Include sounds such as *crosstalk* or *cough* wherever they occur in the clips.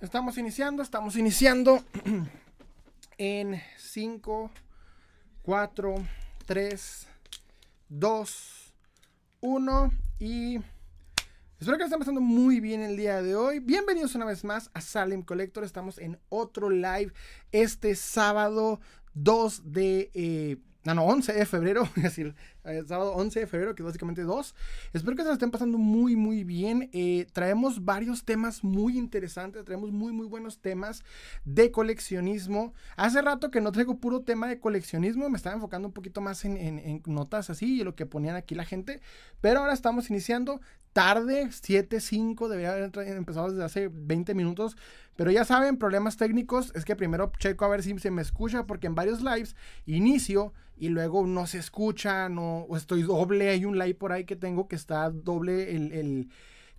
Estamos iniciando, estamos iniciando *clears throat* en 5, 4, 3, 2, 1 y espero que estén pasando muy bien el día de hoy. Bienvenidos una vez más a Salem Collector. Estamos en otro live este sábado 2 de... Eh, no, no, 11 de febrero, *laughs* es decir, el sábado 11 de febrero, que es básicamente 2. Espero que se lo estén pasando muy, muy bien. Eh, traemos varios temas muy interesantes, traemos muy, muy buenos temas de coleccionismo. Hace rato que no traigo puro tema de coleccionismo, me estaba enfocando un poquito más en, en notas así y lo que ponían aquí la gente, pero ahora estamos iniciando tarde, 7.5, debería haber empezado desde hace 20 minutos. Pero ya saben, problemas técnicos, es que primero checo a ver si se me escucha, porque en varios lives inicio y luego no se escucha, no, o estoy doble, hay un live por ahí que tengo que está doble el, el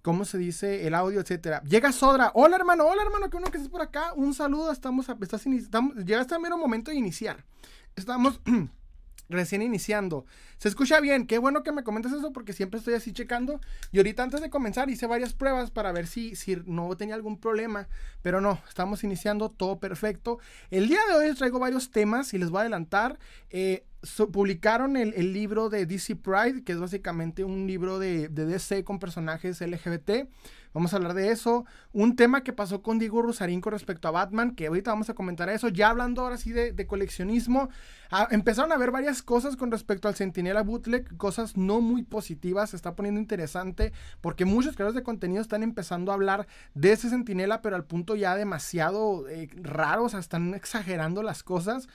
¿cómo se dice? El audio, etcétera. Llega Sodra, hola hermano, hola hermano, que uno que estés por acá, un saludo, estamos, estás, estamos llega hasta el mero momento de iniciar. Estamos... *clears throat* recién iniciando. Se escucha bien, qué bueno que me comentes eso porque siempre estoy así checando. Y ahorita antes de comenzar hice varias pruebas para ver si, si no tenía algún problema, pero no, estamos iniciando todo perfecto. El día de hoy les traigo varios temas y les voy a adelantar. Eh, publicaron el, libro de DC Pride, que es básicamente un libro de, DC con personajes LGBT. Vamos a hablar de eso. Un tema que pasó con Diego Rosarín con respecto a Batman, que ahorita vamos a comentar eso. Ya hablando ahora sí de, coleccionismo, ah, empezaron a ver varias cosas con respecto al Centinela Bootleg, cosas no muy positivas. Se está poniendo interesante porque muchos creadores de contenido están empezando a hablar de ese Centinela, pero al punto ya demasiado eh, raro, o sea, están exagerando las cosas.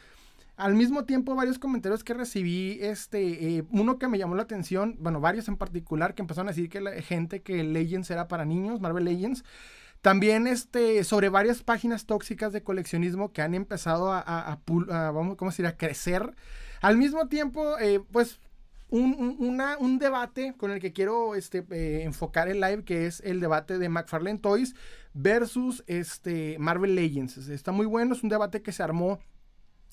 Al mismo tiempo, varios comentarios que recibí, este, eh, uno que me llamó la atención, bueno, varios en particular, que empezaron a decir que la gente que Legends era para niños, Marvel Legends. También este, sobre varias páginas tóxicas de coleccionismo que han empezado a, a, ¿cómo crecer. Al mismo tiempo, eh, pues, un, un, debate con el que quiero este, eh, enfocar el live, que es el debate de McFarlane Toys versus este, Marvel Legends. Está muy bueno, es un debate que se armó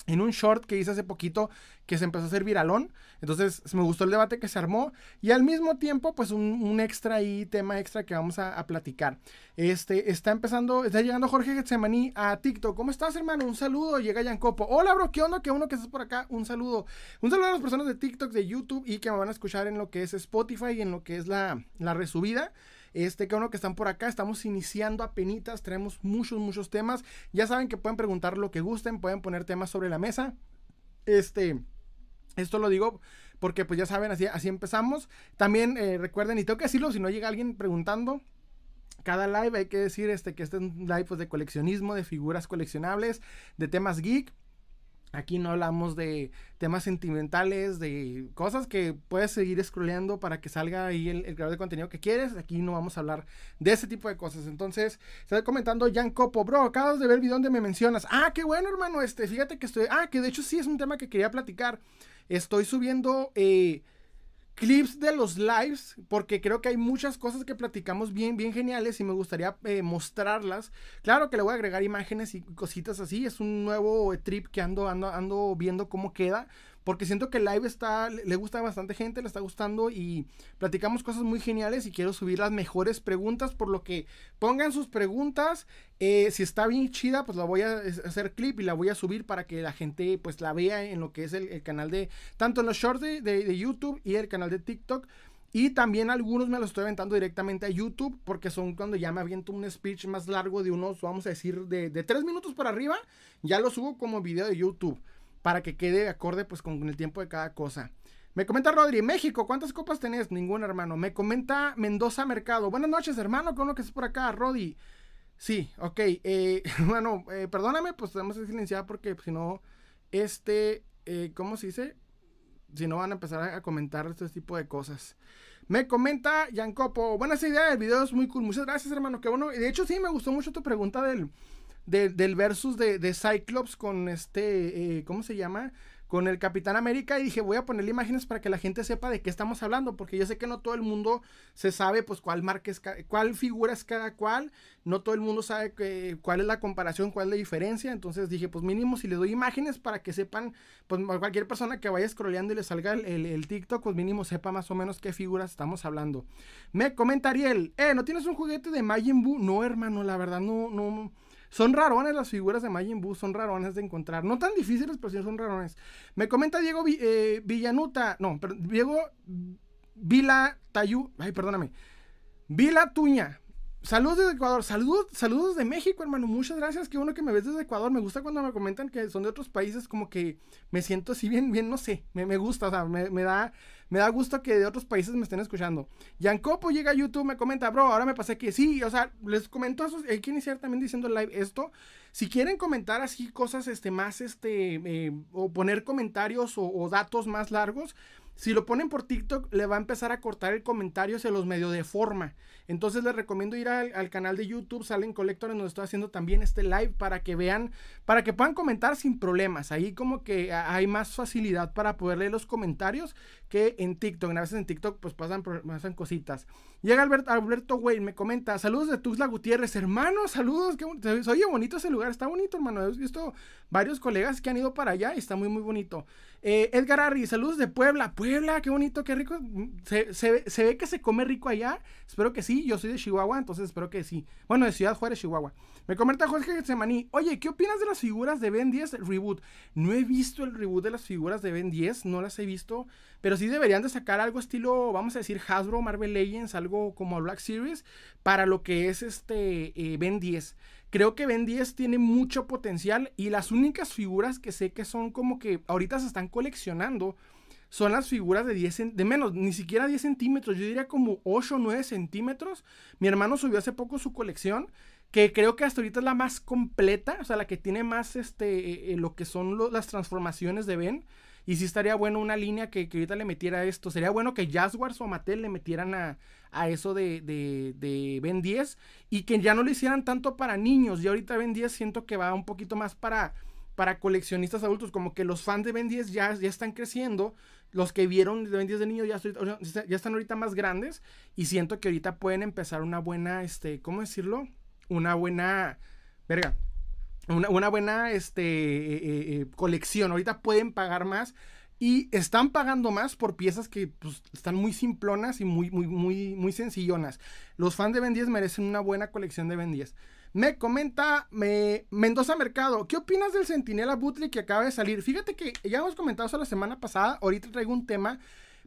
en un short que hice hace poquito que se empezó a hacer viralón. Entonces me gustó el debate que se armó. Y al mismo tiempo, pues un, extra ahí, tema extra que vamos a, platicar. Este, está empezando, está llegando Jorge Getsemaní a TikTok. ¿Cómo estás, hermano? Un saludo. Llega Yancopo. Hola, bro, ¿qué onda? ¿Qué uno que estás por acá? Un saludo. Un saludo a las personas de TikTok, de YouTube y que me van a escuchar en lo que es Spotify y en lo que es la, la resubida. Este, que uno que están por acá, estamos iniciando a penitas, traemos muchos, muchos temas. Ya saben que pueden preguntar lo que gusten, pueden poner temas sobre la mesa. Este, esto lo digo porque pues ya saben, así, así empezamos. También eh, recuerden, y tengo que decirlo, si no llega alguien preguntando, cada live hay que decir este, que este es un live pues, de coleccionismo, de figuras coleccionables, de temas geek. Aquí no hablamos de temas sentimentales, de cosas que puedes seguir scrolleando para que salga ahí el, creador de contenido que quieres. Aquí no vamos a hablar de ese tipo de cosas. Entonces, está comentando Jan Copo, bro, acabas de ver el video donde me mencionas. Ah, qué bueno, hermano. Este, fíjate que estoy. Ah, que de hecho sí es un tema que quería platicar. Estoy subiendo. Eh, clips de los lives, porque creo que hay muchas cosas que platicamos bien, bien geniales y me gustaría eh, mostrarlas. Claro que le voy a agregar imágenes y cositas así, es un nuevo trip que ando, ando, ando viendo cómo queda, porque siento que el live está, le gusta a bastante gente, le está gustando y platicamos cosas muy geniales y quiero subir las mejores preguntas, por lo que pongan sus preguntas, eh, si está bien chida, pues la voy a hacer clip y la voy a subir para que la gente pues la vea en lo que es el, canal de, tanto en los shorts de, YouTube y el canal de TikTok. Y también algunos me los estoy aventando directamente a YouTube porque son cuando ya me aviento un speech más largo de unos, vamos a decir, de, de tres minutos para arriba, ya lo subo como video de YouTube para que quede acorde pues con el tiempo de cada cosa. Me comenta Rodri, México, ¿cuántas copas tenés? Ninguna, hermano. Me comenta Mendoza Mercado. Buenas noches, hermano, con lo que es por acá, Rodri. Sí, ok. Eh, *laughs* bueno, eh, perdóname, pues tenemos que silenciar porque si no, este, eh, ¿cómo se dice? Si no van a empezar a, comentar este tipo de cosas. Me comenta Copo, buenas ideas, el video es muy cool. Muchas gracias, hermano. Qué bueno. De hecho, sí, me gustó mucho tu pregunta del, del versus de, de, Cyclops con este, eh, ¿cómo se llama? con el Capitán América y dije, voy a ponerle imágenes para que la gente sepa de qué estamos hablando, porque yo sé que no todo el mundo se sabe pues cuál marca es, cuál figura es cada cual, no todo el mundo sabe cuál es la comparación, cuál es la diferencia, entonces dije, pues mínimo si le doy imágenes para que sepan, pues cualquier persona que vaya scrolleando y le salga el, el, TikTok, pues mínimo sepa más o menos qué figuras estamos hablando. Me comenta Ariel, eh, ¿no tienes un juguete de Majin? No, hermano, la verdad no, no son rarones las figuras de Majin Buu, son rarones de encontrar. No tan difíciles, pero sí son rarones. Me comenta Diego eh, Villanuta, no, Diego Vila Tayú, ay, perdóname. Vila Tuña, Saludos desde Ecuador, saludos, saludos de México, hermano. Muchas gracias. Qué bueno que me ves desde Ecuador. Me gusta cuando me comentan que son de otros países, como que me siento así bien, bien, no sé. Me, me gusta, o sea, me, me, da, me da gusto que de otros países me estén escuchando. Yancopo llega a YouTube, me comenta, bro, ahora me pasé que sí, o sea, les comento eso. Hay que iniciar también diciendo live esto. Si quieren comentar así cosas, este, más, este, eh, o poner comentarios o datos más largos, si lo ponen por TikTok, le va a empezar a cortar el comentario, se los medio de forma. Entonces les recomiendo ir al, canal de YouTube, Salen Collector, donde estoy haciendo también este live para que vean, para que puedan comentar sin problemas. Ahí como que hay más facilidad para poder leer los comentarios que en TikTok. A veces en TikTok pues pasan, pasan cositas. Llega Alberto, Wayne, me comenta, saludos de Tuxla Gutiérrez, hermano, saludos, que, oye, bonito ese lugar, está bonito, hermano. He visto varios colegas que han ido para allá y está muy, muy bonito. Eh, Edgar Arri, saludos de Puebla, Puebla, qué bonito, qué rico. Se, se ve que se come rico allá, espero que sí yo soy de Chihuahua, entonces espero que sí. Bueno, de Ciudad Juárez, Chihuahua. Me comenta Jorge Semaní, oye, ¿qué opinas de las figuras de Ben 10 reboot? No he visto el reboot de las figuras de Ben 10, no las he visto, pero sí deberían de sacar algo estilo, vamos a decir, Hasbro, Marvel Legends, algo como Black Series, para lo que es este eh, Ben 10. Creo que Ben 10 tiene mucho potencial y las únicas figuras que sé que son como que ahorita se están coleccionando son las figuras de 10, de menos, ni siquiera 10 centímetros, yo diría como 8 o 9 centímetros. Mi hermano subió hace poco su colección, que creo que hasta ahorita es la más completa, o sea, la que tiene más este, eh, lo que son las transformaciones de Ben. Y sí estaría bueno una línea que, que, ahorita le metiera esto. Sería bueno que Jaguars o Mattel le metieran a, a eso de, de, de, Ben 10 y que ya no lo hicieran tanto para niños. Y ahorita Ben 10 siento que va un poquito más para, para coleccionistas adultos. Como que los fans de Ben 10 ya, ya están creciendo los que vieron de 20 de niños ya, están ahorita más grandes y siento que ahorita pueden empezar una buena, este, ¿cómo decirlo? Una buena, verga, una, buena, este, eh, eh, eh, colección. Ahorita pueden pagar más y están pagando más por piezas que pues, están muy simplonas y muy, muy, muy, muy sencillonas. Los fans de Ben 10 merecen una buena colección de Ben 10. Me comenta me, Mendoza Mercado, ¿qué opinas del Centinela Bootleg que acaba de salir? Fíjate que ya hemos comentado eso la semana pasada, ahorita traigo un tema,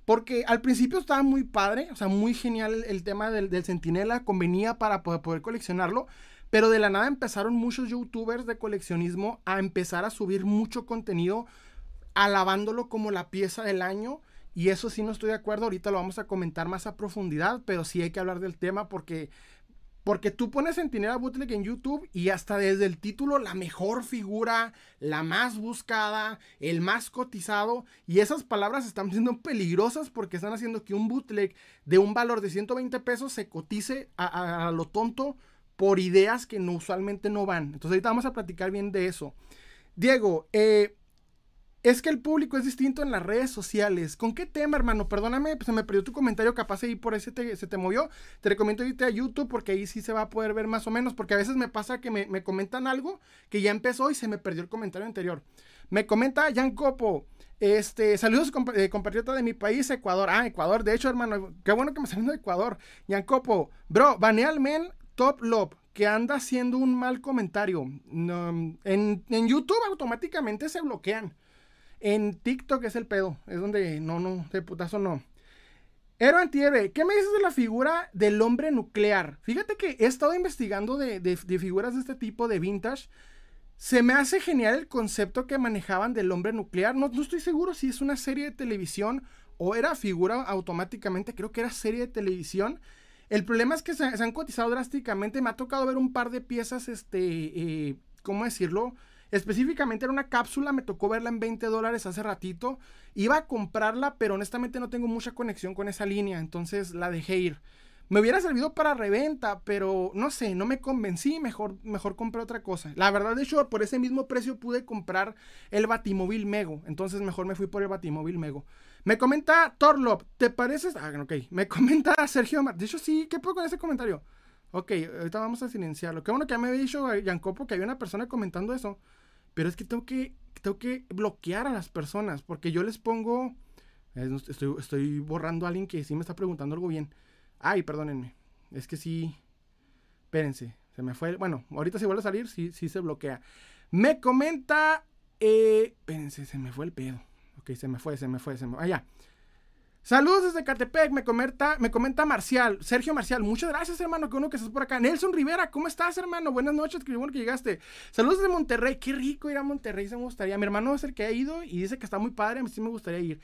porque al principio estaba muy padre, o sea, muy genial el, tema del, del, Centinela, convenía para poder, poder coleccionarlo, pero de la nada empezaron muchos youtubers de coleccionismo a empezar a subir mucho contenido alabándolo como la pieza del año. Y eso sí no estoy de acuerdo, ahorita lo vamos a comentar más a profundidad, pero sí hay que hablar del tema porque porque tú pones Centinela Bootleg en YouTube y hasta desde el título la mejor figura, la más buscada, el más cotizado. Y esas palabras están siendo peligrosas porque están haciendo que un bootleg de un valor de 120 pesos se cotice a, lo tonto por ideas que no, usualmente no van. Entonces ahorita vamos a platicar bien de eso. Diego, eh, es que el público es distinto en las redes sociales. ¿Con qué tema, hermano? Perdóname, se me perdió tu comentario, capaz ahí por ese se te movió. Te recomiendo irte a YouTube porque ahí sí se va a poder ver más o menos, porque a veces me pasa que me, comentan algo que ya empezó y se me perdió el comentario anterior. Me comenta Jan Copo, este, saludos eh, compatriota de mi país, Ecuador. Ah, Ecuador, de hecho, hermano, qué bueno que me saliendo de Ecuador. Jan Copo, bro, banea al men Top Love que anda haciendo un mal comentario. en, en YouTube automáticamente se bloquean. En TikTok es el pedo. Es donde no, no, de putazo no. Ero Antieve, ¿qué me dices de la figura del hombre nuclear? Fíjate que he estado investigando de, figuras de este tipo de vintage. Se me hace genial el concepto que manejaban del hombre nuclear. No, no estoy seguro si es una serie de televisión o era figura automáticamente. Creo que era serie de televisión. El problema es que se, han cotizado drásticamente. Me ha tocado ver un par de piezas, este, eh, ¿cómo decirlo? Específicamente era una cápsula, me tocó verla en 20 dólares hace ratito. Iba a comprarla, pero honestamente no tengo mucha conexión con esa línea, entonces la dejé ir. Me hubiera servido para reventa, pero no sé, no me convencí, mejor, mejor compré otra cosa. La verdad, de hecho, por ese mismo precio pude comprar el Batimóvil Mego, entonces mejor me fui por el Batimóvil Mego. Me comenta Torlop, ¿te pareces? Ah, ok. Me *laughs* comenta Sergio Mar. De hecho, sí, ¿qué puedo con ese comentario? Ok, ahorita vamos a silenciarlo. Qué bueno que me había dicho Yancopo que había una persona comentando eso. Pero es que tengo que, tengo que bloquear a las personas porque yo les pongo... Estoy, estoy borrando a alguien que sí me está preguntando algo bien. Ay, perdónenme. Es que sí. Espérense. Se me fue. Bueno, ahorita si vuelve a salir, sí, sí se bloquea. Me comenta. Eh, espérense, se me fue el pedo. Ok, se me fue, se me fue, se me fue. Ah, Saludos desde Catepec, me comenta, me comenta Marcial, Sergio Marcial, muchas gracias hermano, que uno que estás por acá. Nelson Rivera, ¿cómo estás hermano? Buenas noches, qué bueno que llegaste. Saludos desde Monterrey, qué rico ir a Monterrey, se me gustaría. Mi hermano es el que ha ido y dice que está muy padre, a mí sí me gustaría ir.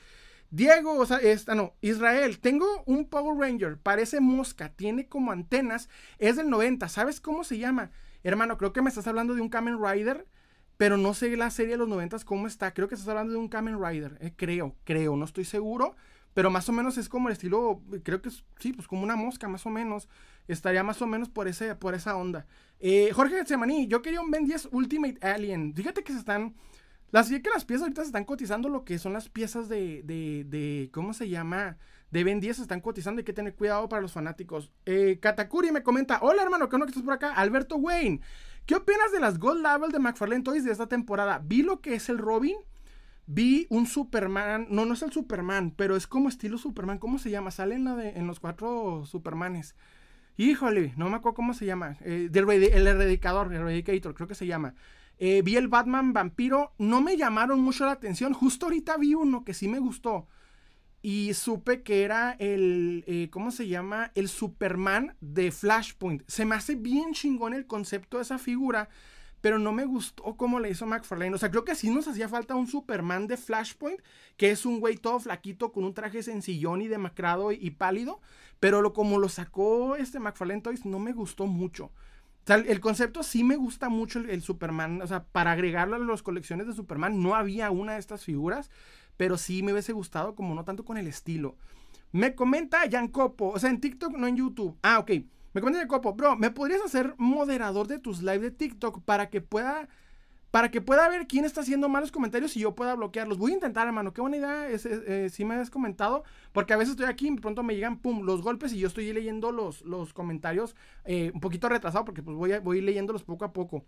Diego, o sea, esta no, Israel, tengo un Power Ranger, parece mosca, tiene como antenas, es del 90, ¿sabes cómo se llama? Hermano, creo que me estás hablando de un Kamen Rider, pero no sé la serie de los 90 cómo está, creo que estás hablando de un Kamen Rider, eh, creo, creo, no estoy seguro, pero más o menos es como el estilo, creo que es, sí, pues como una mosca, más o menos, estaría más o menos por, por esa onda. Eh, Jorge Semaní, yo quería un Ben 10 Ultimate Alien, fíjate que se están las que las piezas ahorita se están cotizando lo que son las piezas de, de, de ¿cómo se llama? De Ben 10 se están cotizando, hay que tener cuidado para los fanáticos. Eh, Katakuri me comenta, hola hermano, ¿qué onda que estás por acá? Alberto Wayne, ¿qué opinas de las Gold Level de McFarlane Toys de esta temporada? Vi lo que es el Robin, vi un Superman, no, no es el Superman, pero es como estilo Superman, ¿cómo se llama? Sale en, la de, en los cuatro Supermanes. Híjole, no me acuerdo cómo se llama. Eh, el Eradicador, el Eradicator, creo que se llama. Eh, vi el Batman Vampiro, no me llamaron mucho la atención. Justo ahorita vi uno que sí me gustó. Y supe que era el, eh, ¿cómo se llama? El Superman de Flashpoint. Se me hace bien chingón el concepto de esa figura, pero no me gustó cómo le hizo McFarlane. O sea, creo que sí nos hacía falta un Superman de Flashpoint, que es un güey todo flaquito con un traje sencillón y demacrado y, pálido. Pero lo, como lo sacó este McFarlane Toys, no me gustó mucho. O sea, el concepto sí me gusta mucho el, Superman. O sea, para agregarlo a las colecciones de Superman no había una de estas figuras, pero sí me hubiese gustado, como no tanto con el estilo. Me comenta Jan Copo, o sea, en TikTok, no en YouTube. Ah, ok. Me comenta Jan Copo, bro, ¿me podrías hacer moderador de tus live de TikTok para que pueda para que pueda ver quién está haciendo malos comentarios y yo pueda bloquearlos. Voy a intentar, hermano. Qué buena idea es, eh, si me has comentado. Porque a veces estoy aquí y pronto me llegan, pum, los golpes y yo estoy leyendo los, los comentarios eh, un poquito retrasado porque pues voy, a, voy leyéndolos poco a poco.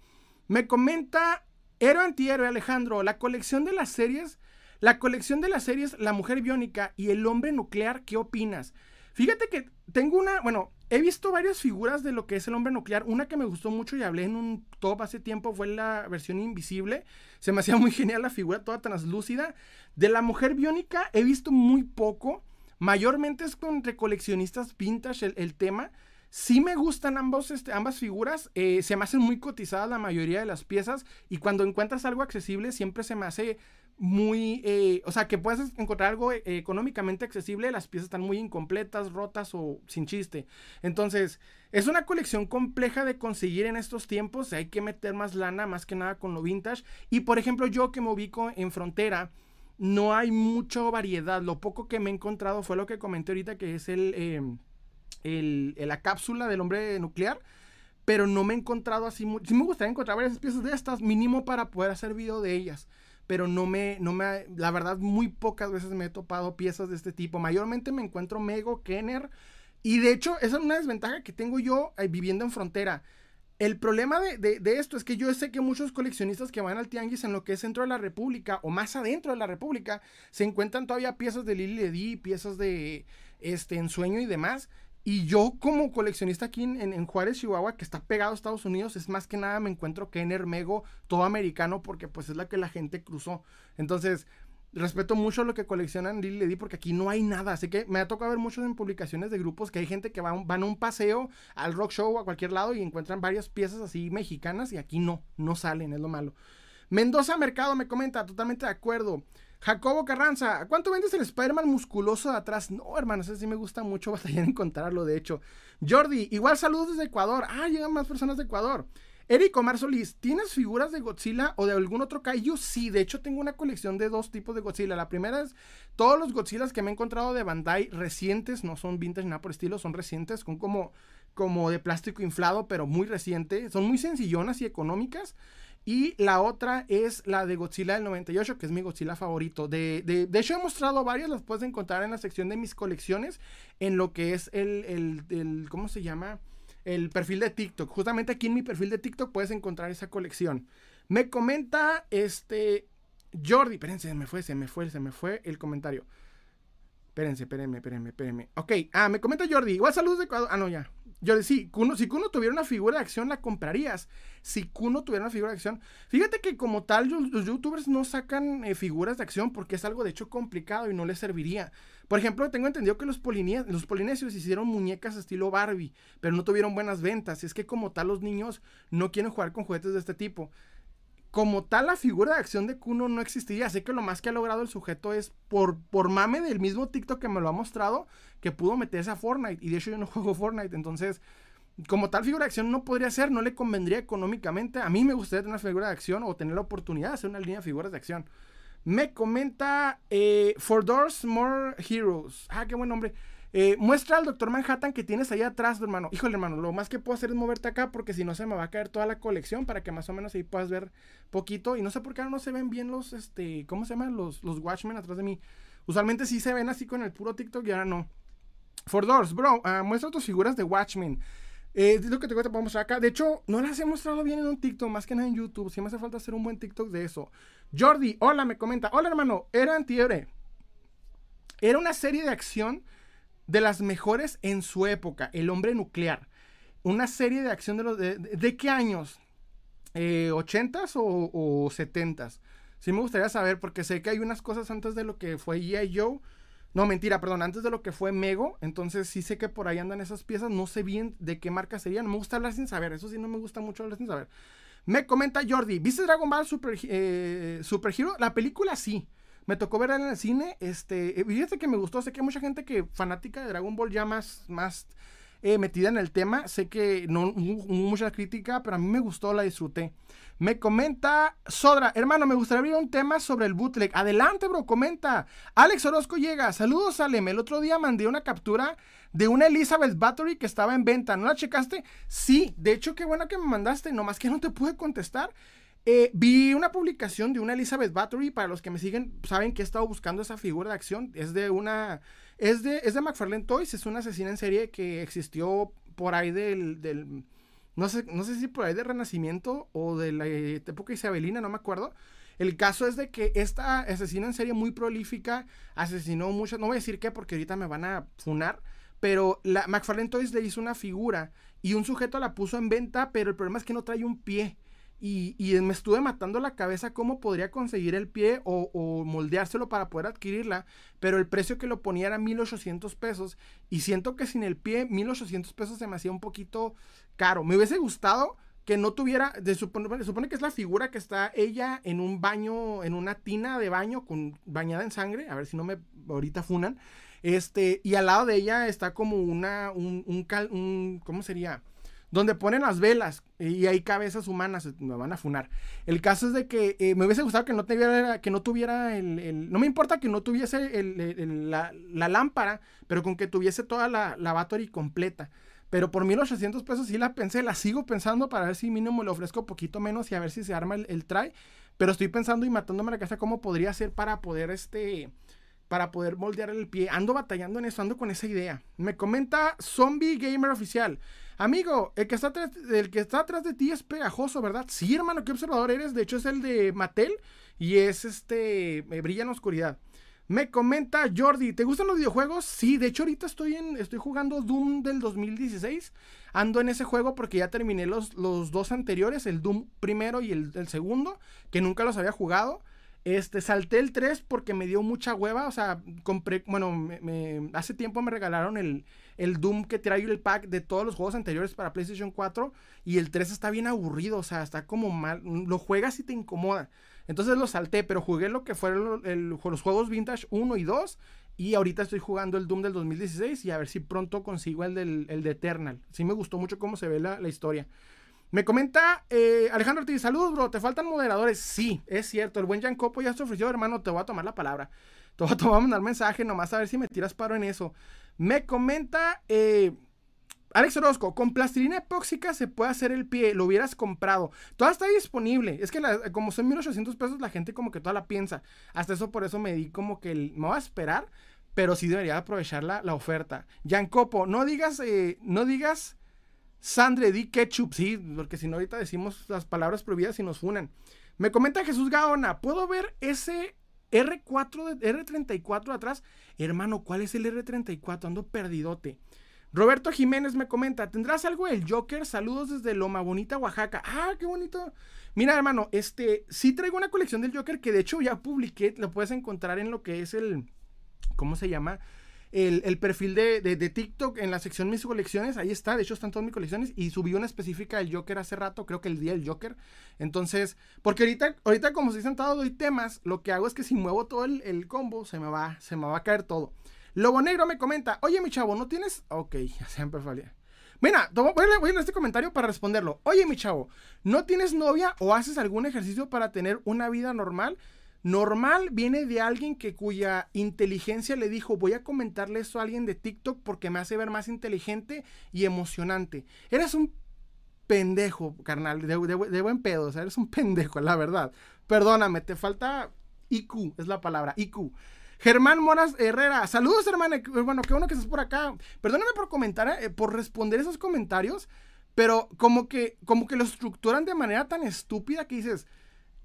Me comenta Héroe Antihéroe Alejandro, la colección de las series, la colección de las series La Mujer Biónica y El Hombre Nuclear, ¿qué opinas? Fíjate que tengo una, bueno, he visto varias figuras de lo que es el hombre nuclear. Una que me gustó mucho y hablé en un top hace tiempo fue la versión invisible. Se me *laughs* hacía muy genial la figura toda translúcida. De la mujer biónica he visto muy poco. Mayormente es con recoleccionistas vintage el, tema. Sí me gustan ambos, este, ambas figuras. Eh, se me hacen muy cotizadas la mayoría de las piezas. Y cuando encuentras algo accesible, siempre se me hace muy, eh, o sea, que puedes encontrar algo eh, económicamente accesible, las piezas están muy incompletas, rotas o sin chiste. Entonces, es una colección compleja de conseguir en estos tiempos, hay que meter más lana, más que nada con lo vintage. Y por ejemplo, yo que me ubico en frontera, no hay mucha variedad. Lo poco que me he encontrado fue lo que comenté ahorita, que es el, em, el, la cápsula del hombre nuclear. Pero no me he encontrado así. Sí me gustaría encontrar varias piezas de estas, mínimo para poder hacer video de ellas pero no me, no me, la verdad, muy pocas veces me he topado piezas de este tipo. Mayormente me encuentro Mego, Kenner, y de hecho, esa es una desventaja que tengo yo eh, viviendo en frontera. El problema de, esto es que yo sé que muchos coleccionistas que van al tianguis en lo que es centro de la República o más adentro de la República se encuentran todavía piezas de Lily Ledy, piezas de este, Ensueño y demás y yo como coleccionista aquí en, Juárez, Chihuahua, que está pegado a Estados Unidos, es más que nada me encuentro Kenner Mego, todo americano, porque pues es la que la gente cruzó. Entonces, respeto mucho lo que coleccionan Lily Ledy porque aquí no hay nada. Así que me ha tocado ver muchos en publicaciones de grupos que hay gente que van, van a un paseo al rock show a cualquier lado y encuentran varias piezas así mexicanas y aquí no, no salen, es lo malo. Mendoza Mercado me comenta, totalmente de acuerdo. Jacobo Carranza, ¿cuánto vendes el Spider-Man musculoso de atrás? No, hermano, ese sí me gusta mucho *laughs* batallar en encontrarlo, de hecho. Jordi, igual saludos desde Ecuador. Ah, llegan más personas de Ecuador. Eric Omar Solís, ¿tienes figuras de Godzilla o de algún otro kaiju? Sí, de hecho tengo una colección de dos tipos de Godzilla. La primera es todos los Godzillas que me he encontrado de Bandai recientes, no son vintage nada por estilo, son recientes, son como, como de plástico inflado, pero muy reciente. Son muy sencillonas y económicas. Y la otra es la de Godzilla del 98, que es mi Godzilla favorito. De, de, de, hecho, he mostrado varias, las puedes encontrar en la sección de mis colecciones, en lo que es el, el, el ¿cómo se llama? el perfil de TikTok. Justamente aquí en mi perfil de TikTok puedes encontrar esa colección. Me comenta este Jordi, espérense, se me fue, se me fue, se me fue el comentario. Espérense, espérenme, espérenme, espérenme. Ok, ah, me comenta Jordi, igual saludos de Ecuador. Ah, no, ya. Yo sí, si Kuno tuviera una figura de acción, la comprarías. Si Kuno tuviera una figura de acción. Fíjate que como tal, los youtubers no sacan eh, figuras de acción porque es algo de hecho complicado y no les serviría. Por ejemplo, tengo entendido que los, los polinesios hicieron muñecas estilo Barbie, pero no tuvieron buenas ventas. Y es que como tal, los niños no quieren jugar con juguetes de este tipo como tal la figura de acción de Kuno no existiría. Sé que lo más que ha logrado el sujeto es por, por mame del mismo TikTok que me lo ha mostrado, que pudo meterse a Fortnite. Y de hecho yo no *laughs* juego Fortnite. Entonces, como tal figura de acción no podría ser, no le convendría económicamente. A mí me gustaría tener una figura de acción o tener la oportunidad de hacer una línea de figuras de acción. Me comenta eh, For Doors More Heroes. Ah, qué buen nombre. Eh, muestra al Doctor Manhattan que tienes ahí atrás, hermano. Híjole, hermano, lo más que puedo hacer es moverte acá porque si no se me va a caer toda la colección para que más o menos ahí puedas ver poquito. Y no sé por qué ahora no se ven bien los, este, ¿cómo se llaman? Los, los Watchmen atrás de mí. Usualmente sí se ven así con el puro TikTok y ahora no. For Doors, bro, uh, muestra tus figuras de Watchmen. Eh, lo que te, te puedo mostrar acá. De hecho, no las he mostrado bien en un TikTok, más que nada en YouTube. Si me hace falta hacer un buen TikTok de eso. Jordi, hola, me comenta. Hola, hermano, era antiebre. Era una serie de acción de las mejores en su época, El hombre nuclear. Una serie de acción de los... ¿De, qué años? Eh, ¿80s o, o 70s? Sí me gustaría saber porque sé que hay unas cosas antes de lo que fue G.I. Joe. No, mentira, perdón, antes de lo que fue Mego. Entonces sí sé que por ahí andan esas piezas. No sé bien de qué marca serían. Me gusta hablar sin saber. Eso sí no me gusta mucho hablar sin saber. Me comenta Jordi, ¿viste Dragon Ball Super, eh, Super Hero? La película sí. Me tocó ver en el cine. Este, eh, fíjate que me gustó. Sé que hay mucha gente que fanática de Dragon Ball ya más, más eh, metida en el tema. Sé que no mucha crítica, pero a mí me gustó, la disfruté. Me comenta Sodra, hermano, me gustaría abrir un tema sobre el bootleg. Adelante, bro, comenta. Alex Orozco llega. Saludos, Alem. El otro día mandé una captura de una Elizabeth Battery que estaba en venta. ¿No la checaste? Sí, de hecho, qué bueno que me mandaste. Nomás que no te pude contestar. Eh, vi una publicación de una Elizabeth Battery. Para los que me siguen, saben que he estado buscando esa figura de acción. Es de una. Es de, es de McFarlane Toys. Es una asesina en serie que existió por ahí del. del no, sé, no sé si por ahí del Renacimiento o de la época isabelina, no me acuerdo. El caso es de que esta asesina en serie muy prolífica asesinó muchas. No voy a decir qué porque ahorita me van a funar. Pero la McFarlane Toys le hizo una figura y un sujeto la puso en venta, pero el problema es que no trae un pie. Y, me estuve matando la cabeza cómo podría conseguir el pie o, moldeárselo para poder adquirirla, pero el precio que lo ponía era 1800 pesos y siento que sin el pie 1800 pesos se me hacía un poquito caro. Me hubiese gustado que no tuviera, de supone, que es la figura que está ella en un baño, en una tina de baño con bañada en sangre, a ver si no me ahorita funan. Este, y al lado de ella está como una un, un, un ¿cómo sería? Donde ponen las velas y hay cabezas humanas, me van a funar. El caso es de que eh, me hubiese gustado que no tuviera, que no tuviera el, no me importa que no tuviese la, lámpara, pero con que tuviese toda la, la battery completa. Pero por 1800 pesos sí la pensé, la sigo pensando para ver si mínimo le ofrezco poquito menos y a ver si se arma el, el try. Pero estoy pensando y matándome la cabeza cómo podría ser para poder este para poder moldear el pie. Ando batallando en eso, ando con esa idea. Me comenta Zombie Gamer Oficial. Amigo, el que, está atrás, el que está atrás de ti es pegajoso, ¿verdad? Sí, hermano, qué observador eres. De hecho, es el de Mattel y es este. brilla en oscuridad. Me comenta Jordi, ¿te gustan los videojuegos? Sí, de hecho ahorita estoy en estoy jugando Doom del 2016. Ando en ese juego porque ya terminé los, los dos anteriores, el Doom primero y el, el segundo, que nunca los había jugado. Este, salté el 3 porque me dio mucha hueva. O sea, compré, bueno, me, hace tiempo me regalaron el, el Doom que trae el pack de todos los juegos anteriores para PlayStation 4. Y el 3 está bien aburrido, o sea, está como mal. Lo juegas y te incomoda. Entonces lo salté, pero jugué lo que fueron los juegos Vintage 1 y 2. Y ahorita estoy jugando el Doom del 2016 y a ver si pronto consigo el, del, el de Eternal. Sí me gustó mucho cómo se ve la, la historia. Me comenta eh, Alejandro Ortiz, saludos, bro. ¿Te faltan moderadores? Sí, es cierto. El buen Jan Copo ya se ofreció, hermano. Te voy a tomar la palabra. Te voy a, *laughs* tomar, mandar mensaje nomás a ver si me tiras paro en eso. Me comenta eh, Alex Orozco, con plastilina epóxica se puede hacer el pie, lo hubieras comprado. Todo está disponible. Es que como son 1800 pesos, la gente como que toda la piensa. Hasta eso, por eso me di como que el, me voy a esperar, pero sí debería aprovechar la, la oferta. Jan Copo, no digas, eh, no digas Sandre di ketchup, sí, porque si no ahorita decimos las palabras prohibidas y nos funan. Me comenta Jesús Gaona, ¿puedo ver ese R4, de, R34 atrás? Hermano, ¿cuál es el R34? Ando perdidote. Roberto Jiménez me comenta, ¿tendrás algo del Joker? Saludos desde Loma Bonita, Oaxaca. Ah, qué bonito. Mira, hermano, este, sí traigo una colección del Joker que de hecho ya publiqué, lo puedes encontrar en lo que es el, ¿cómo se llama? El, perfil de, TikTok en la sección mis colecciones, ahí está, de hecho están todas mis colecciones y subí una específica del Joker hace rato, creo que el día del Joker. Entonces, porque ahorita, ahorita como estoy sentado doy temas, lo que hago es que si muevo todo el, combo, se me, va, se me va a caer todo. Lobo Negro me comenta, oye mi chavo, ¿no tienes? Ok, *laughs* siempre falía. Mira, voy a, a este comentario para responderlo. Oye mi chavo, ¿no tienes novia o haces algún ejercicio para tener una vida normal? Normal viene de alguien que cuya inteligencia le dijo, voy a comentarle eso a alguien de TikTok porque me hace ver más inteligente y emocionante. Eres un pendejo, carnal, de, buen pedo, o sea, eres un pendejo, la verdad. Perdóname, te falta IQ, es la palabra, IQ. Germán Moras Herrera, saludos hermano, bueno, qué bueno que estás por acá. Perdóname por comentar, eh, por responder esos comentarios, pero como que, como que lo estructuran de manera tan estúpida que dices,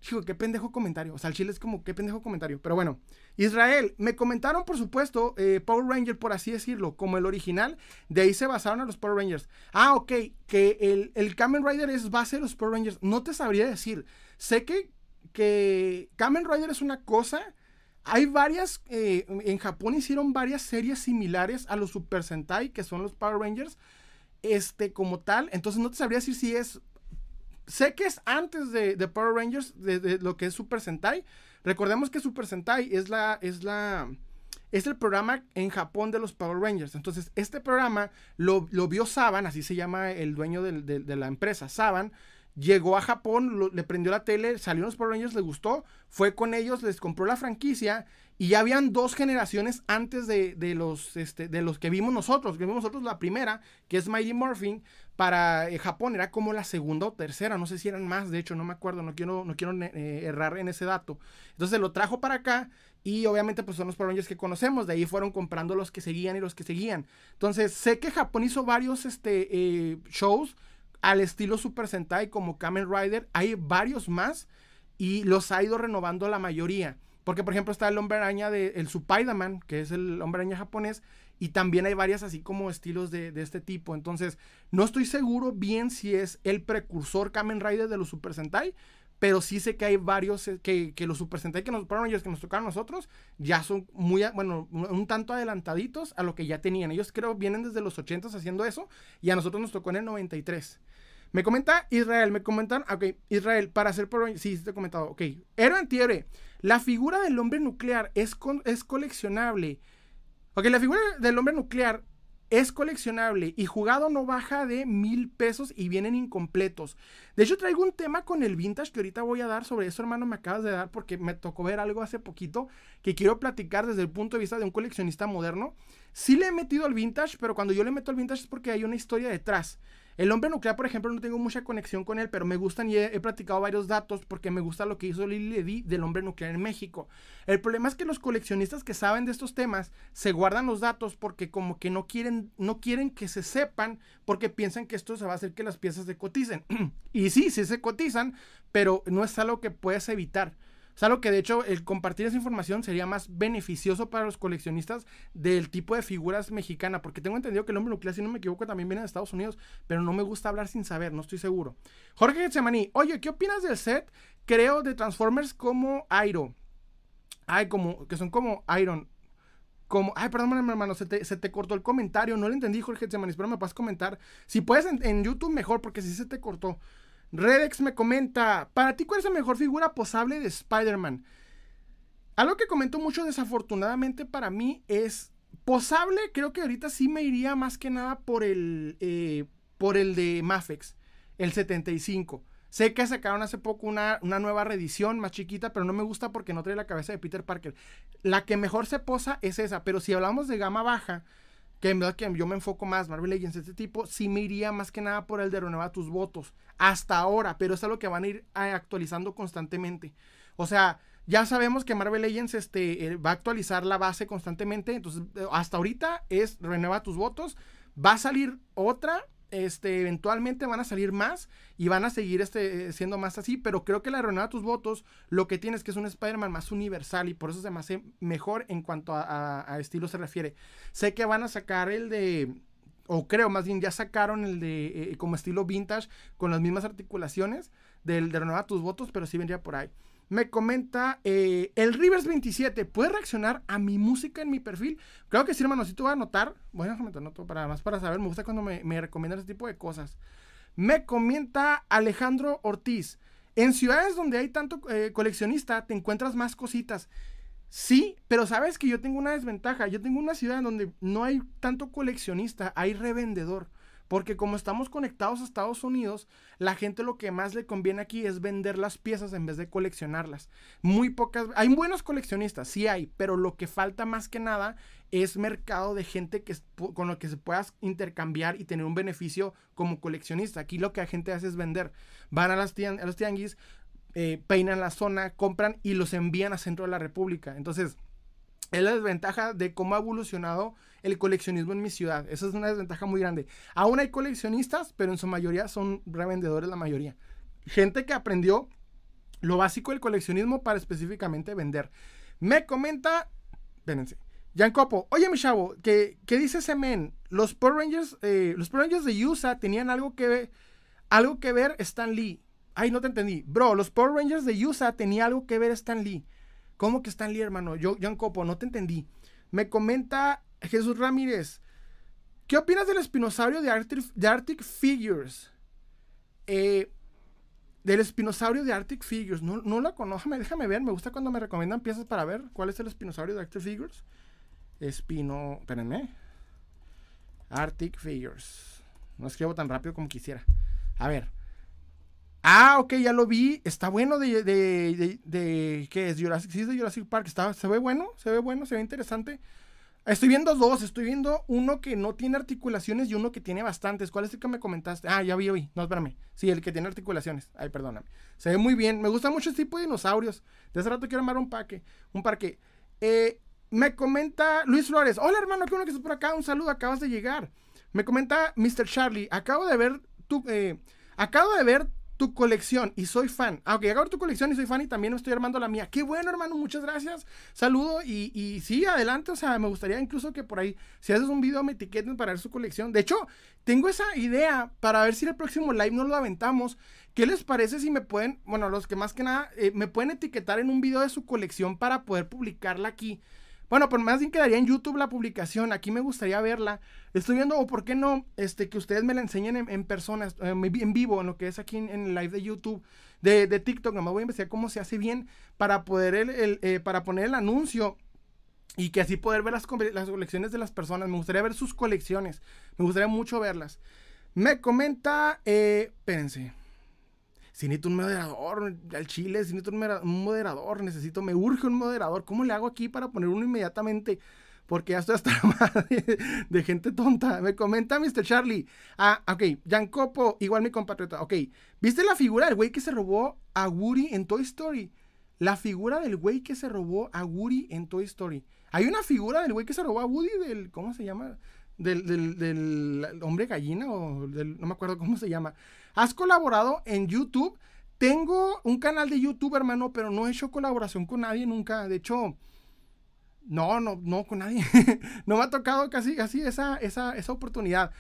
Chico, qué pendejo comentario. O sea, el chile es como, qué pendejo comentario. Pero bueno, Israel, me comentaron, por supuesto, eh, Power Ranger, por así decirlo, como el original. De ahí se basaron a los Power Rangers. Ah, ok, que el, el Kamen Rider es base de los Power Rangers. No te sabría decir. Sé que, que Kamen Rider es una cosa. Hay varias, eh, en Japón hicieron varias series similares a los Super Sentai, que son los Power Rangers, este, como tal. Entonces no te sabría decir si es sé que es antes de, Power Rangers, de, lo que es Super Sentai. Recordemos que Super Sentai es la, es la, es el programa en Japón de los Power Rangers. Entonces, este programa lo, vio Saban, así se llama el dueño de, la empresa, Saban. Llegó a Japón, le prendió la tele, salió los Power Rangers, le gustó, fue con ellos, les compró la franquicia y ya habían dos generaciones antes de, los, este, de los que vimos nosotros. Que vimos nosotros la primera, que es Mighty Morphin, para eh, Japón era como la segunda o tercera, no sé si eran más, de hecho, no me acuerdo, no quiero, no quiero eh, errar en ese dato. Entonces lo trajo para acá y obviamente pues son los Power que conocemos, de ahí fueron comprando los que seguían y los que seguían. Entonces sé que Japón hizo varios este, eh, shows al estilo Super Sentai como Kamen Rider, hay varios más y los ha ido renovando la mayoría. Porque, por ejemplo, está el hombre araña de el Supaidaman, que es el hombre araña japonés, y también hay varias así como estilos de, este tipo. Entonces, no estoy seguro bien si es el precursor Kamen Rider de los Super Sentai, pero sí sé que hay varios eh, que, los Super Sentai que nos, que nos tocaron a nosotros ya son muy, bueno, un tanto adelantaditos a lo que ya tenían. Ellos creo vienen desde los 80 haciendo eso y a nosotros nos tocó en el 93. Me comenta Israel, me comentan, ok, Israel, para hacer por sí, te he comentado, ok, Héroe Antihéroe, la figura del hombre nuclear es, es coleccionable. Ok, la figura del hombre nuclear es coleccionable y jugado no baja de mil pesos y vienen incompletos. De hecho, traigo un tema con el vintage que ahorita voy a dar sobre eso, hermano, me acabas de dar porque me tocó ver algo hace poquito que quiero platicar desde el punto de vista de un coleccionista moderno. Sí le he metido al vintage, pero cuando yo le meto al vintage es porque hay una historia detrás. El hombre nuclear, por ejemplo, no tengo mucha conexión con él, pero me gustan y he, he platicado varios datos porque me gusta lo que hizo Lili Ledy del hombre nuclear en México. El problema es que los coleccionistas que saben de estos temas se guardan los datos porque como que no quieren, no quieren que se sepan porque piensan que esto se va a hacer que las piezas se coticen. *clears throat* y sí, sí se cotizan, pero no es algo que puedas evitar. Es algo que de hecho el compartir esa información sería más beneficioso para los coleccionistas del tipo de figuras mexicana, porque tengo entendido que el hombre nuclear, si no me equivoco, también viene de Estados Unidos, pero no me gusta hablar sin saber, no estoy seguro. Jorge Getsemaní, oye, ¿qué opinas del set? Creo de Transformers como Iron. Ay, como, que son como Iron. Como, ay, perdón, hermano, se te, cortó el comentario, no lo entendí, Jorge Getsemaní, espero me puedas comentar. Si puedes en YouTube, mejor, porque si se te cortó. Redex me comenta, para ti, ¿cuál es la mejor figura posable de Spider-Man? Algo que comento mucho desafortunadamente para mí es posable, creo que ahorita sí me iría más que nada por el, eh, por el de Mafex. el 75. Sé que sacaron hace poco una, una, nueva reedición más chiquita, pero no me gusta porque no trae la cabeza de Peter Parker. La que mejor se posa es esa, pero si hablamos de gama baja, que en verdad que yo me enfoco más, Marvel Legends, este tipo, sí me iría más que nada por el de renueva tus votos. Hasta ahora, pero es algo que van a ir eh, actualizando constantemente. O sea, ya sabemos que Marvel Legends este, eh, va a actualizar la base constantemente. Entonces, eh, hasta ahorita es renueva tus votos. Va a salir otra. Este, eventualmente van a salir más y van a seguir este, siendo más así, pero creo que la renueva tus votos lo que tienes que es un Spider-Man más universal y por eso se me hace mejor en cuanto a, estilo se refiere. Sé que van a sacar el de, o creo más bien ya sacaron el de eh, como estilo vintage con las mismas articulaciones del de renueva tus votos, pero sí vendría por ahí. Me comenta eh, el Rivers 27. ¿Puede reaccionar a mi música en mi perfil? Creo que sí, hermano. Si tú vas a anotar. Bueno, déjame anoto para más para saber. Me gusta cuando me, me recomiendan ese tipo de cosas. Me comenta Alejandro Ortiz. En ciudades donde hay tanto eh, coleccionista, te encuentras más cositas. Sí, pero sabes que yo tengo una desventaja. Yo tengo una ciudad en donde no hay tanto coleccionista, hay revendedor. Porque como estamos conectados a Estados Unidos, la gente lo que más le conviene aquí es vender las piezas en vez de coleccionarlas. Muy pocas, hay buenos coleccionistas, sí hay, pero lo que falta más que nada es mercado de gente que, con lo que se puedas intercambiar y tener un beneficio como coleccionista. Aquí lo que la gente hace es vender. Van a, las a los tianguis, eh, peinan la zona, compran y los envían a centro de la República. Entonces, es la desventaja de cómo ha evolucionado el coleccionismo en mi ciudad. Esa es una desventaja muy grande. Aún hay coleccionistas, pero en su mayoría son revendedores la mayoría. Gente que aprendió lo básico del coleccionismo para específicamente vender. Me comenta, espérense, Jan Copo, oye mi chavo, ¿qué, qué dice ese men? Los Power Rangers, eh, los Power Rangers de USA tenían algo que ver, algo que ver Stan Lee. Ay, no te entendí. Bro, los Power Rangers de USA tenían algo que ver Stan Lee. ¿Cómo que Stan Lee, hermano? Yo, Jan Copo, no te entendí. Me comenta Jesús Ramírez. ¿Qué opinas del espinosaurio de Arctic, Figures? Eh, del espinosaurio de Arctic Figures. No, no la conozco, *laughs* déjame ver. Me gusta cuando me recomiendan piezas para ver cuál es el espinosaurio de Arctic Figures. Espino. Espérenme. Arctic Figures. No escribo tan rápido como quisiera. A ver. Ah, ok, ya lo vi. Está bueno de, de, de, ¿qué es? Jurassic, sí, de Jurassic Park. Está, se ve bueno, se ve bueno, se ve interesante. Estoy viendo dos, estoy viendo uno que no tiene articulaciones y uno que tiene bastantes. ¿Cuál es el que me comentaste? Ah, ya vi, vi. No, espérame. Sí, el que tiene articulaciones. Ay, perdóname. Se ve muy bien. Me gusta mucho este tipo de dinosaurios. De hace rato quiero armar un parque. Un parque. Eh, me comenta Luis Flores. Hola, hermano, qué bueno que estás por acá. Un saludo, acabas de llegar. Me comenta Mr. Charlie. Acabo de ver tu. Eh, acabo de ver tu colección y soy fan. Ah, ok, hago tu colección y soy fan y también estoy armando la mía. Qué bueno, hermano, muchas gracias. Saludo y, y sí, adelante. O sea, me gustaría incluso que por ahí, si haces un video, me etiqueten para ver su colección. De hecho, tengo esa idea para ver si el próximo live no lo aventamos. ¿Qué les parece si me pueden, bueno, los que más que nada, eh, me pueden etiquetar en un video de su colección para poder publicarla aquí? Bueno, por más bien quedaría en YouTube la publicación. Aquí me gustaría verla. Estoy viendo, o por qué no, este, que ustedes me la enseñen en, en persona, en vivo, en lo que es aquí en, el live de YouTube, de, de TikTok. me voy a investigar cómo se hace bien para poder, el, eh, para poner el anuncio y que así poder ver las, las colecciones de las personas. Me gustaría ver sus colecciones. Me gustaría mucho verlas. Me comenta, eh, espérense si necesito un moderador, al chile, si necesito un moderador, necesito, me urge un moderador. ¿Cómo le hago aquí para poner uno inmediatamente? Porque ya estoy hasta *laughs* la madre de gente tonta. Me comenta Mr. Charlie. Ah, ok. Copo, igual mi compatriota. Ok. ¿Viste la figura del güey que se robó a Woody en Toy Story? La figura del güey que se robó a Woody en Toy Story. Hay una figura del güey que se robó a Woody del. ¿Cómo se llama? Del, del, del hombre gallina o del. No me acuerdo cómo se llama. Has colaborado en YouTube. Tengo un canal de YouTube, hermano, pero no he hecho colaboración con nadie nunca. De hecho, no, no, no con nadie. *laughs* no me ha tocado casi, casi esa, esa, esa oportunidad.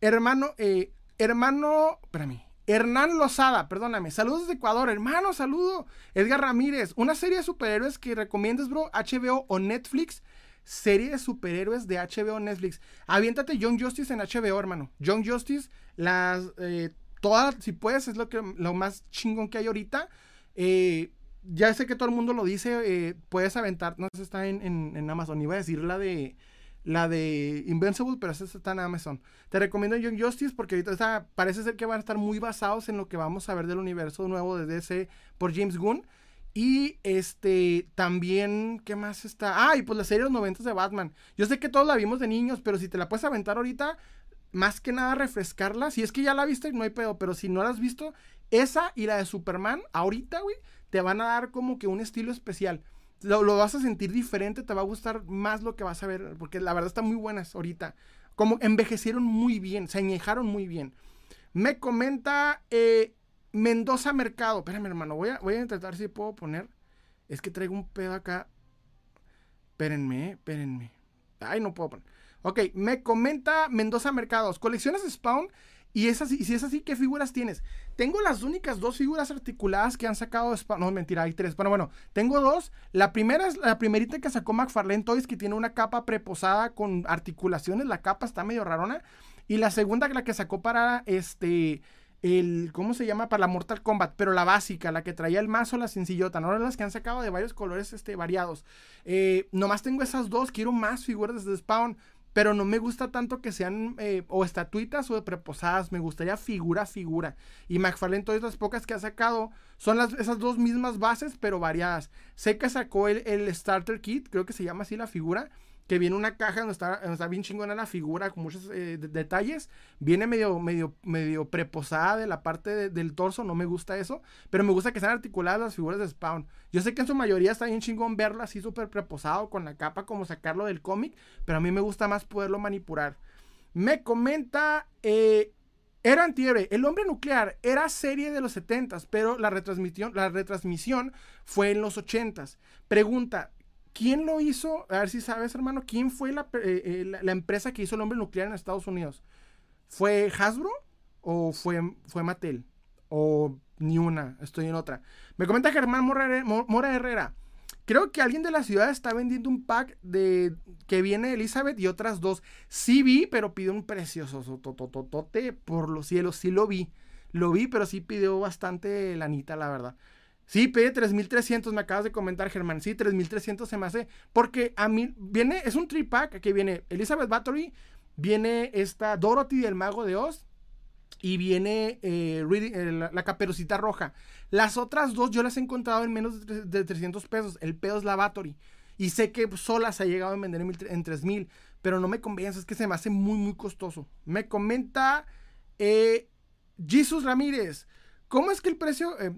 Hermano, eh, hermano, espérame. Hernán Lozada, perdóname. Saludos de Ecuador, hermano, saludo. Edgar Ramírez, una serie de superhéroes que recomiendas, bro, HBO o Netflix. Serie de superhéroes de HBO o Netflix. Aviéntate Young Justice en HBO, hermano. Young Justice, las eh, todas, si puedes, es lo, que, lo más chingón que hay ahorita. Eh, ya sé que todo el mundo lo dice, eh, puedes aventar, no sé, está en, Amazon, iba a decir la de la de Invincible, pero esa está en Amazon. Te recomiendo Young Justice porque ahorita parece ser que van a estar muy basados en lo que vamos a ver del universo nuevo de DC por James Gunn. Y este, también, ¿qué más está? Ah, y pues la serie de los 90 de Batman. Yo sé que todos la vimos de niños, pero si te la puedes aventar ahorita, más que nada refrescarla. Si es que ya la viste, no hay pedo, pero si no la has visto, esa y la de Superman, ahorita, güey, te van a dar como que un estilo especial. Lo, lo, vas a sentir diferente, te va a gustar más lo que vas a ver, porque la verdad están muy buenas ahorita. Como envejecieron muy bien, se añejaron muy bien. Me comenta eh, Mendoza Mercado. Espérame, hermano. Voy a, voy a intentar si puedo poner. Es que traigo un pedo acá. Espérenme, espérenme. Ay, no puedo poner. Ok, me comenta Mendoza Mercados. Colecciones Spawn. Y, es así, y si es así, ¿qué figuras tienes? Tengo las únicas dos figuras articuladas que han sacado Spawn. No, mentira, hay tres. Bueno, bueno, tengo dos. La primera es la primerita que sacó McFarlane Toys, que tiene una capa preposada con articulaciones. La capa está medio rarona. Y la segunda, la que sacó para este el, ¿cómo se llama? Para la Mortal Kombat, pero la básica, la que traía el mazo, la sencillota, no las que han sacado de varios colores este, variados. Eh, nomás tengo esas dos, quiero más figuras de Spawn, pero no me gusta tanto que sean eh, o estatuitas o preposadas, me gustaría figura a figura. Y McFarlane, todas las pocas que ha sacado, son esas dos mismas bases, pero variadas. Sé que sacó el, el Starter Kit, creo que se llama así la figura que viene una caja donde está, está bien chingona la figura con muchos eh, detalles. Viene medio, medio, medio preposada de la parte del torso, no me gusta eso. Pero me gusta que sean articuladas las figuras de Spawn. Yo sé que en su mayoría está bien chingón verlo así súper preposado con la capa, como sacarlo del cómic. Pero a mí me gusta más poderlo manipular. Me comenta. Eh, era antiebre. El hombre nuclear era serie de los 70s, pero la retransmisión, la retransmisión fue en los 80s. Pregunta, ¿Quién lo hizo? A ver si sabes, hermano. ¿Quién fue eh, eh, la, la, empresa que hizo el hombre nuclear en Estados Unidos? ¿Fue Hasbro o fue, fue Mattel? O ni una, estoy en otra. Me comenta Germán Mora, Herrera. Creo que alguien de la ciudad está vendiendo un pack de que viene Elizabeth y otras dos. Sí vi, pero pidió un precioso totototote por los cielos. Sí lo vi. Lo vi, pero sí pidió bastante lanita, la verdad. Sí, pide 3300, me acabas de comentar, Germán. Sí, 3300 se me hace. Porque a mí viene, es un tripack que viene Elizabeth Bathory, viene esta Dorothy del Mago de Oz y viene eh, eh, la, caperucita roja. Las otras dos yo las he encontrado en menos de, 300 pesos. El pedo es la Bathory. Y sé que sola se ha llegado a vender en, 3000, pero no me convence, es que se me hace muy, muy costoso. Me comenta eh, Jesus Ramírez. ¿Cómo es que el precio, eh,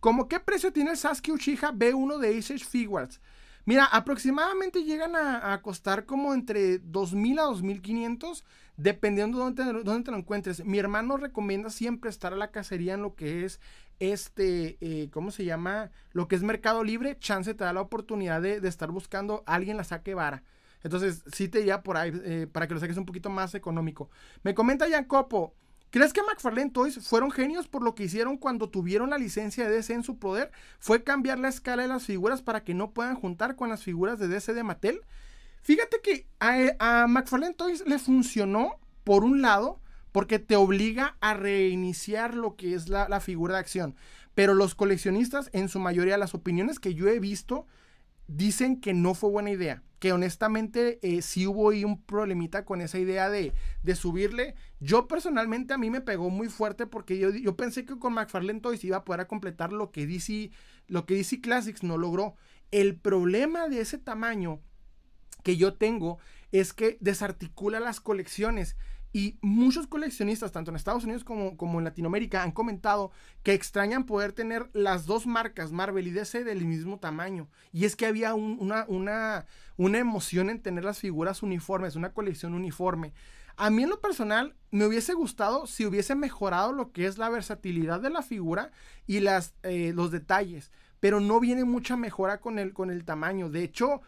¿Cómo qué precio tiene el Sasuke Uchiha B1 de Ace Figures? Mira, aproximadamente llegan a, costar como entre 2.000 a 2.500, dependiendo de dónde, dónde, te lo encuentres. Mi hermano recomienda siempre estar a la cacería en lo que es este, eh, ¿cómo se llama? Lo que es Mercado Libre. Chance te da la oportunidad de, estar buscando a alguien la saque vara. Entonces, sí te ya por ahí eh, para que lo saques un poquito más económico. Me comenta Copo. ¿Crees que McFarlane Toys fueron genios por lo que hicieron cuando tuvieron la licencia de DC en su poder? ¿Fue cambiar la escala de las figuras para que no puedan juntar con las figuras de DC de Mattel? Fíjate que a, McFarlane Toys le funcionó, por un lado, porque te obliga a reiniciar lo que es la, la figura de acción. Pero los coleccionistas, en su mayoría, las opiniones que yo he visto, dicen que no fue buena idea. Que honestamente eh, sí hubo ahí un problemita con esa idea de, subirle. Yo personalmente a mí me pegó muy fuerte porque yo, yo pensé que con McFarlane Toys iba a poder completar lo que DC, lo que DC Classics no logró. El problema de ese tamaño que yo tengo es que desarticula las colecciones. Y muchos coleccionistas, tanto en Estados Unidos como, en Latinoamérica, han comentado que extrañan poder tener las dos marcas, Marvel y DC, del mismo tamaño. Y es que había una, una, una emoción en tener las figuras uniformes, una colección uniforme. A mí en lo personal me hubiese gustado si hubiese mejorado lo que es la versatilidad de la figura y las, eh, los detalles. Pero no viene mucha mejora con el, con el tamaño. De hecho,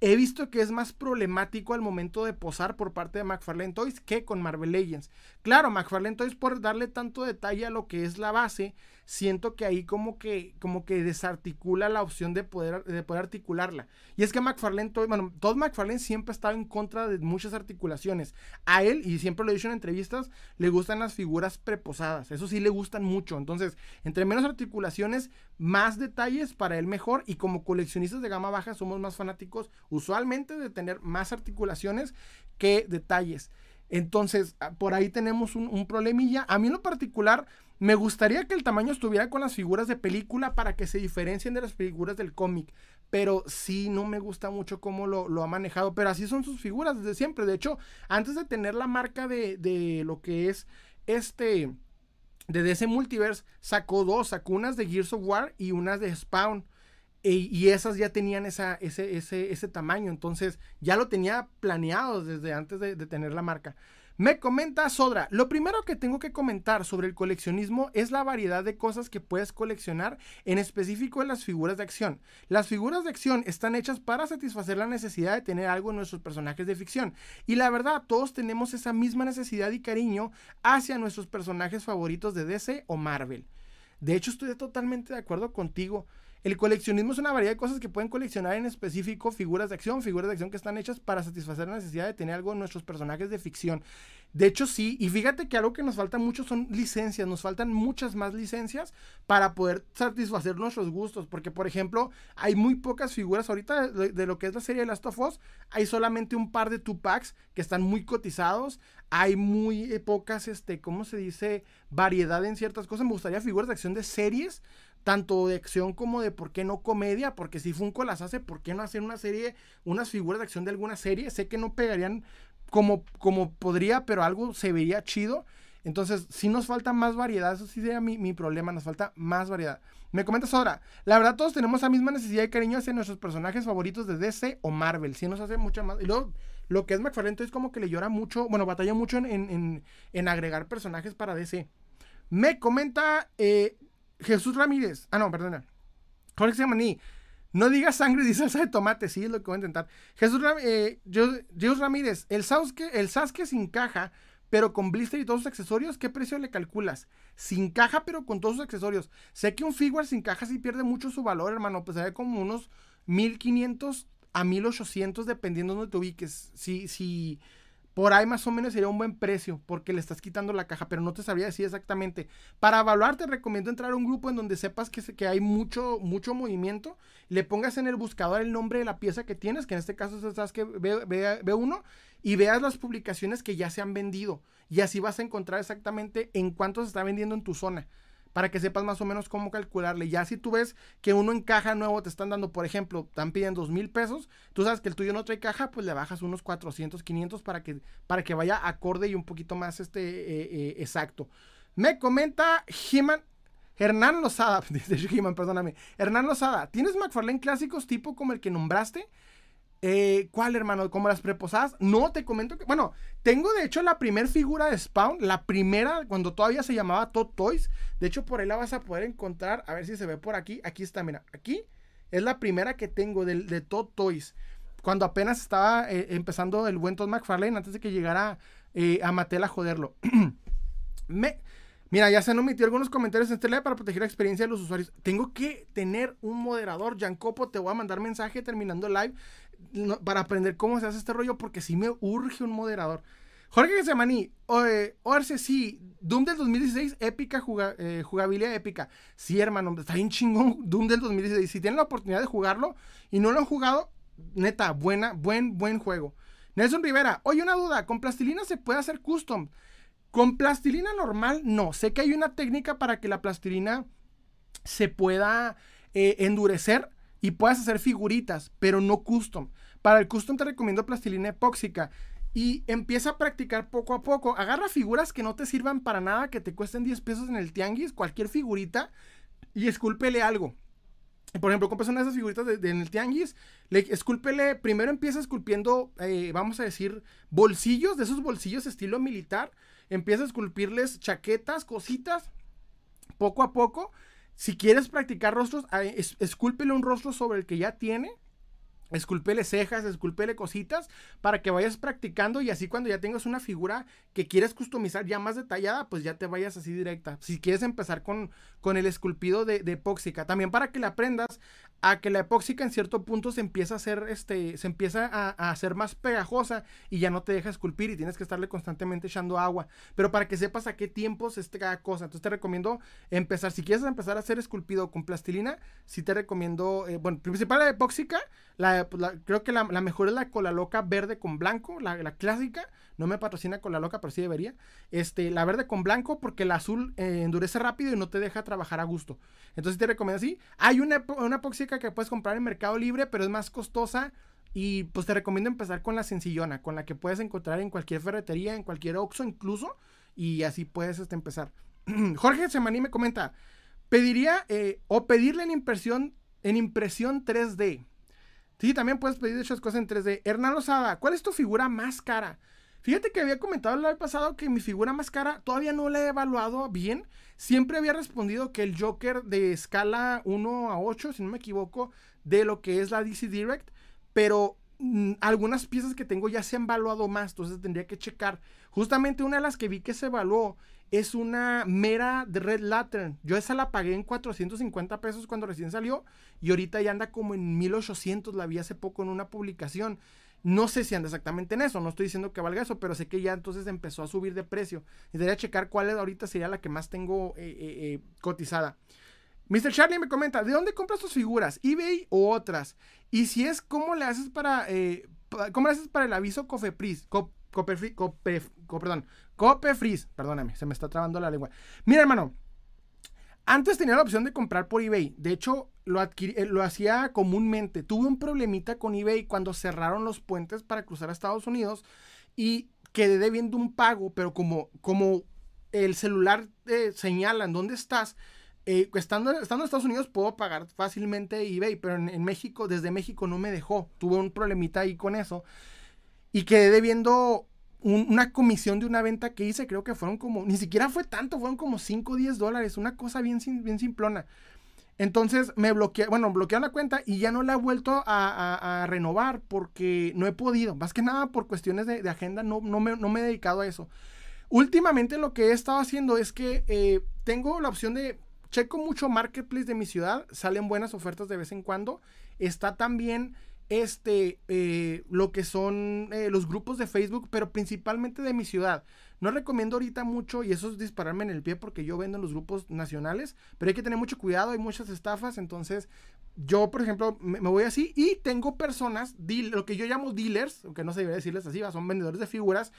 He visto que es más problemático al momento de posar por parte de McFarlane Toys que con Marvel Legends. Claro, McFarlane Toys por darle tanto detalle a lo que es la base, siento que ahí como que, como que desarticula la opción de poder, de poder articularla. Y es que McFarlane, bueno, Todd McFarlane siempre ha estado en contra de muchas articulaciones. A él, y siempre lo he dicho en entrevistas, le gustan las figuras preposadas. Eso sí le gustan mucho. Entonces, entre menos articulaciones, más detalles para él mejor. Y como coleccionistas de gama baja somos más fanáticos usualmente de tener más articulaciones que detalles. Entonces, ah, por ahí tenemos un, problemilla. A mí en lo particular, me gustaría que el tamaño estuviera con las figuras de película para que se diferencien de las figuras del cómic. Pero sí, no me gusta mucho cómo lo, ha manejado. Pero así son sus figuras desde siempre. De hecho, antes de tener la marca de, de lo que es este de DC Multiverse, sacó dos, sacó unas de Gears of War y unas de Spawn. E, y esas ya tenían ese, ese, ese, tamaño. Entonces ya lo tenía planeado desde antes de, de tener la marca. Me comenta Sodra, lo primero que tengo que comentar sobre el coleccionismo es la variedad de cosas que puedes coleccionar, en específico en las figuras de acción. Las figuras de acción están hechas para satisfacer la necesidad de tener algo en nuestros personajes de ficción. Y la verdad, todos tenemos esa misma necesidad y cariño hacia nuestros personajes favoritos de DC o Marvel. De hecho, estoy totalmente de acuerdo contigo. El coleccionismo es una variedad de cosas que pueden coleccionar en específico figuras de acción, figuras de acción que están hechas para satisfacer la necesidad de tener algo en nuestros personajes de ficción. De hecho, sí, y fíjate que algo que nos falta mucho son licencias, nos faltan muchas más licencias para poder satisfacer nuestros gustos, porque por ejemplo, hay muy pocas figuras ahorita de, lo que es la serie de Last of Us, hay solamente un par de two packs que están muy cotizados, hay muy eh, pocas, este, ¿cómo se dice? Variedad en ciertas cosas, me gustaría figuras de acción de series tanto de acción como de por qué no comedia, porque si Funko las hace, ¿por qué no hacer una serie, unas figuras de acción de alguna serie? Sé que no pegarían como, como podría, pero algo se vería chido. Entonces, si nos falta más variedad, eso sí sería mi, problema, nos falta más variedad. Me comentas ahora, la verdad todos tenemos la misma necesidad de cariño hacia nuestros personajes favoritos de DC o Marvel, si nos hace mucho más. Y luego, lo que es McFarlane es como que le llora mucho, bueno, batalla mucho en, en, agregar personajes para DC. Me comenta eh, Jesús Ramírez. Ah, no, perdona. Jorge Semaní. No digas sangre *laughs* y salsa de tomate, sí, es lo que voy a intentar. Jesús, eh, Ramírez, el Sasuke, el Sasuke sin caja, pero con blister y todos sus accesorios, ¿qué precio le calculas? Sin caja, pero con todos sus accesorios. Sé que un figure sin caja sí pierde mucho su valor, hermano, pues hay como unos 1500 a 1800 dependiendo de donde te ubiques. Si, si, por ahí más o menos sería un buen precio porque le estás quitando la caja, pero no te sabría decir exactamente. Para evaluar te recomiendo entrar a un grupo en donde sepas que, que hay mucho, mucho movimiento, le pongas en el buscador el nombre de la pieza que tienes, que en este caso es que ve, ve uno, y veas las publicaciones que ya se han vendido. Y así vas a encontrar exactamente en cuánto se está vendiendo en tu zona para que sepas más o menos cómo calcularle. Ya si tú ves que uno en caja nuevo te están dando, por ejemplo, están pidiendo dos mil pesos, tú sabes que el tuyo no trae caja, pues le bajas unos 400, 500 para que, para que vaya acorde y un poquito más este, eh, eh, exacto. Me comenta He-Man. Hernán Lozada, *laughs* dice perdóname. Hernán Lozada, ¿tienes McFarlane clásicos tipo como el que nombraste? Eh, ¿Cuál, hermano? ¿Como las preposadas? No, te comento que. Bueno, tengo de hecho la primera figura de Spawn, la primera, cuando todavía se llamaba Tot Toys. De hecho, por ahí la vas a poder encontrar. A ver si se ve por aquí. Aquí está, mira. Aquí es la primera que tengo de, de Tot Toys. Cuando apenas estaba eh, empezando el buen Todd McFarlane, antes de que llegara eh, a Mattel a joderlo. *clears throat* Me. Mira, ya se han omitido algunos comentarios en este live para proteger la experiencia de los usuarios. Tengo que tener un moderador. Jancopo, te voy a mandar mensaje terminando el live para aprender cómo se hace este rollo, porque sí me urge un moderador. Jorge Gesemaní, eh, Orce, sí, Doom del 2016, épica eh, jugabilidad épica. Sí, hermano, está bien chingón Doom del 2016. Si tienen la oportunidad de jugarlo y no lo han jugado, neta, buena, buen, buen juego. Nelson Rivera, oye, una duda, ¿con plastilina se puede hacer custom? Con plastilina normal, no. Sé que hay una técnica para que la plastilina se pueda eh, endurecer y puedas hacer figuritas, pero no custom. Para el custom te recomiendo plastilina epóxica y empieza a practicar poco a poco. Agarra figuras que no te sirvan para nada, que te cuesten 10 pesos en el tianguis, cualquier figurita, y escúlpele algo. Por ejemplo, compras una de esas figuritas de, en el tianguis, le, escúlpele, primero empieza esculpiendo, eh, vamos a decir, bolsillos, de esos bolsillos estilo militar, empieza a esculpirles chaquetas, cositas, poco a poco, si quieres practicar rostros, escúlpele un rostro sobre el que ya tiene. Esculpele cejas, esculpele cositas para que vayas practicando y así cuando ya tengas una figura que quieres customizar ya más detallada, pues ya te vayas así directa. Si quieres empezar con, con el esculpido de, epóxica, también para que le aprendas a que la epóxica en cierto punto se empieza a hacer, este, se empieza a, hacer más pegajosa y ya no te deja esculpir y tienes que estarle constantemente echando agua. Pero para que sepas a qué tiempos este cada cosa. Entonces te recomiendo empezar, si quieres empezar a hacer esculpido con plastilina, sí te recomiendo, eh, bueno, principal la epóxica, la pues, la, creo que la, mejor es la cola loca verde con blanco, la, la, clásica. No me patrocina cola loca, pero sí debería. Este, la verde con blanco porque el azul eh, endurece rápido y no te deja trabajar a gusto. Entonces te recomiendo así. Hay una, una que puedes comprar en Mercado Libre, pero es más costosa. Y pues te recomiendo empezar con la sencillona, con la que puedes encontrar en cualquier ferretería, en cualquier Oxxo incluso. Y así puedes este, empezar. *clears throat* Jorge Semaní me comenta, pediría eh, o pedirle en impresión, en impresión 3D. Sí, también puedes pedir esas cosas en 3D. Hernán Lozada, ¿cuál es tu figura más cara? Fíjate que había comentado el año pasado que mi figura más cara todavía no la he evaluado bien. Siempre había respondido que el Joker de escala 1 a 8, si no me equivoco, de lo que es la DC Direct, pero mm, algunas piezas que tengo ya se han evaluado más, entonces tendría que checar. Justamente una de las que vi que se evaluó es una mera de Red Lantern. Yo esa la pagué en 450 pesos cuando recién salió y ahorita ya anda como en 1800, la vi hace poco en una publicación. No sé si anda exactamente en eso, no estoy diciendo que valga eso, pero sé que ya entonces empezó a subir de precio. Y debería checar cuál ahorita sería la que más tengo eh, eh, eh, cotizada. Mr. Charlie me comenta, ¿de dónde compras tus figuras? ¿eBay o otras? Y si es, ¿cómo le haces para, cómo le haces para el aviso Cofepris? Cope, perdón, Copefris, perdóname, se me está trabando la lengua. Mira, hermano, antes tenía la opción de comprar por eBay. De hecho, lo, eh, lo hacía comúnmente. Tuve un problemita con eBay cuando cerraron los puentes para cruzar a Estados Unidos y quedé debiendo un pago, pero como, como el celular eh, señala en dónde estás, eh, estando, estando, en Estados Unidos puedo pagar fácilmente eBay, pero en, en, México, desde México no me dejó. Tuve un problemita ahí con eso y quedé debiendo una comisión de una venta que hice, creo que fueron como, ni siquiera fue tanto, fueron como 5 o 10 dólares, una cosa bien, bien simplona. Entonces me bloqueé, bueno, bloquearon la cuenta y ya no la he vuelto a, renovar porque no he podido, más que nada por cuestiones de, agenda, no, no, me, no, me, he dedicado a eso. Últimamente lo que he estado haciendo es que eh, tengo la opción de, checo mucho Marketplace de mi ciudad, salen buenas ofertas de vez en cuando, está también este, eh, lo que son eh, los grupos de Facebook, pero principalmente de mi ciudad. No recomiendo ahorita mucho, y eso es dispararme en el pie porque yo vendo en los grupos nacionales, pero hay que tener mucho cuidado, hay muchas estafas, entonces yo, por ejemplo, me, voy así y tengo personas, lo que yo llamo dealers, aunque no se debería decirles así, son vendedores de figuras,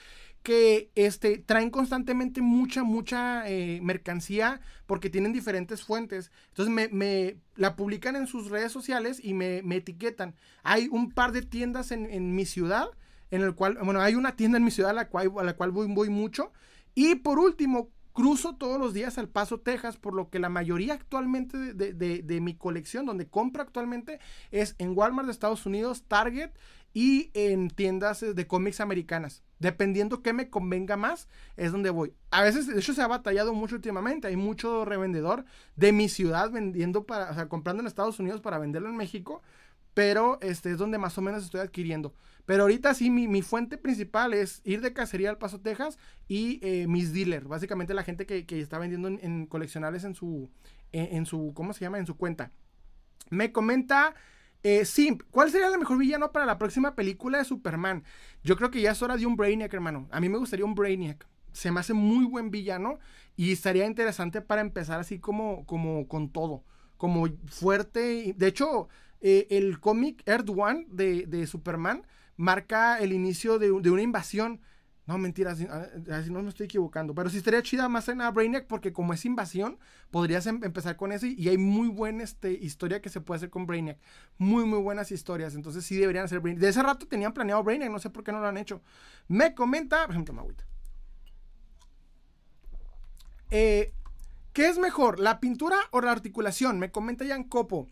que este, traen constantemente mucha, mucha eh, mercancía porque tienen diferentes fuentes. Entonces me, me, la publican en sus redes sociales y me, me etiquetan. Hay un par de tiendas en, en, mi ciudad, en el cual, bueno, hay una tienda en mi ciudad a la cual, a la cual voy, voy mucho. Y por último, cruzo todos los días al Paso, Texas, por lo que la mayoría actualmente de, de, mi colección, donde compro actualmente, es en Walmart de Estados Unidos, Target y en tiendas eh, de cómics americanas. Dependiendo qué me convenga más, es donde voy. A veces, de hecho, se ha batallado mucho últimamente. Hay mucho revendedor de mi ciudad vendiendo para, o sea, comprando en Estados Unidos para venderlo en México. Pero este es donde más o menos estoy adquiriendo. Pero ahorita sí, mi, fuente principal es ir de cacería al Paso, Texas y eh, mis dealers. Básicamente la gente que, está vendiendo en, coleccionales en su, en su, ¿cómo se llama? En su cuenta. Me comenta eh, Simp, ¿cuál sería el mejor villano para la próxima película de Superman? Yo creo que ya es hora de un Brainiac, hermano. A mí me gustaría un Brainiac. Se me hace muy buen villano y estaría interesante para empezar así como, como con todo. Como fuerte. De hecho, eh, el cómic Earth One de, Superman marca el inicio de, de una invasión no, mentira, ah, así, no me estoy equivocando. Pero sí estaría chida más en a Brainiac porque como es invasión, podrías em, empezar con eso y, hay muy buena este, historia que se puede hacer con Brainiac. Muy, muy buenas historias. Entonces sí deberían hacer Brainiac. De ese rato tenían planeado Brainiac, no sé por qué no lo han hecho. Me comenta, por ejemplo, Maguita. Eh, ¿Qué es mejor, la pintura o la articulación? Me comenta Jan Copo.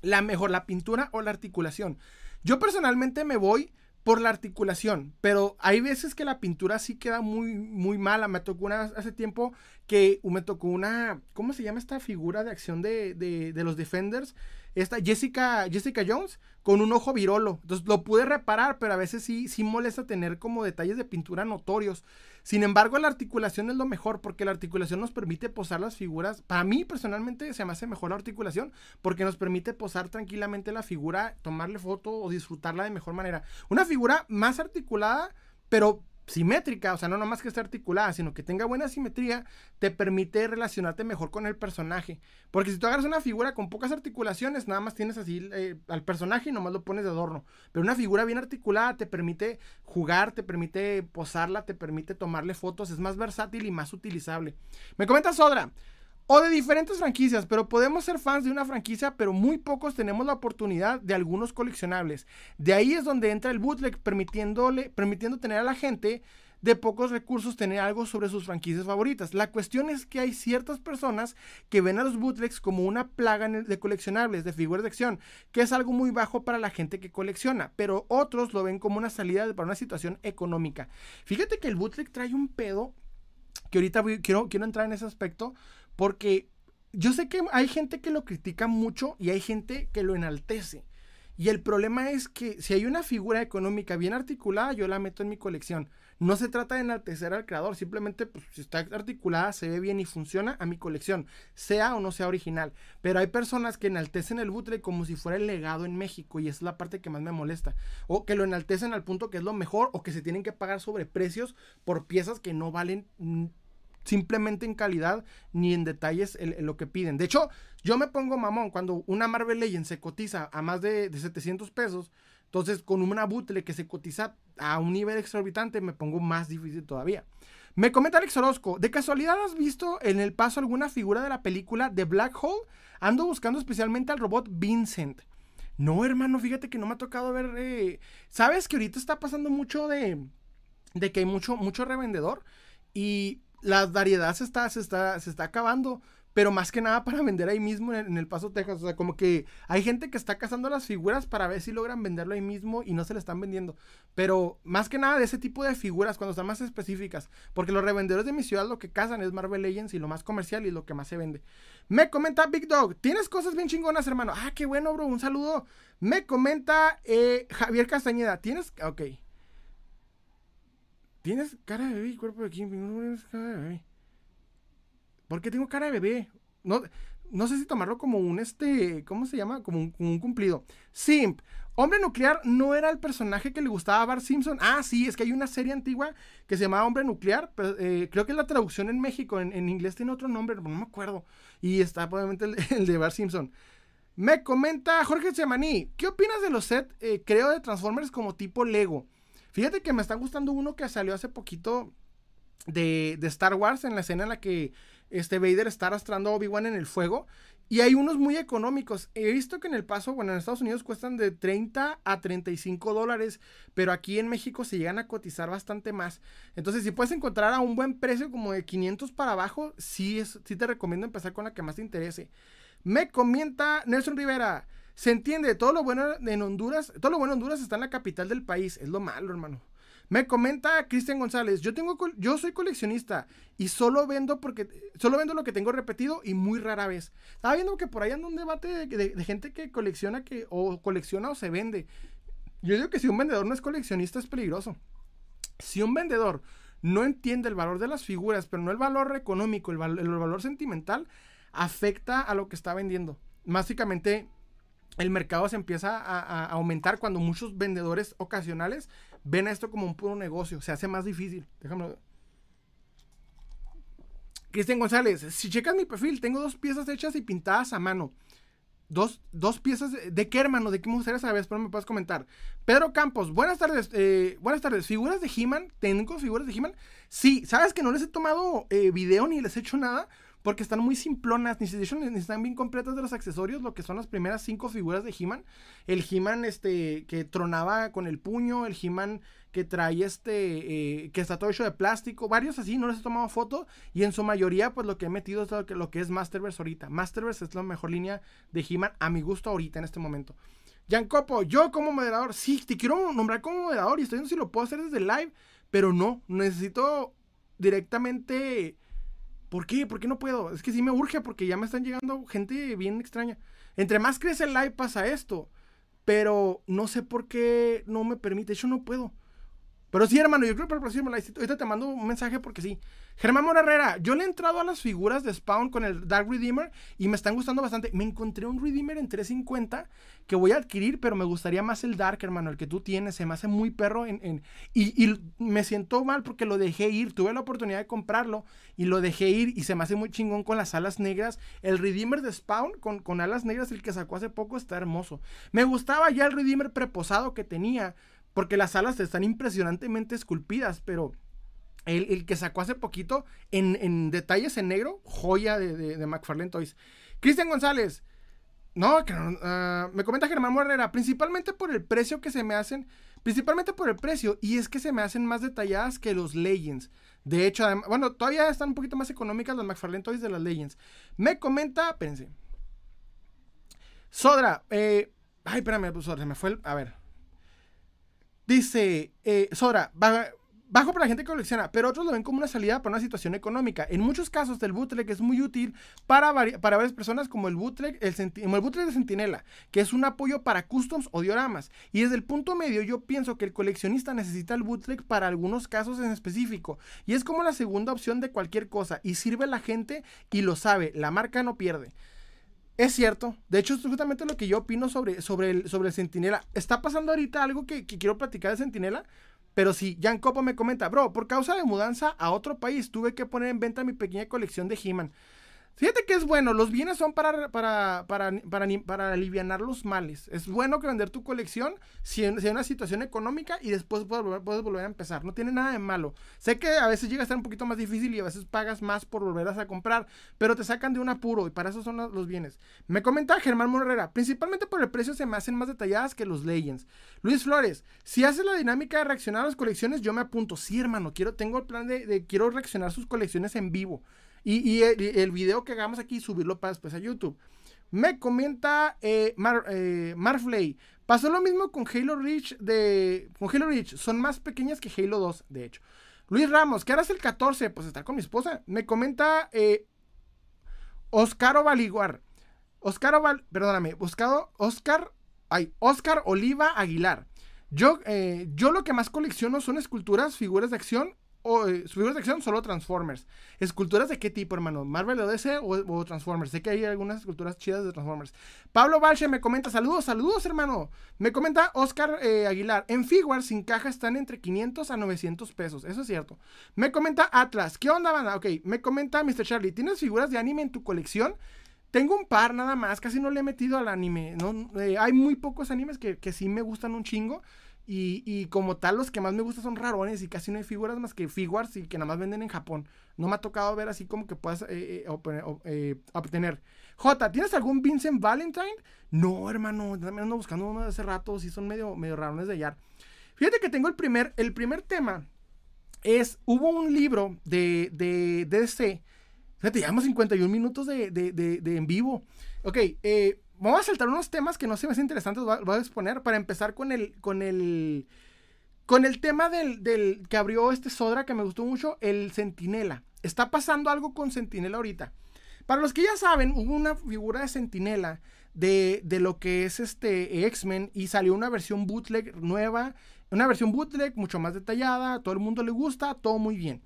La mejor, la pintura o la articulación. Yo personalmente me voy por la articulación, pero hay veces que la pintura sí queda muy, muy mala. Me tocó una, hace tiempo que me tocó una, ¿cómo se llama esta figura de acción de, de, de los Defenders? Esta Jessica, Jessica Jones con un ojo virolo. Entonces lo pude reparar, pero a veces sí, sí molesta tener como detalles de pintura notorios. Sin embargo, la articulación es lo mejor porque la articulación nos permite posar las figuras. Para mí personalmente se me hace mejor la articulación porque nos permite posar tranquilamente la figura, tomarle foto o disfrutarla de mejor manera. Una figura más articulada, pero simétrica, o sea, no nomás que esté articulada, sino que tenga buena simetría, te permite relacionarte mejor con el personaje. Porque si tú agarras una figura con pocas articulaciones, nada más tienes así eh, al personaje y nomás lo pones de adorno. Pero una figura bien articulada te permite jugar, te permite posarla, te permite tomarle fotos, es más versátil y más utilizable. Me comenta Sodra. O de diferentes franquicias, pero podemos ser fans de una franquicia, pero muy pocos tenemos la oportunidad de algunos coleccionables. De ahí es donde entra el bootleg, permitiéndole, permitiendo tener a la gente de pocos recursos tener algo sobre sus franquicias favoritas. La cuestión es que hay ciertas personas que ven a los bootlegs como una plaga de coleccionables, de figuras de acción, que es algo muy bajo para la gente que colecciona, pero otros lo ven como una salida para una situación económica. Fíjate que el bootleg trae un pedo que ahorita quiero, quiero entrar en ese aspecto porque yo sé que hay gente que lo critica mucho y hay gente que lo enaltece. Y el problema es que si hay una figura económica bien articulada, yo la meto en mi colección. No se trata de enaltecer al creador, simplemente pues, si está articulada, se ve bien y funciona a mi colección, sea o no sea original. Pero hay personas que enaltecen el bootleg como si fuera el legado en México y es la parte que más me molesta. O que lo enaltecen al punto que es lo mejor o que se tienen que pagar sobreprecios por piezas que no valen simplemente en calidad ni en detalles lo que piden. De hecho, yo me pongo mamón cuando una Marvel Legends se cotiza a más de, 700 pesos. Entonces, con una bootleg que se cotiza a un nivel exorbitante, me pongo más difícil todavía. Me comenta Alex Orozco, ¿de casualidad has visto en el paso alguna figura de la película de Black Hole? Ando buscando especialmente al robot Vincent. No, hermano, fíjate que no me ha tocado ver... Eh, ¿Sabes que ahorita está pasando mucho de, de que hay mucho, mucho revendedor? Y la variedad se está, se está, se está acabando, pero más que nada para vender ahí mismo en, El Paso, Texas. O sea, como que hay gente que está cazando las figuras para ver si logran venderlo ahí mismo y no se le están vendiendo. Pero más que nada de ese tipo de figuras, cuando están más específicas. Porque los revendedores de mi ciudad lo que cazan es Marvel Legends y lo más comercial y lo que más se vende. Me comenta Big Dog, tienes cosas bien chingonas, hermano. Ah, qué bueno, bro, un saludo. Me comenta eh, Javier Castañeda, tienes... Ok. Tienes cara de bebé y cuerpo de Kim. No tienes cara de bebé. ¿Por qué tengo cara de bebé? No, no sé si tomarlo como un este. ¿Cómo se llama? Como un, cumplido. Simp. Hombre Nuclear no era el personaje que le gustaba a Bart Simpson. Ah, sí, es que hay una serie antigua que se llamaba Hombre Nuclear. Eh, creo que la traducción en México, en, inglés tiene otro nombre, no me acuerdo. Y está probablemente el, *laughs* de Bart Simpson. Me comenta Jorge Semaní. ¿Qué opinas de los sets, eh, creo, de Transformers como tipo Lego? Fíjate que me está gustando uno que salió hace poquito de, Star Wars, en la escena en la que este Vader está arrastrando a Obi-Wan en el fuego. Y hay unos muy económicos. He visto que en el paso, bueno, en Estados Unidos cuestan de 30 a 35 dólares, pero aquí en México se llegan a cotizar bastante más. Entonces, si puedes encontrar a un buen precio como de 500 para abajo, sí, es, sí te recomiendo empezar con la que más te interese. Me comenta Nelson Rivera. Se entiende, todo lo bueno en Honduras, todo lo bueno en Honduras está en la capital del país. Es lo malo, hermano. Me comenta Cristian González, yo tengo yo soy coleccionista y solo vendo porque solo vendo lo que tengo repetido y muy rara vez. Estaba viendo que por ahí anda un debate de, gente que colecciona que o colecciona o se vende. Yo digo que si un vendedor no es coleccionista es peligroso. Si un vendedor no entiende el valor de las figuras, pero no el valor económico, el, el valor sentimental, afecta a lo que está vendiendo. Básicamente el mercado se empieza a, aumentar cuando muchos vendedores ocasionales ven a esto como un puro negocio. Se hace más difícil. Déjame. Cristian González, si checas mi perfil, tengo dos piezas hechas y pintadas a mano. Dos, dos piezas de, qué, hermano, de qué me gustaría saber, me puedas comentar. Pedro Campos, buenas tardes, eh, buenas tardes. ¿Figuras de He-Man? ¿Tengo figuras de He-Man? Sí, ¿sabes que no les he tomado eh, video ni les he hecho nada? Porque están muy simplonas, ni, ni están bien completas de los accesorios, lo que son las primeras cinco figuras de He-Man. El He-Man este, que tronaba con el puño, el He-Man que trae este, eh, que está todo hecho de plástico, varios así, no les he tomado foto. Y en su mayoría, pues lo que he metido es lo que, lo que es Masterverse ahorita. Masterverse es la mejor línea de He-Man a mi gusto ahorita en este momento. Copo, yo como moderador, sí, te quiero nombrar como moderador y estoy viendo si lo puedo hacer desde live, pero no, necesito directamente ¿Por qué? ¿Por qué no puedo? Es que sí me urge porque ya me están llegando gente bien extraña. Entre más crece el live pasa esto. Pero no sé por qué no me permite. Yo no puedo. Pero sí, hermano, yo creo que por el próximo live, ahorita te mando un mensaje porque sí. Germán Morarrera, yo le he entrado a las figuras de Spawn con el Dark Redeemer y me están gustando bastante. Me encontré un Redeemer en 350 que voy a adquirir, pero me gustaría más el Dark, hermano, el que tú tienes. Se me hace muy perro en, y, y, me siento mal porque lo dejé ir. Tuve la oportunidad de comprarlo y lo dejé ir y se me hace muy chingón con las alas negras. El Redeemer de Spawn con, con alas negras, el que sacó hace poco, está hermoso. Me gustaba ya el Redeemer preposado que tenía porque las alas están impresionantemente esculpidas, pero el, que sacó hace poquito en, detalles en negro, joya de, de, McFarlane Toys. Cristian González. No, uh, me comenta Germán Morrera, principalmente por el precio que se me hacen, principalmente por el precio, y es que se me hacen más detalladas que los Legends. De hecho, bueno, todavía están un poquito más económicas las McFarlane Toys de las Legends. Me comenta, espérense. Sodra, eh, ay, espérame, pues, Sodra, se me fue el, a ver. Dice, eh, Sora, bajo para la gente que colecciona, pero otros lo ven como una salida para una situación económica. En muchos casos, el bootleg es muy útil para, para varias personas, como el bootleg, el, el bootleg de Sentinela, que es un apoyo para customs o dioramas. Y desde el punto medio, yo pienso que el coleccionista necesita el bootleg para algunos casos en específico. Y es como la segunda opción de cualquier cosa. Y sirve a la gente y lo sabe. La marca no pierde. Es cierto. De hecho, es justamente lo que yo opino sobre, sobre, el, sobre el Centinela. Está pasando ahorita algo que, quiero platicar de Centinela. Pero sí, Jan Copo me comenta, bro, por causa de mudanza a otro país, tuve que poner en venta mi pequeña colección de He-Man. Fíjate que es bueno, los bienes son para, para, para, para, para aliviar los males. Es bueno que vender tu colección si, hay una situación económica y después puedes volver, puedes volver, a empezar. No tiene nada de malo. Sé que a veces llega a estar un poquito más difícil y a veces pagas más por volver a comprar, pero te sacan de un apuro y para eso son los bienes. Me comenta Germán Morrera, principalmente por el precio se me hacen más detalladas que los Legends. Luis Flores, si haces la dinámica de reaccionar a las colecciones, yo me apunto. Sí, hermano, quiero, tengo el plan de, de quiero reaccionar sus colecciones en vivo. Y, el, video que hagamos aquí, subirlo para después a YouTube. Me comenta eh, eh, Marflay. Pasó lo mismo con Halo Reach de. Con Halo Reach. Son más pequeñas que Halo 2, de hecho. Luis Ramos, ¿qué harás el 14? Pues estar con mi esposa. Me comenta eh, Oscar Ovaliguar. Oscar Oval, perdóname, buscado Oscar, ay, Oscar Oliva Aguilar. Yo, eh, yo lo que más colecciono son esculturas, figuras de acción o, eh, de acción, solo Transformers. ¿Esculturas de qué tipo, hermano? ¿Marvel o DC o, Transformers? Sé que hay algunas esculturas chidas de Transformers. Pablo Balche me comenta, saludos, saludos, hermano. Me comenta Oscar eh, Aguilar, en Figuarts sin caja están entre 500 a 900 pesos. Eso es cierto. Me comenta Atlas, ¿qué onda, banda? Ok, me comenta Mr. Charlie, ¿tienes figuras de anime en tu colección? Tengo un par nada más, casi no le he metido al anime. ¿no? Eh, hay muy pocos animes que, que sí me gustan un chingo. Y, como tal, los que más me gustan son rarones y casi no hay figuras más que figuras y que nada más venden en Japón. No me ha tocado ver así como que puedas eh, eh, eh, obtener. J, ¿tienes algún Vincent Valentine? No, hermano, también ando buscando uno de hace rato, sí son medio, medio rarones de hallar. Fíjate que tengo el primer, el primer tema. Es, hubo un libro de, de, de DC. Fíjate, llevamos 51 minutos de, de, de en vivo. Ok, eh Vamos a saltar unos temas que no se me hacen interesantes, voy a exponer para empezar con el, con el, con el tema del, del, que abrió este Sodra que me gustó mucho, el Centinela. Está pasando algo con Centinela ahorita. Para los que ya saben, hubo una figura de Centinela de, de lo que es este X-Men y salió una versión bootleg nueva, una versión bootleg mucho más detallada, todo el mundo le gusta, todo muy bien.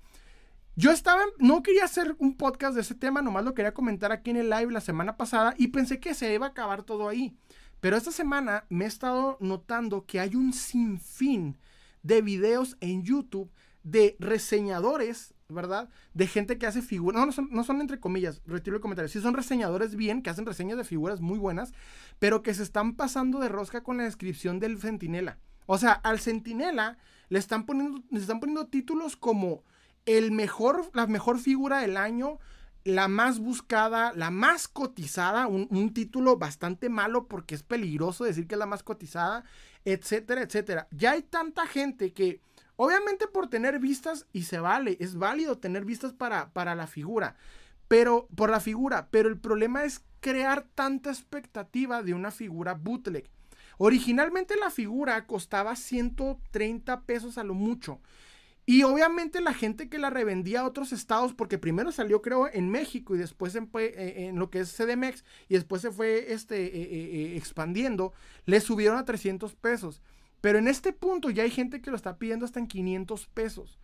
Yo estaba, no quería hacer un podcast de ese tema, nomás lo quería comentar aquí en el live la semana pasada y pensé que se iba a acabar todo ahí. Pero esta semana me he estado notando que hay un sinfín de videos en YouTube de reseñadores, ¿verdad? De gente que hace figuras, no, no son, no son entre comillas, retiro el comentario, sí son reseñadores bien, que hacen reseñas de figuras muy buenas, pero que se están pasando de rosca con la descripción del centinela. O sea, al centinela le están poniendo, le están poniendo títulos como el mejor, la mejor figura del año, la más buscada, la más cotizada, un, título bastante malo porque es peligroso decir que es la más cotizada, etcétera, etcétera. Ya hay tanta gente que, obviamente por tener vistas, y se vale, es válido tener vistas para, para la figura, pero por la figura, pero el problema es crear tanta expectativa de una figura bootleg. Originalmente la figura costaba 130 pesos a lo mucho. Y obviamente la gente que la revendía a otros estados, porque primero salió creo en México y después en, eh, lo que es CDMX y después se fue este, eh, eh, expandiendo, le subieron a 300 pesos. Pero en este punto ya hay gente que lo está pidiendo hasta en 500 pesos.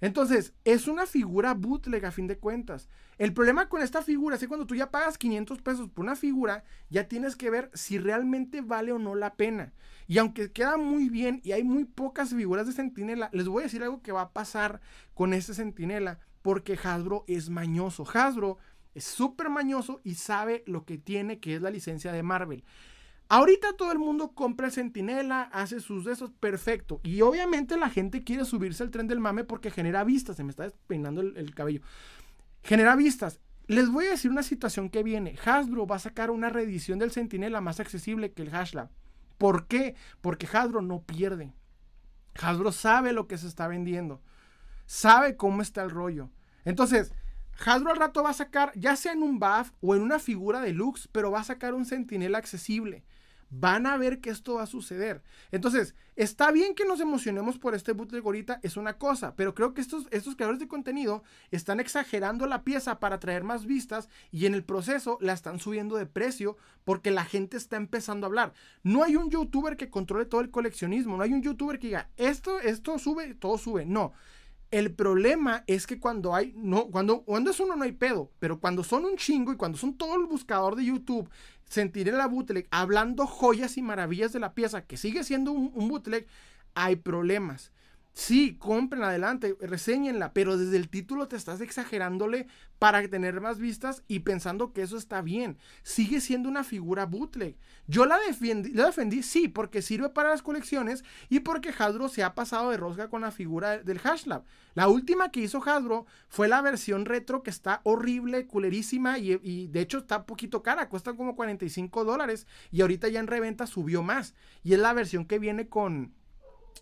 Entonces, es una figura bootleg a fin de cuentas. El problema con esta figura es que cuando tú ya pagas 500 pesos por una figura, ya tienes que ver si realmente vale o no la pena. Y aunque queda muy bien y hay muy pocas figuras de Sentinela, les voy a decir algo que va a pasar con este Sentinela, porque Hasbro es mañoso. Hasbro es súper mañoso y sabe lo que tiene, que es la licencia de Marvel. Ahorita todo el mundo compra el Sentinela, hace sus de esos, perfecto. Y obviamente la gente quiere subirse al tren del mame porque genera vistas. Se me está despeinando el, cabello. Genera vistas. Les voy a decir una situación que viene. Hasbro va a sacar una reedición del Sentinela más accesible que el Hashlab. ¿Por qué? Porque Hasbro no pierde. Hasbro sabe lo que se está vendiendo. Sabe cómo está el rollo. Entonces, Hasbro al rato va a sacar, ya sea en un buff o en una figura deluxe, pero va a sacar un Sentinela accesible van a ver que esto va a suceder. Entonces, está bien que nos emocionemos por este bootleg ahorita, es una cosa, pero creo que estos, estos creadores de contenido están exagerando la pieza para traer más vistas y en el proceso la están subiendo de precio porque la gente está empezando a hablar. No hay un youtuber que controle todo el coleccionismo, no hay un youtuber que diga, esto, esto sube, todo sube. No. El problema es que cuando hay, no, cuando, cuando es uno no hay pedo, pero cuando son un chingo y cuando son todo el buscador de YouTube sentiré la bootleg hablando joyas y maravillas de la pieza, que sigue siendo un, un bootleg, hay problemas. Sí, compren adelante, reseñenla, pero desde el título te estás exagerándole para tener más vistas y pensando que eso está bien. Sigue siendo una figura bootleg. Yo la defendí, la defendí sí, porque sirve para las colecciones y porque Hasbro se ha pasado de rosca con la figura del Hashlab. La última que hizo Hasbro fue la versión retro que está horrible, culerísima y, y de hecho está poquito cara, cuesta como 45 dólares y ahorita ya en reventa subió más. Y es la versión que viene con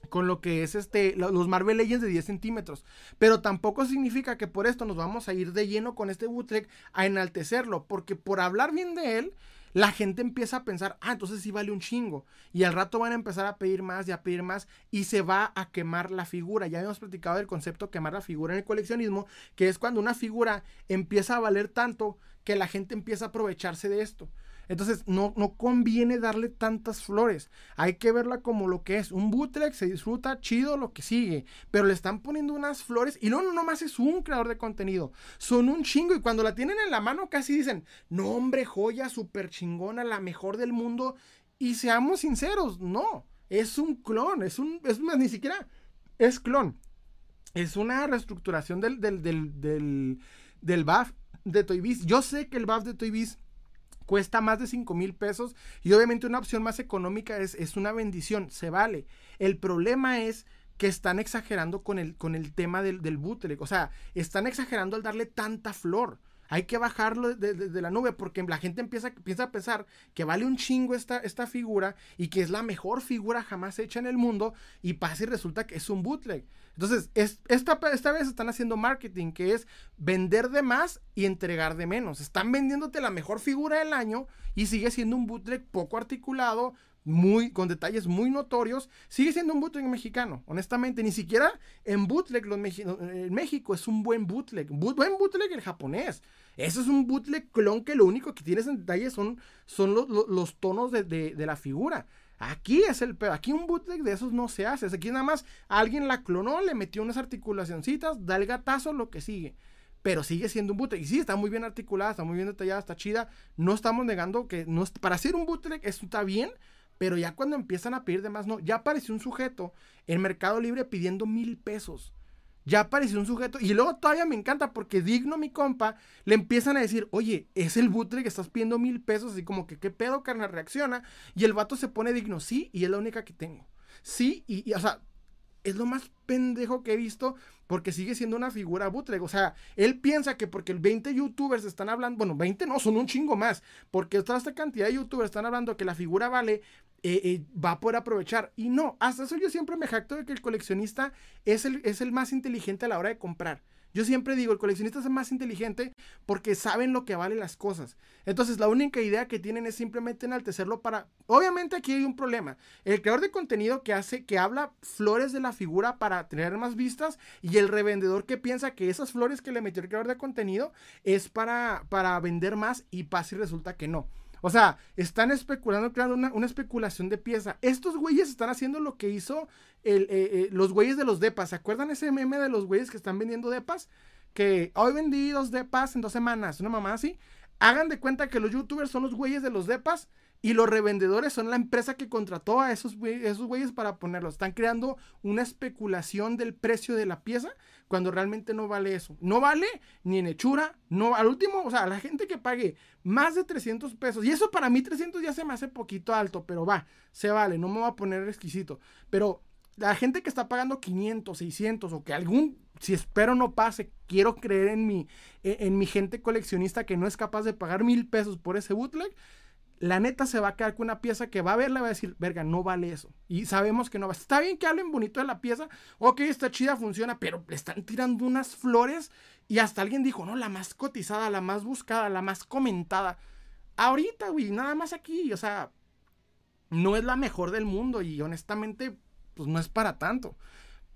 con lo que es este, los Marvel Legends de 10 centímetros. Pero tampoco significa que por esto nos vamos a ir de lleno con este bootleg a enaltecerlo, porque por hablar bien de él, la gente empieza a pensar, ah, entonces sí vale un chingo. Y al rato van a empezar a pedir más y a pedir más y se va a quemar la figura. Ya hemos platicado del concepto quemar la figura en el coleccionismo, que es cuando una figura empieza a valer tanto que la gente empieza a aprovecharse de esto. Entonces no, no conviene darle tantas flores. Hay que verla como lo que es. Un bootleg se disfruta chido lo que sigue. Pero le están poniendo unas flores. Y no, no, nomás es un creador de contenido. Son un chingo. Y cuando la tienen en la mano casi dicen, no hombre, joya, súper chingona, la mejor del mundo. Y seamos sinceros, no. Es un clon. Es un, es más, ni siquiera es clon. Es una reestructuración del, del, del, del, del buff de Toy Biz. Yo sé que el buff de Toy Biz cuesta más de 5 mil pesos y obviamente una opción más económica es, es una bendición, se vale. El problema es que están exagerando con el, con el tema del, del bootleg, o sea, están exagerando al darle tanta flor. Hay que bajarlo de, la nube porque la gente empieza, empieza, a pensar que vale un chingo esta, esta figura y que es la mejor figura jamás hecha en el mundo y pasa y resulta que es un bootleg. Entonces, esta, esta vez están haciendo marketing, que es vender de más y entregar de menos. Están vendiéndote la mejor figura del año y sigue siendo un bootleg poco articulado, muy, con detalles muy notorios. Sigue siendo un bootleg mexicano, honestamente. Ni siquiera en bootleg los en México es un buen bootleg. buen bootleg el japonés. Eso es un bootleg clon que lo único que tienes en detalle son, son los, tonos de, de la figura. Aquí es el pedo. Aquí un bootleg de esos no se hace. Aquí nada más alguien la clonó, le metió unas articulacioncitas, da el gatazo, lo que sigue. Pero sigue siendo un bootleg. Y sí, está muy bien articulada, está muy bien detallada, está chida. No estamos negando que no, para hacer un bootleg está bien, pero ya cuando empiezan a pedir de más, no. Ya apareció un sujeto en Mercado Libre pidiendo mil pesos ya apareció un sujeto. Y luego todavía me encanta porque digno mi compa, le empiezan a decir, oye, es el bootleg que estás pidiendo mil pesos, así como que, ¿qué pedo, carnal? Reacciona. Y el vato se pone digno, sí, y es la única que tengo. Sí, y, o sea, es lo más pendejo que he visto porque sigue siendo una figura bootleg. O sea, él piensa que porque el 20 youtubers están hablando, bueno, 20 no, son un chingo más, porque toda esta cantidad de youtubers están hablando que la figura vale, eh, eh, va a poder aprovechar. Y no, hasta eso yo siempre me jacto de que el coleccionista es el, es el más inteligente a la hora de comprar. Yo siempre digo, el coleccionista es más inteligente porque saben lo que valen las cosas. Entonces, la única idea que tienen es simplemente enaltecerlo para... Obviamente aquí hay un problema. El creador de contenido que hace, que habla flores de la figura para tener más vistas y el revendedor que piensa que esas flores que le metió el creador de contenido es para, para vender más y pasa y resulta que no. O sea, están especulando, creando una, una especulación de pieza. Estos güeyes están haciendo lo que hizo eh, eh, los güeyes de los depas. ¿Se acuerdan ese meme de los güeyes que están vendiendo depas? Que hoy vendí dos depas en dos semanas, una mamá así. Hagan de cuenta que los youtubers son los güeyes de los depas y los revendedores son la empresa que contrató a esos, esos güeyes para ponerlos. Están creando una especulación del precio de la pieza cuando realmente no vale eso. No vale ni en hechura, no, al último, o sea, la gente que pague más de 300 pesos, y eso para mí 300 ya se me hace poquito alto, pero va, se vale, no me va a poner exquisito. Pero la gente que está pagando 500, 600 o que algún, si espero no pase, quiero creer en mi, en mi gente coleccionista que no es capaz de pagar mil pesos por ese bootleg la neta se va a quedar con una pieza que va a verla y va a decir, verga, no vale eso. Y sabemos que no va. Está bien que hablen bonito de la pieza, ok, está chida, funciona, pero le están tirando unas flores y hasta alguien dijo, no, la más cotizada, la más buscada, la más comentada. Ahorita, güey, nada más aquí, o sea, no es la mejor del mundo y honestamente, pues no es para tanto.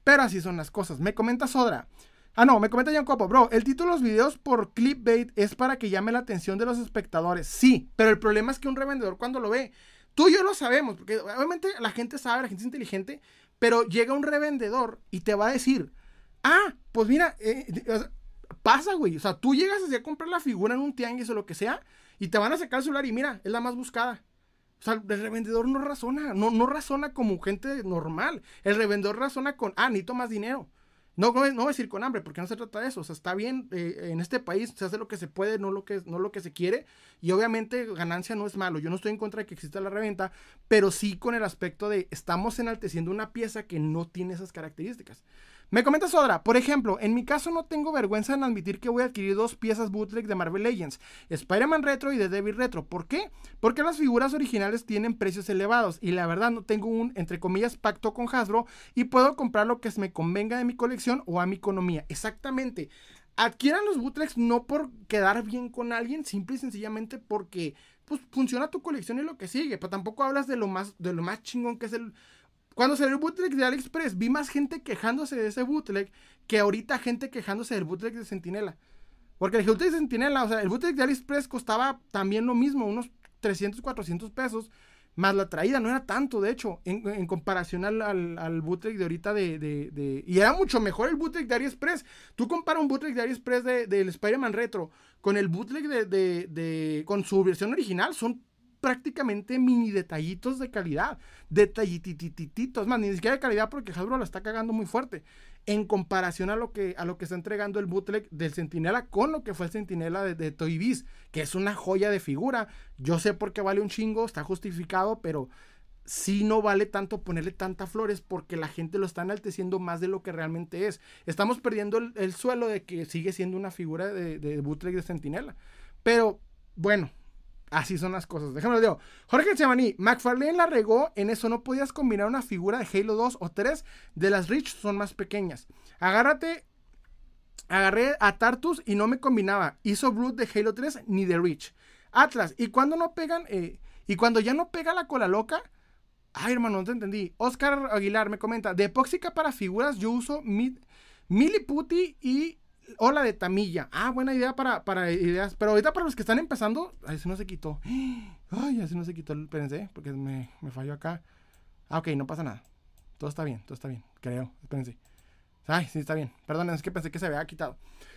Pero así son las cosas. Me comenta Sodra. Ah, no, me comenta Jan Copo, bro, el título de los videos por clipbait es para que llame la atención de los espectadores. Sí, pero el problema es que un revendedor cuando lo ve, tú y yo lo sabemos, porque obviamente la gente sabe, la gente es inteligente, pero llega un revendedor y te va a decir, ah, pues mira, eh, pasa, güey, o sea, tú llegas así a comprar la figura en un tianguis o lo que sea, y te van a sacar el celular y mira, es la más buscada. O sea, el revendedor no razona, no, no razona como gente normal. El revendedor razona con, ah, necesito más dinero. No, no, decir con hambre, porque no se trata de eso. O sea, está bien, eh, en este país se hace lo que se puede, no lo que, no lo que se quiere. Y obviamente ganancia no es malo. Yo no estoy en contra de que exista la reventa, pero sí con el aspecto de estamos enalteciendo una pieza que no tiene esas características. Me comenta Sodra, por ejemplo, en mi caso no tengo vergüenza en admitir que voy a adquirir dos piezas bootleg de Marvel Legends, Spider-Man Retro y de Devil Retro. ¿Por qué? Porque las figuras originales tienen precios elevados y la verdad no tengo un, entre comillas, pacto con Hasbro y puedo comprar lo que me convenga de mi colección o a mi economía. Exactamente. Adquieran los bootlegs no por quedar bien con alguien, simple y sencillamente porque pues funciona tu colección y lo que sigue, pero tampoco hablas de lo más de lo más chingón que es el cuando salió el bootleg de AliExpress, vi más gente quejándose de ese bootleg que ahorita gente quejándose del bootleg de Sentinela. Porque el bootleg de Sentinela, o sea, el bootleg de AliExpress costaba también lo mismo, unos 300, 400 pesos. Más la traída, no era tanto, de hecho, en, comparación al, al, bootleg de ahorita de, Y era mucho mejor el bootleg de AliExpress. Tú compara un bootleg de AliExpress del Spider-Man Retro con el bootleg de, con su versión original, son prácticamente mini detallitos de calidad. Detallititititos. Más, ni siquiera de calidad porque Hasbro la está cagando muy fuerte. En comparación a lo que, a lo que está entregando el bootleg del Sentinela con lo que fue el Sentinela de, de Toy Biz, que es una joya de figura. Yo sé por qué vale un chingo, está justificado, pero sí no vale tanto ponerle tantas flores porque la gente lo está enalteciendo más de lo que realmente es. Estamos perdiendo el, suelo de que sigue siendo una figura de, de bootleg de Sentinela. Pero bueno, Así son las cosas. Déjame lo digo. Jorge Chemaní, McFarlane la regó. En eso no podías combinar una figura de Halo 2 o 3. De las Rich son más pequeñas. Agárrate. Agarré a Tartus y no me combinaba. Hizo Brood de Halo 3 ni de Rich. Atlas. Y cuando no pegan. Eh, y cuando ya no pega la cola loca. Ay, hermano, no te entendí. Oscar Aguilar me comenta. De epóxica para figuras yo uso Mid, Miliputi y Hola de Tamilla. Ah, buena idea para, para ideas. Pero ahorita para los que están empezando. Ay, se no se quitó. Ay, así no se quitó el PNC. Porque me, me falló acá. Ah, ok, no pasa nada. Todo está bien, todo está bien. Creo. Espérense. Ay, sí, está bien. Perdón, es que pensé que se había quitado.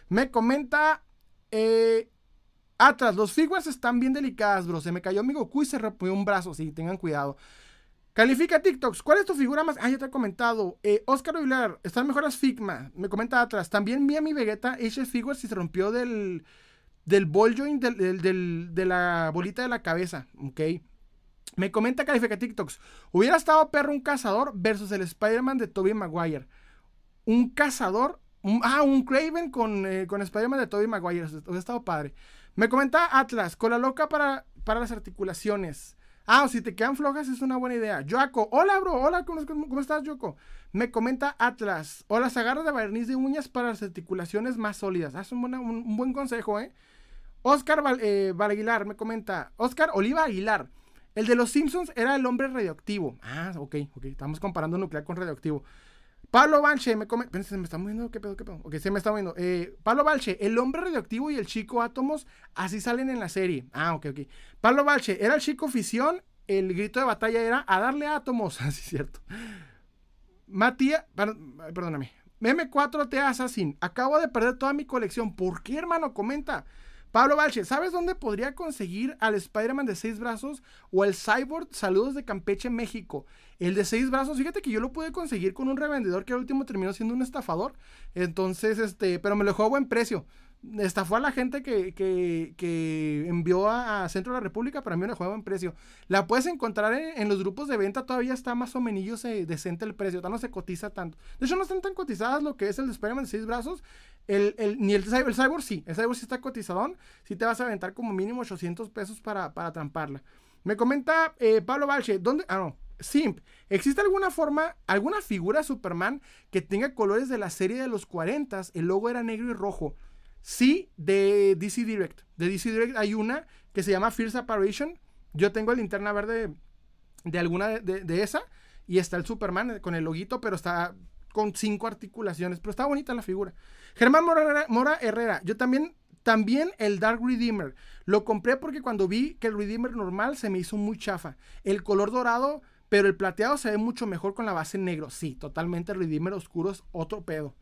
Me comenta. Eh, Atrás, los figuras están bien delicadas, bro. Se me cayó mi Goku y se rompió un brazo. Sí, tengan cuidado. Califica TikToks. ¿Cuál es tu figura más? Ah, ya te he comentado. Eh, Oscar Aguilar. Están mejores Figma. Me comenta atrás. También vi a mi Vegeta H Figures y se rompió del, del ball joint del, de la bolita de la cabeza. Ok. Me comenta Califica TikToks. Hubiera estado perro un cazador versus el Spider-Man de Tobey Maguire. Un cazador. ah, un Craven con, eh, con Spider-Man de Tobey Maguire. Hubiera estado padre. Me comenta Atlas. Con la loca para, para las articulaciones. Ah, si te quedan flojas es una buena idea. Joaco, hola, bro. Hola, ¿cómo, estás, Joaco? Me comenta Atlas. O las agarras de barniz de uñas para las articulaciones más sólidas. Ah, es un, buen consejo, ¿eh? Oscar Val, eh, me comenta. Oscar Oliva Aguilar. El de los Simpsons era el hombre radioactivo. Ah, ok, ok. Estamos comparando nuclear con radioactivo. Pablo Balche me comenta. Se me está moviendo, ¿qué pedo, qué pedo? Ok, se me está moviendo. Eh, Pablo Balche, el hombre radioactivo y el chico átomos, así salen en la serie. Ah, ok, ok. Pablo Balche, era el chico fisión, el grito de batalla era a darle átomos. *laughs* Así es cierto. Matías, perdóname. M4T Assassin, acabo de perder toda mi colección. ¿Por qué, hermano? Comenta. Pablo Balche, ¿sabes dónde podría conseguir al Spider-Man de seis brazos o el Cyborg? Saludos de Campeche, México. El de seis brazos, fíjate que yo lo pude conseguir con un revendedor que al último terminó siendo un estafador. Entonces, este, pero me lo dejó a buen precio. Estafó a la gente que, que, envió a, Centro de la República, pero a mí me lo dejó a buen precio. La puedes encontrar en, los grupos de venta, todavía está más o menos eh, decente el precio, no se cotiza tanto. De hecho, no están tan cotizadas lo que es el de Spider-Man de seis brazos. El, ni el, el Cyborg sí, el Cyborg sí está cotizadón. Sí te vas a aventar como mínimo 800 pesos para, para tramparla. Me comenta eh, Pablo Balche, ¿dónde? Ah, no. Simp, ¿existe alguna forma, alguna figura Superman que tenga colores de la serie de los 40? El logo era negro y rojo. Sí, de DC Direct. De DC Direct hay una que se llama Fierce Apparition. Yo tengo la linterna verde de alguna de, esa. Y está el Superman con el loguito, pero está con cinco articulaciones. Pero está bonita la figura. Germán Mora, Herrera. Yo también, también el Dark Redeemer. Lo compré porque cuando vi que el Redeemer normal se me hizo muy chafa. El color dorado pero el plateado se ve mucho mejor con la base negro. Sí, totalmente el Redeemer oscuro es otro pedo.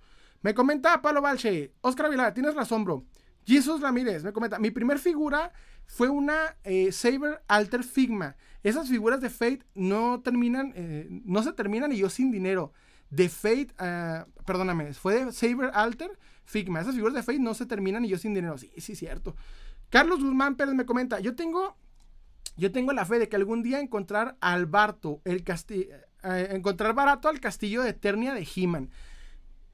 Me comenta Pablo Balche. Oscar Aguilar, tienes razón, bro. Jesus Ramírez me comenta. Mi primer figura fue una eh, Saber Alter Figma. Esas figuras de Fate no terminan, eh, no se terminan y yo sin dinero. De Fate, uh, perdóname, fue de Saber Alter Figma. Esas figuras de Fate no se terminan y yo sin dinero. Sí, sí, cierto. Carlos Guzmán Pérez me comenta. Yo tengo yo tengo la fe de que algún día encontrar al Barto, el castillo, eh, encontrar barato al castillo de Eternia de He-Man.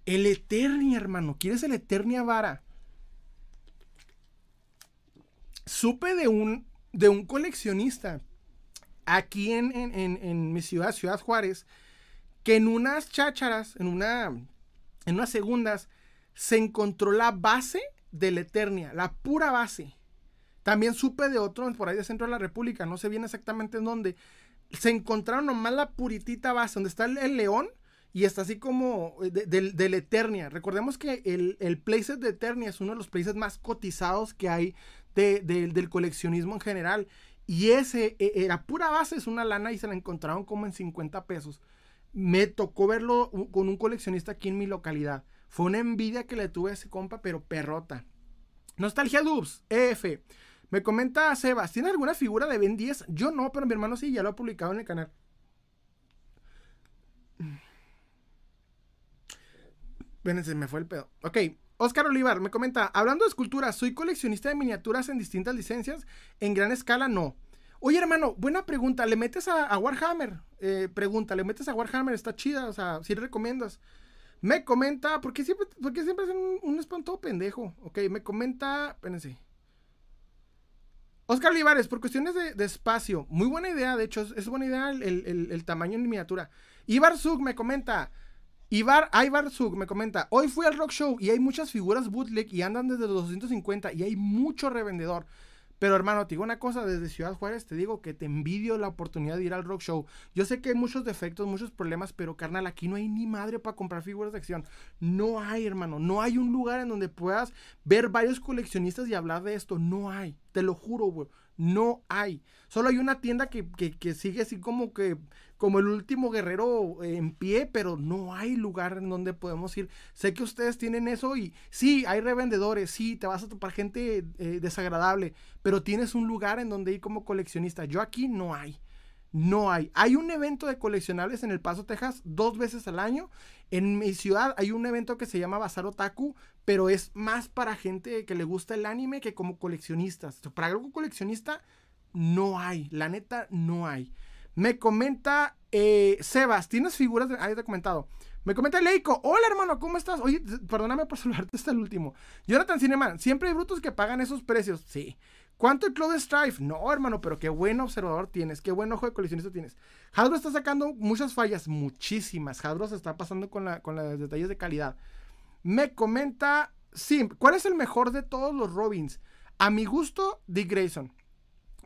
El Eternia, hermano. ¿Quieres el Eternia Vara? Supe de un, de un coleccionista aquí en, en, mi ciudad, Ciudad Juárez, que en unas chácharas, en, una, en unas segundas, se encontró la base del Eternia, la pura base. También supe de otro por ahí de centro de la República, no sé bien exactamente en dónde. Se encontraron nomás la puritita base, donde está el, león y está así como eh, del Eternia. Recordemos que el, el playset de Eternia es uno de los playsets más cotizados que hay del coleccionismo en general. Y ese e, era pura base, es una lana y se la encontraron como en 50 pesos. Me tocó verlo con un coleccionista aquí en mi localidad. Fue una envidia que le tuve a ese compa, pero perrota. Nostalgia Dubs, EF. Me comenta Sebas, ¿tiene alguna figura de Ben 10? Yo no, pero mi hermano sí, ya lo ha publicado en el canal. Ven, me fue el pedo. Ok, Oscar Olivar me comenta, hablando de esculturas, ¿soy coleccionista de miniaturas en distintas licencias? En gran escala, no. Oye, hermano, buena pregunta. ¿Le metes a, Warhammer? Eh, pregunta, ¿le metes a Warhammer? Está chida, o sea, si recomiendas. Me comenta, ¿por qué siempre, porque siempre hacen un, un espantoso pendejo? Ok, me comenta, espérense. Oscar Olivares, por cuestiones de, espacio, muy buena idea, de hecho, es, buena idea el, tamaño en miniatura. Ibar Zug me comenta, Ibar, Ibar Zug me comenta, hoy fui al rock show y hay muchas figuras bootleg y andan desde los 250 y hay mucho revendedor. Pero hermano, te digo una cosa, desde Ciudad Juárez te digo que te envidio la oportunidad de ir al rock show. Yo sé que hay muchos defectos, muchos problemas, pero carnal, aquí no hay ni madre para comprar figuras de acción. No hay, hermano, no hay un lugar en donde puedas ver varios coleccionistas y hablar de esto. No hay, te lo juro, güey. No hay. Solo hay una tienda que, que sigue así como que como el último guerrero en pie, pero no hay lugar en donde podemos ir. Sé que ustedes tienen eso y sí, hay revendedores, sí, te vas a topar gente eh, desagradable, pero tienes un lugar en donde ir como coleccionista. Yo aquí no hay. No hay. Hay un evento de coleccionables en El Paso, Texas, dos veces al año. En mi ciudad hay un evento que se llama Bazar Otaku, pero es más para gente que le gusta el anime que como coleccionistas. Para algo coleccionista, no hay. La neta, no hay. Me comenta eh, Sebas, ¿tienes figuras? De... Ahí te he comentado. Me comenta Leico, hola hermano, ¿cómo estás? Oye, perdóname por *laughs* saludarte hasta el último. Jonathan Cineman, siempre hay brutos que pagan esos precios. Sí. ¿Cuánto el Club Strife? No, hermano, pero qué buen observador tienes, qué buen ojo de colisionista tienes. Hasbro está sacando muchas fallas, muchísimas. Hasbro se está pasando con, la, con los detalles de calidad. Me comenta Simp, ¿cuál es el mejor de todos los Robins? A mi gusto, Dick Grayson.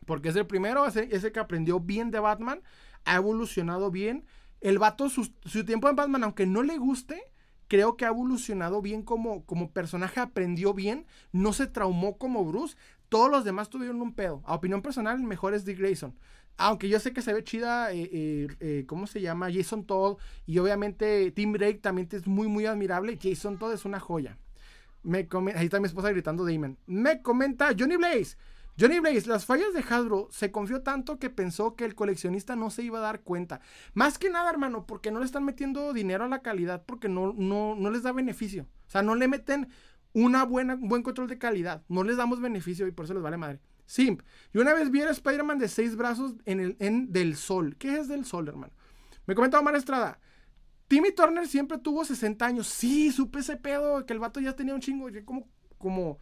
Porque es el primero, ese, ese que aprendió bien de Batman, ha evolucionado bien. el vato, su, su tiempo en Batman, aunque no le guste, creo que ha evolucionado bien como, como personaje, aprendió bien, no se traumó como Bruce. Todos los demás tuvieron un pedo. A opinión personal, el mejor es Dick Grayson. Aunque yo sé que se ve chida, eh, eh, eh, ¿cómo se llama? Jason Todd. Y obviamente Tim Drake también es muy, muy admirable. Jason Todd es una joya. Me ahí está mi esposa gritando Damon. Me comenta Johnny Blaze. Johnny Blaze, las fallas de Hasbro se confió tanto que pensó que el coleccionista no se iba a dar cuenta. Más que nada, hermano, porque no le están metiendo dinero a la calidad, porque no, no, no les da beneficio. O sea, no le meten una buena, un buen control de calidad. No les damos beneficio y por eso les vale madre. Simp. Yo una vez vi a Spider-Man de seis brazos en el en Del Sol. ¿Qué es Del Sol, hermano? Me comenta Omar Estrada. Timmy Turner siempre tuvo 60 años. Sí, supe ese pedo, que el vato ya tenía un chingo. Como, como,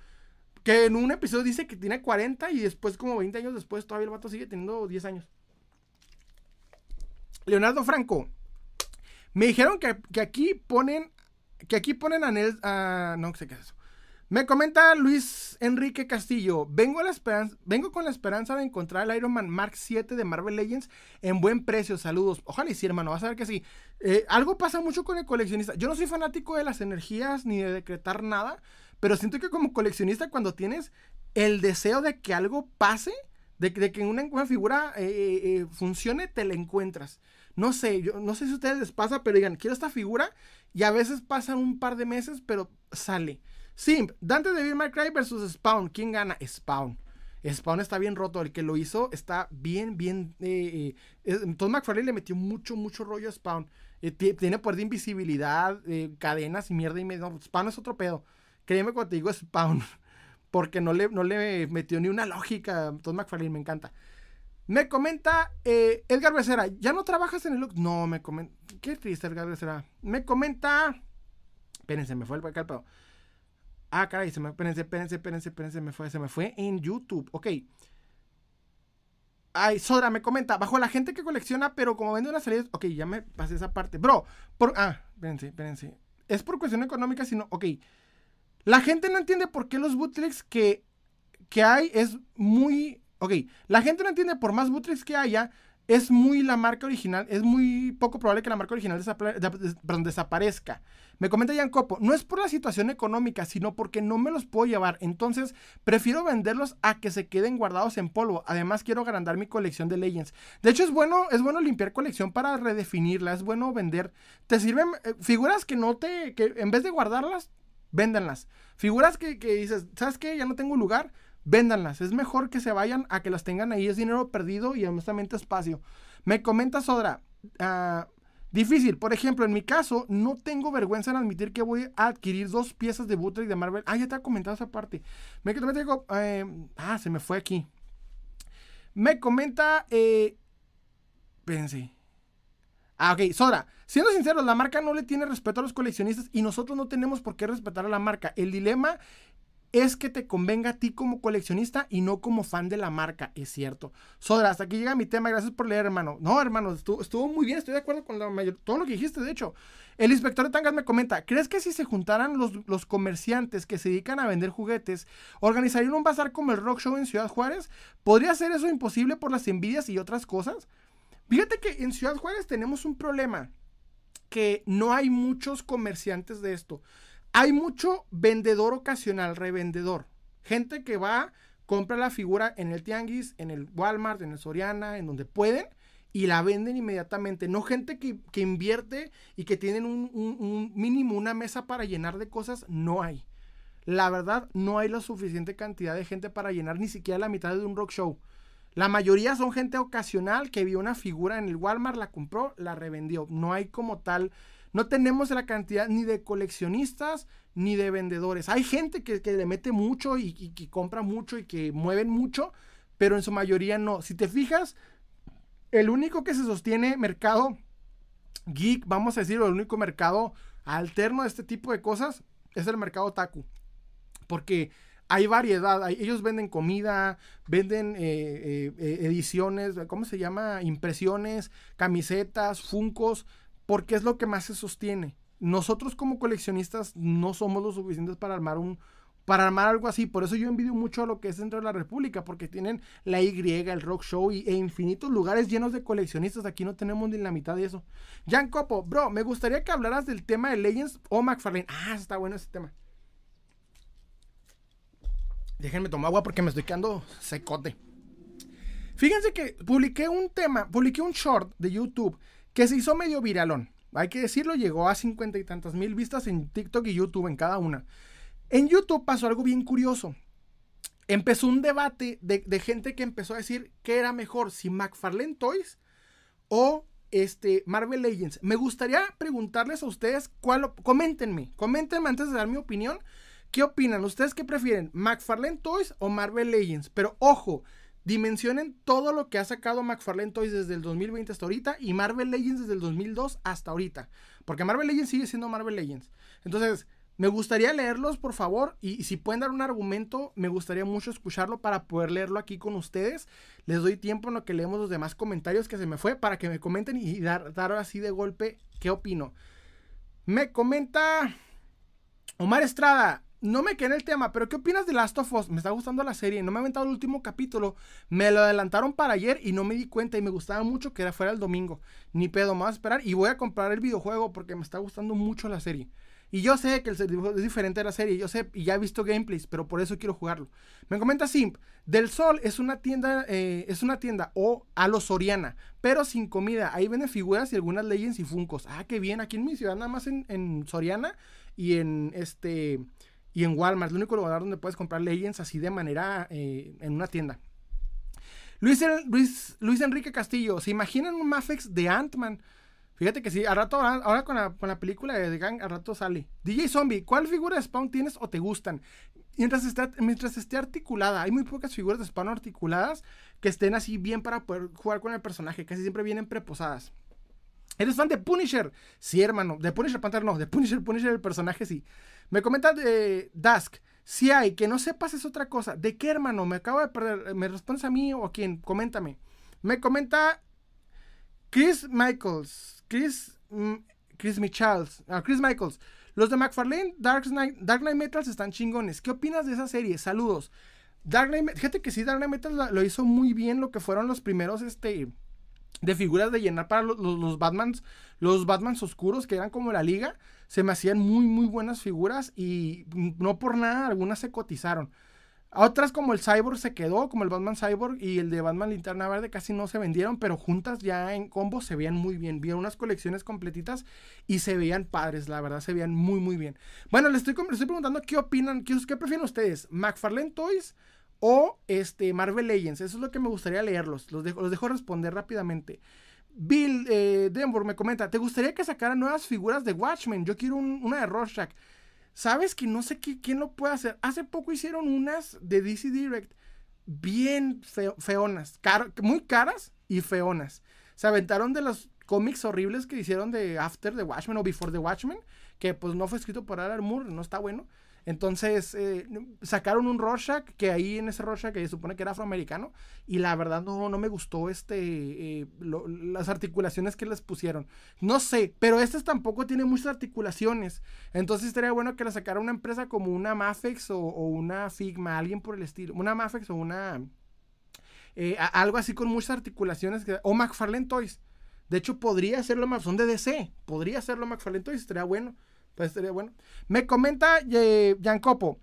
que en un episodio dice que tiene 40 y después, como 20 años después, todavía el vato sigue teniendo 10 años. Leonardo Franco. Me dijeron que, aquí ponen. Que aquí ponen a Nels. no sé qué es eso. Me comenta Luis Enrique Castillo. Vengo, la esperanza, vengo con la esperanza de encontrar el Iron Man Mark 7 de Marvel Legends en buen precio. Saludos. Ojalá y sí, hermano. Vas a ver que sí. Eh, algo pasa mucho con el coleccionista. Yo no soy fanático de las energías ni de decretar nada. Pero siento que como coleccionista, cuando tienes el deseo de que algo pase, de, que una, figura eh, eh, funcione, te la encuentras. No sé, yo no sé si a ustedes les pasa, pero digan, quiero esta figura. Y a veces pasan un par de meses, pero sale. Simp, Dante Devil May Cry versus Spawn. ¿Quién gana? Spawn. Spawn está bien roto. El que lo hizo está bien, bien. Eh, eh McFarlane le metió mucho, mucho rollo a Spawn. Eh, tiene poder de invisibilidad, eh, cadenas y mierda y medio. Spawn es otro pedo. Créeme cuando te digo Spawn. *laughs* Porque no le, no le metió ni una lógica. Todd McFarlane me encanta. Me comenta Edgar Becerra. ¿Ya no trabajas en el look? No, me comenta. Qué triste, Edgar Becerra. Me comenta. Espérense, me fue el pedo. Ah, caray, se me, espérense, espérense, espérense, espérense, me fue, se me fue en YouTube. Ok. Ay, Sodra me comenta, bajo la gente que colecciona, pero como vende una salida. Ok, ya me pasé esa parte. Bro, por. Ah, espérense, espérense. Es por cuestión económica, sino. Ok. La gente no entiende por qué los bootlegs que, que hay es muy. Ok. La gente no entiende por más bootlegs que haya es muy la marca original, es muy poco probable que la marca original desaparezca. Me comenta Jan Copo, no es por la situación económica, sino porque no me los puedo llevar. Entonces, prefiero venderlos a que se queden guardados en polvo. Además, quiero agrandar mi colección de Legends. De hecho, es bueno, es bueno limpiar colección para redefinirla, es bueno vender. Te sirven eh, figuras que no te, que en vez de guardarlas, véndanlas. Figuras que, que dices, ¿sabes qué? Ya no tengo lugar véndanlas. Es mejor que se vayan a que las tengan ahí. Es dinero perdido y honestamente espacio. Me comenta Sodra. Ah, difícil. Por ejemplo, en mi caso, no tengo vergüenza en admitir que voy a adquirir dos piezas de bootleg de Marvel. Ah, ya te ha comentado esa parte. Me, digo, eh, ah, se me fue aquí. Me comenta. Eh, espérense. Ah, ok, Sodra. Siendo sinceros, la marca no le tiene respeto a los coleccionistas y nosotros no tenemos por qué respetar a la marca. El dilema es que te convenga a ti como coleccionista y no como fan de la marca, es cierto. Sodra, hasta aquí llega mi tema, gracias por leer, hermano. No, hermano, estuvo, muy bien, estoy de acuerdo con todo lo que dijiste, de hecho. El inspector de tangas me comenta, ¿crees que si se juntaran los, los comerciantes que se dedican a vender juguetes, organizarían un bazar como el Rock Show en Ciudad Juárez? ¿Podría ser eso imposible por las envidias y otras cosas? Fíjate que en Ciudad Juárez tenemos un problema, que no hay muchos comerciantes de esto. Hay mucho vendedor ocasional, revendedor. Gente que va, compra la figura en el Tianguis, en el Walmart, en el Soriana, en donde pueden, y la venden inmediatamente. No gente que, invierte y que tienen un, mínimo, una mesa para llenar de cosas, no hay. La verdad, no hay la suficiente cantidad de gente para llenar ni siquiera la mitad de un rock show. La mayoría son gente ocasional que vio una figura en el Walmart, la compró, la revendió. No hay como tal no tenemos la cantidad ni de coleccionistas ni de vendedores. Hay gente que, le mete mucho y, que compra mucho y que mueven mucho, pero en su mayoría no. Si te fijas, el único que se sostiene mercado geek, vamos a decirlo, el único mercado alterno de este tipo de cosas es el mercado Taku. Porque hay variedad, ellos venden comida, venden eh, eh, eh, ediciones, ¿cómo se llama? Impresiones, camisetas, funcos porque es lo que más se sostiene. Nosotros como coleccionistas no somos lo suficientes para armar un, para armar algo así. Por eso yo envidio mucho lo que es dentro de la República, porque tienen la Y, el Rock Show y, e infinitos lugares llenos de coleccionistas. Aquí no tenemos ni la mitad de eso. Jan Copo, bro, me gustaría que hablaras del tema de Legends o McFarlane. Ah, está bueno ese tema. Déjenme tomar agua porque me estoy quedando secote. Fíjense que publiqué un tema, publiqué un short de YouTube que se hizo medio viralón. Hay que decirlo, llegó a cincuenta y tantas mil vistas en TikTok y YouTube en cada una. En YouTube pasó algo bien curioso. Empezó un debate de, gente que empezó a decir que era mejor, si McFarlane Toys o este, Marvel Legends. Me gustaría preguntarles a ustedes cuál, coméntenme, coméntenme antes de dar mi opinión. ¿Qué opinan? ¿Ustedes qué prefieren? ¿McFarlane Toys o Marvel Legends? Pero ojo, dimensionen todo lo que ha sacado McFarlane Toys desde el 2020 hasta ahorita y Marvel Legends desde el 2002 hasta ahorita. Porque Marvel Legends sigue siendo Marvel Legends. Entonces, me gustaría leerlos, por favor, y, si pueden dar un argumento, me gustaría mucho escucharlo para poder leerlo aquí con ustedes. Les doy tiempo en lo que leemos los demás comentarios que se me fue para que me comenten y dar, dar así de golpe qué opino. Me comenta Omar Estrada, no me quedé en el tema, pero ¿qué opinas de Last of Us? Me está gustando la serie, no me ha aventado el último capítulo. Me lo adelantaron para ayer y no me di cuenta y me gustaba mucho que era fuera el domingo. Ni pedo, más esperar y voy a comprar el videojuego porque me está gustando mucho la serie. Y yo sé que el es diferente de la serie, yo sé, y ya he visto gameplays, pero por eso quiero jugarlo. Me comenta Simp, Del Sol es una tienda, eh, es una tienda o a lo Soriana, pero sin comida. Ahí venden figuras y algunas Legends y Funcos. Ah, qué bien, aquí en mi ciudad, nada más en, Soriana y en este y en Walmart, el único lugar donde puedes comprar Legends así de manera eh, en una tienda. Luis, Luis, Luis Enrique Castillo, ¿se imaginan un Mafex de Ant-Man? Fíjate que sí, al rato, ahora con la, con la película de The Gang, al rato sale. DJ Zombie, ¿cuál figura de Spawn tienes o te gustan? Mientras, mientras esté articulada, hay muy pocas figuras de Spawn articuladas que estén así bien para poder jugar con el personaje, casi siempre vienen preposadas. ¿Eres fan de Punisher? Sí, hermano. De Punisher Panther no. De Punisher, Punisher el personaje sí. Me comenta de Dusk. Si hay, que no sepas es otra cosa. ¿De qué, hermano? Me acabo de perder. ¿Me respondes a mí o a quién? Coméntame. Me comenta Chris Michaels. Chris, mm, Chris Michaels, ah, Chris Michaels. Los de McFarlane, Dark Knight, Dark Metals están chingones. ¿Qué opinas de esa serie? Saludos. Dark Knight, fíjate que sí, Dark Knight Metals lo hizo muy bien lo que fueron los primeros, este, de figuras de llenar para los, los, los Batmans, los Batmans oscuros que eran como la liga. Se me hacían muy, muy buenas figuras y no por nada algunas se cotizaron. Otras como el Cyborg se quedó, como el Batman Cyborg y el de Batman Linterna Verde casi no se vendieron, pero juntas ya en combo se veían muy bien. Vieron unas colecciones completitas y se veían padres, la verdad, se veían muy, muy bien. Bueno, les estoy, estoy preguntando qué opinan, qué, qué, prefieren ustedes, McFarlane Toys o este, Marvel Legends. Eso es lo que me gustaría leerlos, los dejo, los dejo responder rápidamente. Bill eh, Denver me comenta, ¿te gustaría que sacaran nuevas figuras de Watchmen? Yo quiero una de Rorschach. ¿Sabes que no sé quién lo puede hacer? Hace poco hicieron unas de DC Direct bien feonas, muy caras y feonas. Se aventaron de los cómics horribles que hicieron de After the Watchmen o Before the Watchmen, que pues no fue escrito por Alan Moore, no está bueno. Entonces eh, sacaron un Rorschach que ahí en ese Rorschach que se supone que era afroamericano y la verdad no, no me gustó este eh, las articulaciones que les pusieron. No sé, pero este tampoco tiene muchas articulaciones. Entonces estaría bueno que la sacara una empresa como una Mafex o, una Figma, alguien por el estilo. Una Mafex o una... Eh, algo así con muchas articulaciones. o McFarlane Toys. De hecho, podría más. Son de DC. Podría serlo McFarlane Toys. Estaría bueno. Pues sería bueno. Me comenta eh, Copo.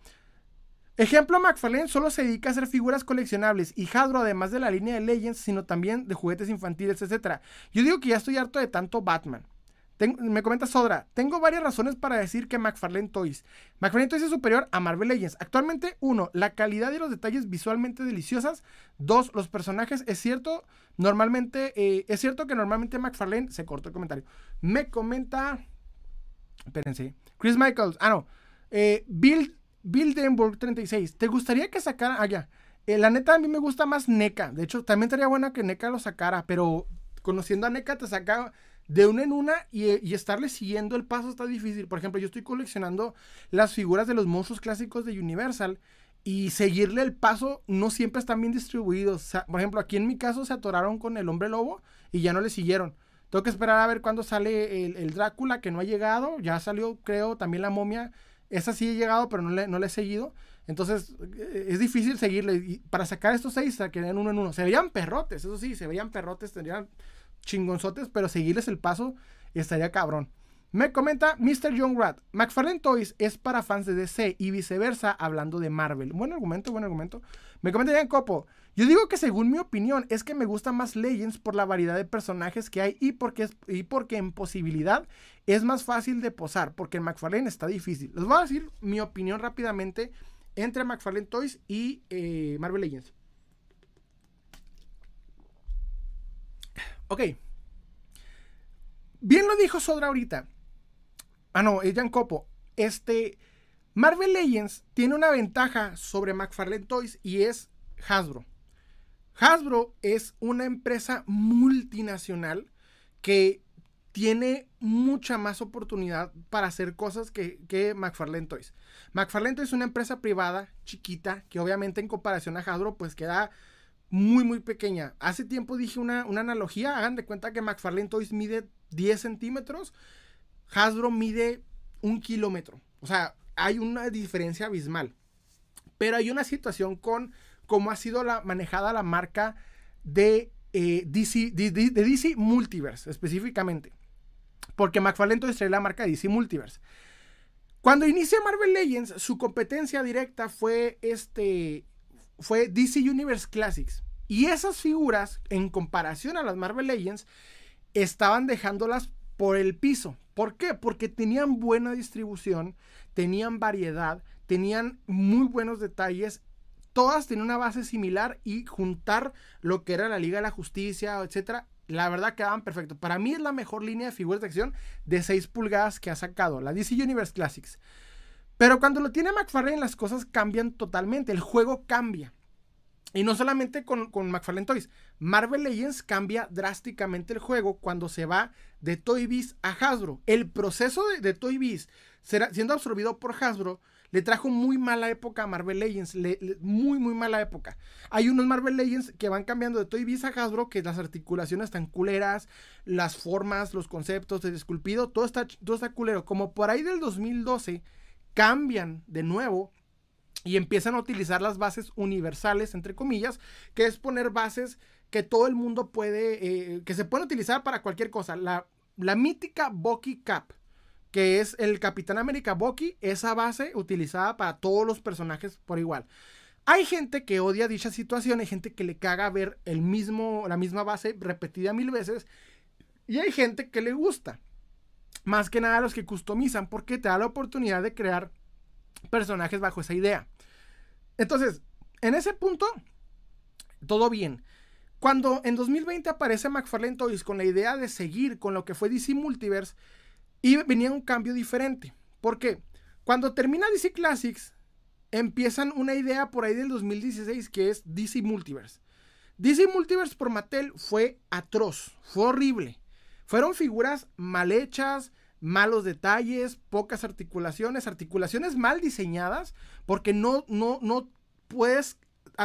Ejemplo, McFarlane solo se dedica a hacer figuras coleccionables y Hadro, además de la línea de Legends, sino también de juguetes infantiles, etc. Yo digo que ya estoy harto de tanto Batman. me comenta Sodra, tengo varias razones para decir que McFarlane Toys. McFarlane Toys es superior a Marvel Legends. Actualmente, uno, la calidad y los detalles visualmente deliciosas. Dos, los personajes. Es cierto, normalmente, eh, es cierto que normalmente McFarlane, se cortó el comentario, me comenta Espérense. Chris Michaels. Ah, no. Eh, Bill, Bill Denburg 36. ¿Te gustaría que sacara? Ah, ya. Eh, la neta, a mí me gusta más NECA. De hecho, también estaría bueno que NECA lo sacara. Pero conociendo a NECA, te saca de una en una y, estarle siguiendo el paso está difícil. Por ejemplo, yo estoy coleccionando las figuras de los monstruos clásicos de Universal. Y seguirle el paso no siempre están bien distribuidos. por ejemplo, aquí en mi caso se atoraron con el hombre lobo y ya no le siguieron. Tengo que esperar a ver cuándo sale el, Drácula, que no ha llegado. Ya salió, creo, también la momia. Esa sí ha llegado, pero no le, no le he seguido. Entonces, eh, es difícil seguirle. Y para sacar estos seis, querían uno en uno. Se veían perrotes, eso sí, se veían perrotes, tendrían chingonzotes, pero seguirles el paso estaría cabrón. Me comenta Mr. John Rat, McFarlane Toys es para fans de DC y viceversa hablando de Marvel. Buen argumento, buen argumento. Me comenta Jan Copo, yo digo que según mi opinión es que me gusta más Legends por la variedad de personajes que hay y porque, y porque en posibilidad es más fácil de posar, porque en McFarlane está difícil. Les voy a decir mi opinión rápidamente entre McFarlane Toys y eh, Marvel Legends. Ok. Bien lo dijo Sodra ahorita. Ah, no, es Jan Copo. Este. Marvel Legends tiene una ventaja sobre McFarlane Toys y es Hasbro. Hasbro es una empresa multinacional que tiene mucha más oportunidad para hacer cosas que, McFarlane Toys. McFarlane Toys es una empresa privada chiquita que obviamente en comparación a Hasbro pues queda muy muy pequeña. Hace tiempo dije una, una analogía, hagan de cuenta que McFarlane Toys mide 10 centímetros, Hasbro mide un kilómetro. O sea, hay una diferencia abismal. Pero hay una situación con cómo ha sido la, manejada la marca de, eh, DC, de, Multiverse específicamente. Porque McFarlane Toys trae la marca de DC Multiverse. Cuando inicia Marvel Legends, su competencia directa fue este fue DC Universe Classics. Y esas figuras, en comparación a las Marvel Legends, estaban dejándolas por el piso. ¿Por qué? Porque tenían buena distribución, tenían variedad, tenían muy buenos detalles. Todas tenían una base similar y juntar lo que era la Liga de la Justicia, etcétera, la verdad quedaban perfectos. Para mí es la mejor línea de figuras de acción de 6 pulgadas que ha sacado, la DC Universe Classics. Pero cuando lo tiene McFarlane las cosas cambian totalmente, el juego cambia. Y no solamente con, McFarlane Toys, Marvel Legends cambia drásticamente el juego cuando se va de Toy Biz a Hasbro. El proceso de, de Toy Biz siendo absorbido por Hasbro le trajo muy mala época a Marvel Legends, muy muy mala época. Hay unos Marvel Legends que van cambiando de Toy Biz a Hasbro que las articulaciones están culeras, las formas, los conceptos, el esculpido, todo está, todo está culero. Como por ahí del 2012 cambian de nuevo y empiezan a utilizar las bases universales, entre comillas, que es poner bases que todo el mundo puede, eh, que se pueden utilizar para cualquier cosa. La, la mítica Bucky Cap, que es el Capitán América Bucky, esa base utilizada para todos los personajes por igual. Hay gente que odia dicha situación, hay gente que le caga ver el mismo, la misma base repetida mil veces, y hay gente que le gusta. Más que nada los que customizan, porque te da la oportunidad de crear personajes bajo esa idea. Entonces, en ese punto, todo bien. Cuando en 2020 aparece McFarlane Toys con la idea de seguir con lo que fue DC Multiverse, y venía un cambio diferente. ¿Por qué? Cuando termina DC Classics, empiezan una idea por ahí del 2016 que es DC Multiverse. DC Multiverse por Mattel fue atroz, fue horrible. Fueron figuras mal hechas, malos detalles, pocas articulaciones, articulaciones mal diseñadas, porque no, no, no puedes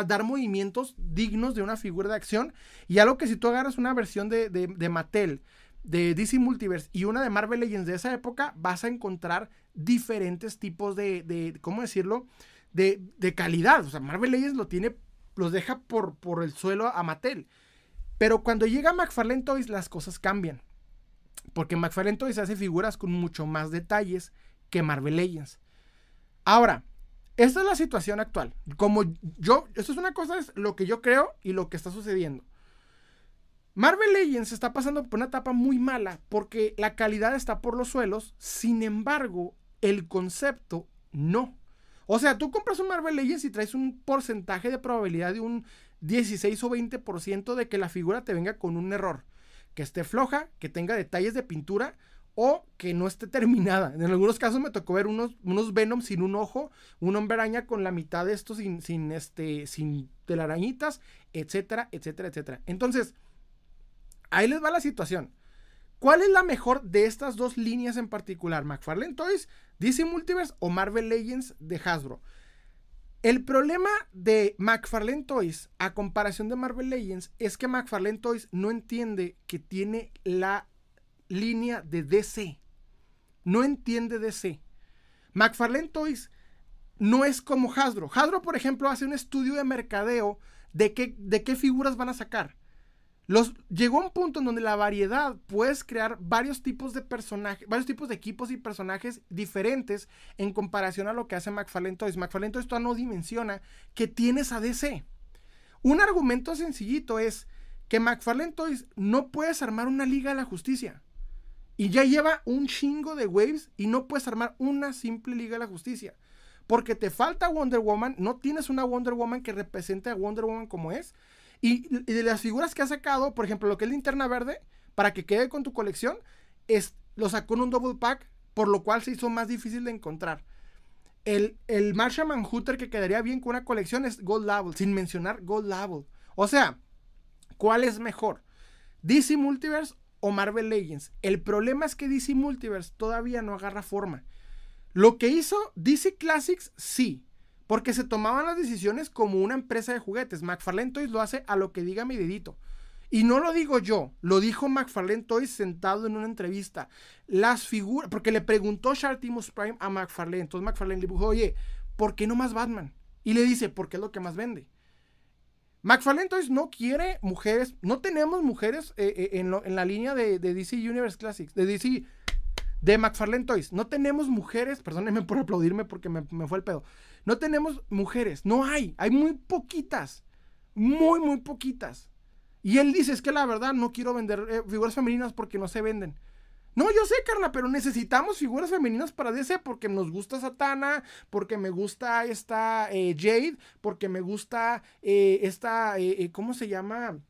dar movimientos dignos de una figura de acción. Y algo que si tú agarras una versión de, de, Mattel, de DC Multiverse y una de Marvel Legends de esa época, vas a encontrar diferentes tipos de, de ¿cómo decirlo? De, de, calidad. O sea, Marvel Legends lo tiene, los deja por, por el suelo a Mattel. Pero cuando llega McFarlane Toys, las cosas cambian. Porque McFarlane Toys hace figuras con mucho más detalles que Marvel Legends. Ahora, esta es la situación actual. Como yo, esto es una cosa, es lo que yo creo y lo que está sucediendo. Marvel Legends está pasando por una etapa muy mala porque la calidad está por los suelos, sin embargo, el concepto no. O sea, tú compras un Marvel Legends y traes un porcentaje de probabilidad de un 16 o 20% de que la figura te venga con un error que esté floja, que tenga detalles de pintura o que no esté terminada. En algunos casos me tocó ver unos, Venom sin un ojo, un hombre araña con la mitad de esto sin, sin, este, sin telarañitas, etcétera, etcétera, etcétera. Entonces, ahí les va la situación. ¿Cuál es la mejor de estas dos líneas en particular? ¿McFarlane Toys, DC Multiverse o Marvel Legends de Hasbro? El problema de McFarlane Toys a comparación de Marvel Legends es que McFarlane Toys no entiende que tiene la línea de DC. No entiende DC. McFarlane Toys no es como Hasbro. Hasbro, por ejemplo, hace un estudio de mercadeo de qué, de qué figuras van a sacar. Los, llegó un punto en donde la variedad puedes crear varios tipos de personajes, varios tipos de equipos y personajes diferentes en comparación a lo que hace McFarlane Toys. McFarlane Toys no dimensiona que tienes a DC. Un argumento sencillito es que McFarlane Toys no puedes armar una Liga de la Justicia. Y ya lleva un chingo de waves y no puedes armar una simple Liga de la Justicia. Porque te falta Wonder Woman, no tienes una Wonder Woman que represente a Wonder Woman como es. Y, de las figuras que ha sacado, por ejemplo, lo que es linterna verde, para que quede con tu colección, es, lo sacó en un double pack, por lo cual se hizo más difícil de encontrar. El, el Martian Manhunter que quedaría bien con una colección es Gold Label, sin mencionar Gold Label. O sea, ¿cuál es mejor? DC Multiverse o Marvel Legends. El problema es que DC Multiverse todavía no agarra forma. Lo que hizo DC Classics, sí, porque se tomaban las decisiones como una empresa de juguetes. McFarlane Toys lo hace a lo que diga mi dedito. Y no lo digo yo, lo dijo McFarlane Toys sentado en una entrevista. Las figuras, porque le preguntó Shartimus Prime a McFarlane. Entonces McFarlane le dijo, oye, ¿por qué no más Batman? Y le dice, porque es lo que más vende. McFarlane Toys no quiere mujeres, no tenemos mujeres eh, eh, en, la línea de, de, DC Universe Classics, de DC de McFarlane Toys. No tenemos mujeres, perdónenme por aplaudirme porque me, fue el pedo. No tenemos mujeres, no hay, hay muy poquitas, muy, muy poquitas. Y él dice, es que la verdad no quiero vender eh, figuras femeninas porque no se venden. No, yo sé, Carla, pero necesitamos figuras femeninas para DC porque nos gusta Satana, porque me gusta esta eh, Jade, porque me gusta eh, esta, ¿cómo se llama?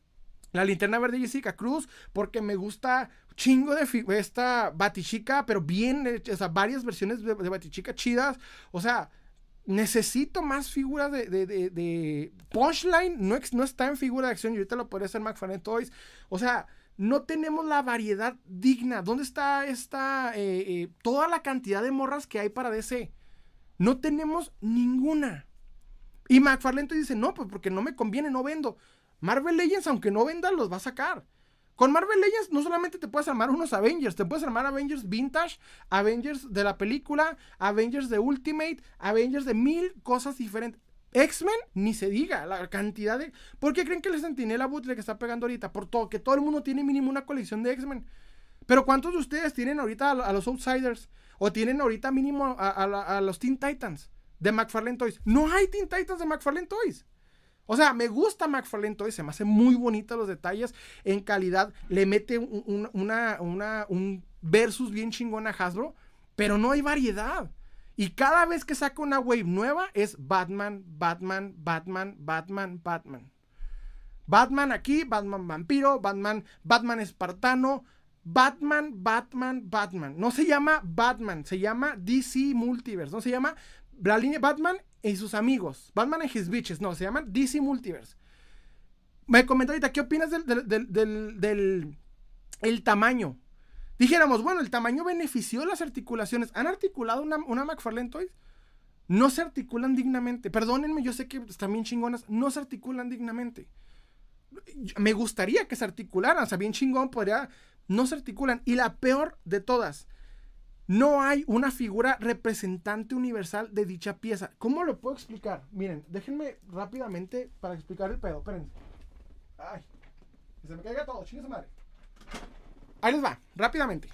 La linterna verde Jessica Cruz, porque me gusta chingo de esta Batichica, pero bien, o sea, varias versiones de, Batichica chidas. O sea, necesito más figuras de, de, Punchline. No, no, está en figura de acción y ahorita lo podría hacer McFarlane Toys. O sea, no tenemos la variedad digna. ¿Dónde está esta, eh, eh, toda la cantidad de morras que hay para DC? No tenemos ninguna. Y McFarlane Toys dice, no, pues porque no me conviene, no vendo. Marvel Legends, aunque no venda, los va a sacar. Con Marvel Legends no solamente te puedes armar unos Avengers, te puedes armar Avengers Vintage, Avengers de la película, Avengers de Ultimate, Avengers de mil cosas diferentes. X-Men, ni se diga, la cantidad de... ¿Por qué creen que el Sentinela Bootleg está pegando ahorita? Por todo, que todo el mundo tiene mínimo una colección de X-Men. Pero ¿cuántos de ustedes tienen ahorita a, los Outsiders? ¿O tienen ahorita mínimo a, a los Teen Titans de McFarlane Toys? No hay Teen Titans de McFarlane Toys. O sea, me gusta McFarlane Toys, se me hace muy bonita los detalles en calidad. Le mete un, una, un versus bien chingón a Hasbro, pero no hay variedad. Y cada vez que saca una wave nueva es Batman, Batman, Batman, Batman, Batman. Batman aquí, Batman vampiro, Batman, Batman espartano, Batman, Batman, Batman. No se llama Batman, se llama DC Multiverse, no se llama la línea Batman y sus amigos. Batman and His Bitches. No, se llaman DC Multiverse. Me comentó ahorita, ¿qué opinas del, el tamaño? Dijéramos, bueno, el tamaño benefició las articulaciones. ¿Han articulado una, una McFarlane Toys? No se articulan dignamente. Perdónenme, yo sé que están bien chingonas. No se articulan dignamente. Me gustaría que se articularan. O sea, bien chingón podría. No se articulan. Y la peor de todas no hay una figura representante universal de dicha pieza. ¿Cómo lo puedo explicar? Miren, déjenme rápidamente para explicar el pedo. Espérense. Ay, se me caiga todo, chingue madre. Ahí les va, rápidamente.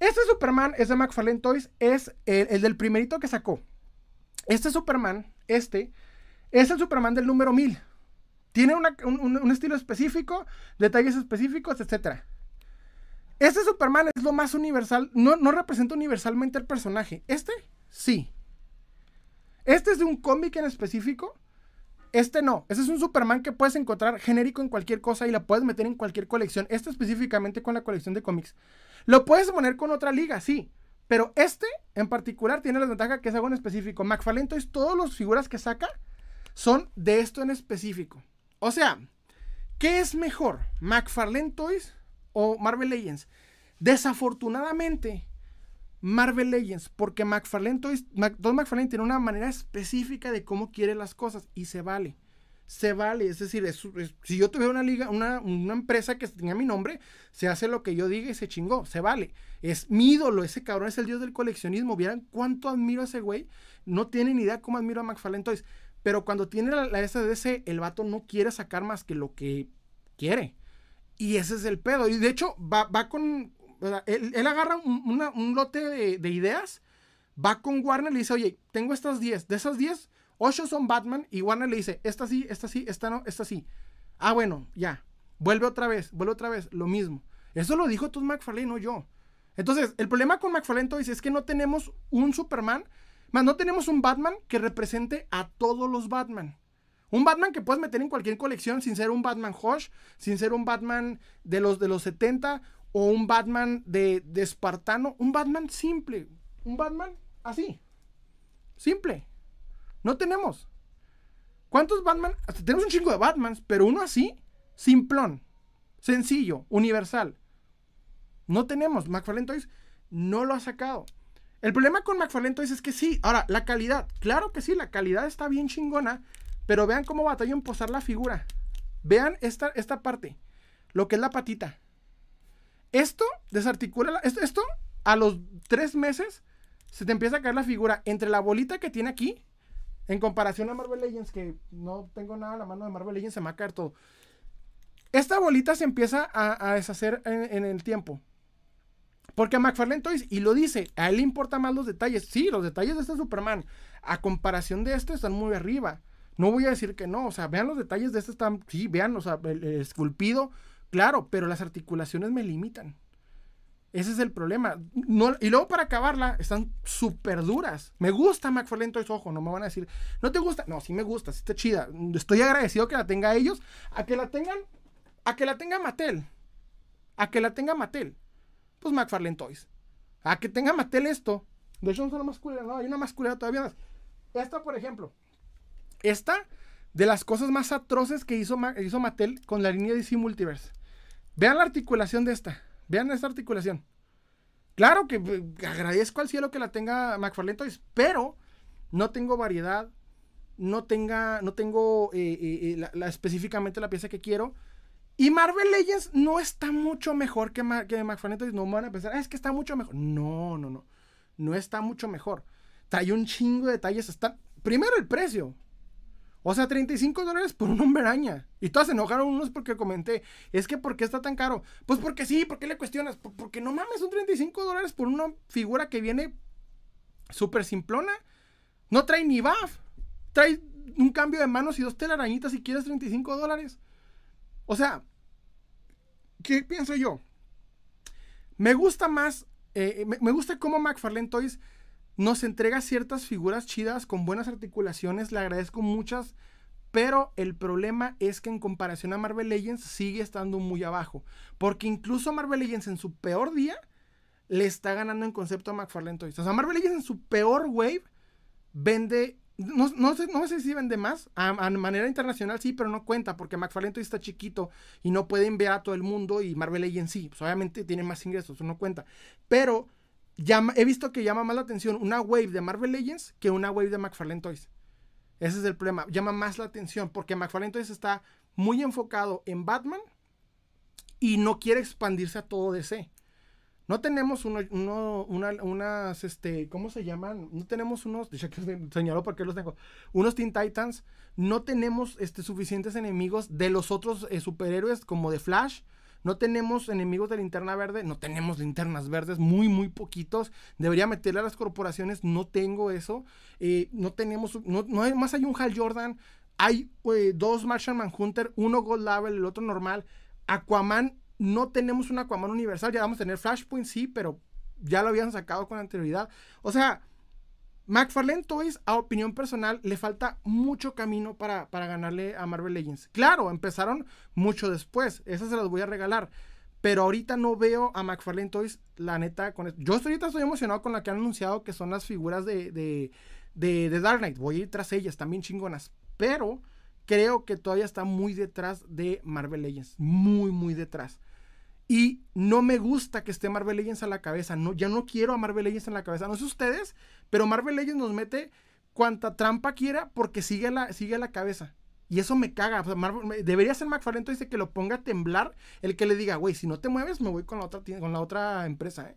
Este Superman es de McFarlane Toys, es el, del primerito que sacó. Este Superman, este, es el Superman del número 1000. Tiene un, un estilo específico, detalles específicos, etcétera. Este Superman es lo más universal, no, no representa universalmente el personaje. Este, sí. Este es de un cómic en específico. Este no. Este es un Superman que puedes encontrar genérico en cualquier cosa y la puedes meter en cualquier colección. Este específicamente con la colección de cómics. Lo puedes poner con otra liga, sí. Pero este en particular tiene la ventaja que es algo en específico. McFarlane Toys, todas las figuras que saca son de esto en específico. O sea, ¿qué es mejor? ¿McFarlane Toys o Marvel Legends. Desafortunadamente, Marvel Legends, porque McFarlane, Toys, McFarlane tiene una manera específica de cómo quiere las cosas y se vale. se vale. Es decir, si yo tuviera una liga, una, una, empresa que tenga mi nombre, se hace lo que yo diga y se chingó, se vale. Es mi ídolo, ese cabrón es el dios del coleccionismo. Vieran cuánto admiro a ese güey. No tienen idea cómo admiro a McFarlane Toys. Pero cuando tiene la, la SDC, el vato no quiere sacar más que lo que quiere. Y ese es el pedo. Y de hecho, va, va con. Él, agarra un, lote de, de, ideas, va con Warner y le dice, oye, tengo estas 10. De esas 10, 8 son Batman. Y Warner le dice, esta sí, esta sí, esta no, esta sí. Ah, bueno, ya. Vuelve otra vez, vuelve otra vez, lo mismo. Eso lo dijo Todd McFarlane, no yo. Entonces, el problema con McFarlane Toys es que no tenemos un Superman, más no tenemos un Batman que represente a todos los Batman. Un Batman que puedes meter en cualquier colección sin ser un Batman Hush, sin ser un Batman de los, de los 70 o un Batman de, de espartano. Un Batman simple. Un Batman así. Simple. No tenemos. ¿Cuántos Batman? tenemos un chingo de Batmans, pero uno así, simplón, sencillo, universal. No tenemos. McFarlane Toys no lo ha sacado. El problema con McFarlane Toys es que sí. Ahora, la calidad. Claro que sí, la calidad está bien chingona. Pero vean cómo batalla en posar la figura. Vean esta, esta parte. Lo que es la patita. Esto desarticula. esto, a los tres meses, se te empieza a caer la figura entre la bolita que tiene aquí. En comparación a Marvel Legends, que no tengo nada a la mano de Marvel Legends, se me va a caer todo. Esta bolita se empieza a, deshacer en, el tiempo. Porque a McFarlane Toys, y lo dice, a él le importan más los detalles. Sí, los detalles de este Superman, a comparación de este, están muy arriba. No voy a decir que no, o sea, vean los detalles de este, están, sí, vean, o sea, el, esculpido, claro, pero las articulaciones me limitan. Ese es el problema. No, y luego para acabarla, están súper duras. Me gusta McFarlane Toys, ojo, no me van a decir, ¿no te gusta? No, sí me gusta, sí está chida. Estoy agradecido que la tenga ellos, a que la tengan, a que la tenga Mattel. A que la tenga Mattel. Pues McFarlane Toys. A que tenga Mattel esto. De hecho, no son más no, hay una más todavía. Esta, por ejemplo, esta, de las cosas más atroces que hizo, hizo Mattel con la línea DC Multiverse. Vean la articulación de esta. Vean esta articulación. Claro que eh, agradezco al cielo que la tenga McFarlane Toys, pero no tengo variedad, no, tenga, no tengo eh, eh, la, específicamente la pieza que quiero. Y Marvel Legends no está mucho mejor que, que McFarlane Toys. No van a pensar, ah, es que está mucho mejor. No, no, no. No está mucho mejor. Trae un chingo de detalles. Está... Primero el precio. O sea, 35 dólares por un hombre araña. Y todas se enojaron unos porque comenté. Es que, ¿por qué está tan caro? Pues porque sí, ¿por qué le cuestionas? Porque no mames, son 35 dólares por una figura que viene súper simplona. No trae ni buff. Trae un cambio de manos y dos telarañitas si quieres 35 dólares. O sea, ¿qué pienso yo? Me gusta más, eh, me, me, gusta cómo McFarlane Toys nos entrega ciertas figuras chidas con buenas articulaciones, le agradezco muchas, pero el problema es que en comparación a Marvel Legends sigue estando muy abajo, porque incluso Marvel Legends en su peor día le está ganando en concepto a McFarlane Toys. O sea, Marvel Legends en su peor wave vende no, no, sé, no sé si vende más. A, manera internacional sí, pero no cuenta porque McFarlane está chiquito y no pueden ver a todo el mundo y Marvel Legends sí. Pues obviamente tiene más ingresos, no cuenta. Pero he visto que llama más la atención una wave de Marvel Legends que una wave de McFarlane Toys. Ese es el problema. Llama más la atención porque McFarlane Toys está muy enfocado en Batman y no quiere expandirse a todo DC. No tenemos uno, una, unas, este, ¿cómo se llaman? No tenemos unos, *laughs* ya que señaló porque los tengo, unos Teen Titans. No tenemos este, suficientes enemigos de los otros eh, superhéroes como de Flash no tenemos enemigos de linterna verde, no tenemos linternas verdes, muy, muy poquitos. Debería meterle a las corporaciones, no tengo eso. Eh, no tenemos, no, no hay, más hay un Hal Jordan, hay eh, dos Martian Manhunter, uno Gold Level, el otro normal. Aquaman, no tenemos un Aquaman universal, ya vamos a tener Flashpoint, sí, pero ya lo habían sacado con anterioridad. O sea, McFarlane Toys, a opinión personal, le falta mucho camino para, ganarle a Marvel Legends. Claro, empezaron mucho después, esas se las voy a regalar. Pero ahorita no veo a McFarlane Toys, la neta, con Yo ahorita estoy emocionado con la que han anunciado que son las figuras de, de, de, Dark Knight. Voy a ir tras ellas, también chingonas. Pero creo que todavía está muy detrás de Marvel Legends. Muy, muy detrás. Y no me gusta que esté Marvel Legends a la cabeza. No, ya no quiero a Marvel Legends en la cabeza. No sé ustedes, pero Marvel Legends nos mete cuanta trampa quiera porque sigue la, sigue la cabeza. Y eso me caga. debería ser McFarlane dice que lo ponga a temblar el que le diga, güey, si no te mueves, me voy con la otra, con la otra empresa. ¿eh?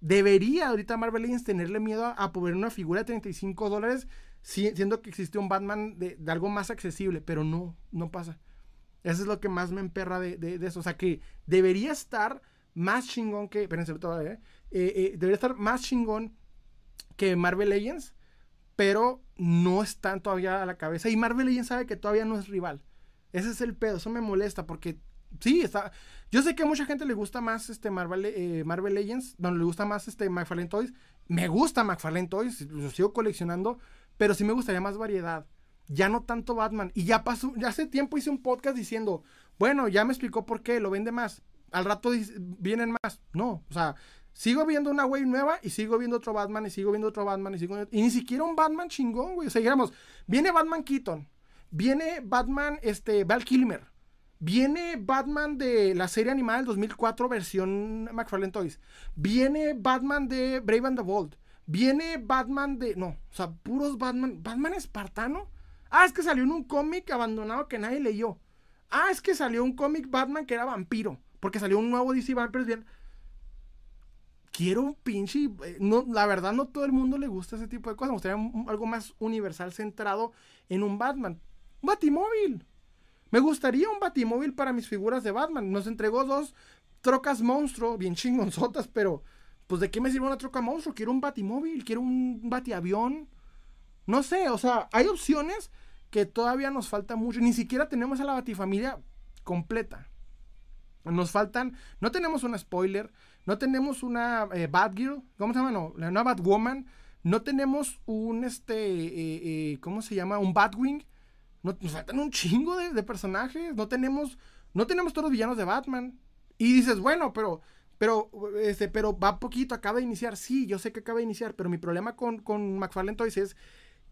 Debería ahorita Marvel Legends tenerle miedo a, poner una figura de 35 dólares, siendo que existe un Batman de, algo más accesible, pero no, no pasa. Eso es lo que más me emperra de, eso. O sea, que debería estar más chingón que. Espérense todavía, ¿eh? Eh, eh, debería estar más chingón que Marvel Legends, pero no están todavía a la cabeza. Y Marvel Legends sabe que todavía no es rival. Ese es el pedo, eso me molesta porque sí, está. Yo sé que a mucha gente le gusta más este Marvel, eh, Marvel Legends, no le gusta más este McFarlane Toys. Me gusta McFarlane Toys, lo sigo coleccionando, pero sí me gustaría más variedad. Ya no tanto Batman. Y ya pasó, ya hace tiempo hice un podcast diciendo, bueno, ya me explicó por qué, lo vende más. Al rato vienen más. No, o sea, Sigo viendo una wave nueva y sigo viendo otro Batman y sigo viendo otro Batman y sigo Y ni siquiera un Batman chingón, güey. O sea, digamos, viene Batman Keaton, viene Batman este, Val Kilmer, viene Batman de la serie animada del 2004 versión McFarlane Toys, viene Batman de Brave and the Bold, viene Batman de... No, o sea, puros Batman. ¿Batman espartano? Ah, es que salió en un cómic abandonado que nadie leyó. Ah, es que salió un cómic Batman que era vampiro. Porque salió un nuevo DC Vampires bien quiero un pinche. Eh, no, la verdad, no todo el mundo le gusta ese tipo de cosas. Me gustaría algo más universal centrado en un Batman. Un Batimóvil. Me gustaría un Batimóvil para mis figuras de Batman. Nos entregó dos trocas monstruo, bien chingonzotas, pero. Pues de qué me sirve una troca monstruo? Quiero un Batimóvil, quiero un Batiavión. No sé, o sea, hay opciones que todavía nos falta mucho. Ni siquiera tenemos a la Batifamilia completa. Nos faltan, no tenemos un spoiler, no tenemos una eh, Batgirl, ¿cómo se llama? No, una Batwoman. No tenemos un, este, eh, eh, ¿cómo se llama? Un Batwing. nos faltan un chingo de, personajes. No tenemos, no tenemos todos los villanos de Batman. Y dices, bueno, pero, pero, este, pero va poquito, acaba de iniciar. Sí, yo sé que acaba de iniciar, pero mi problema con, con McFarlane Toys es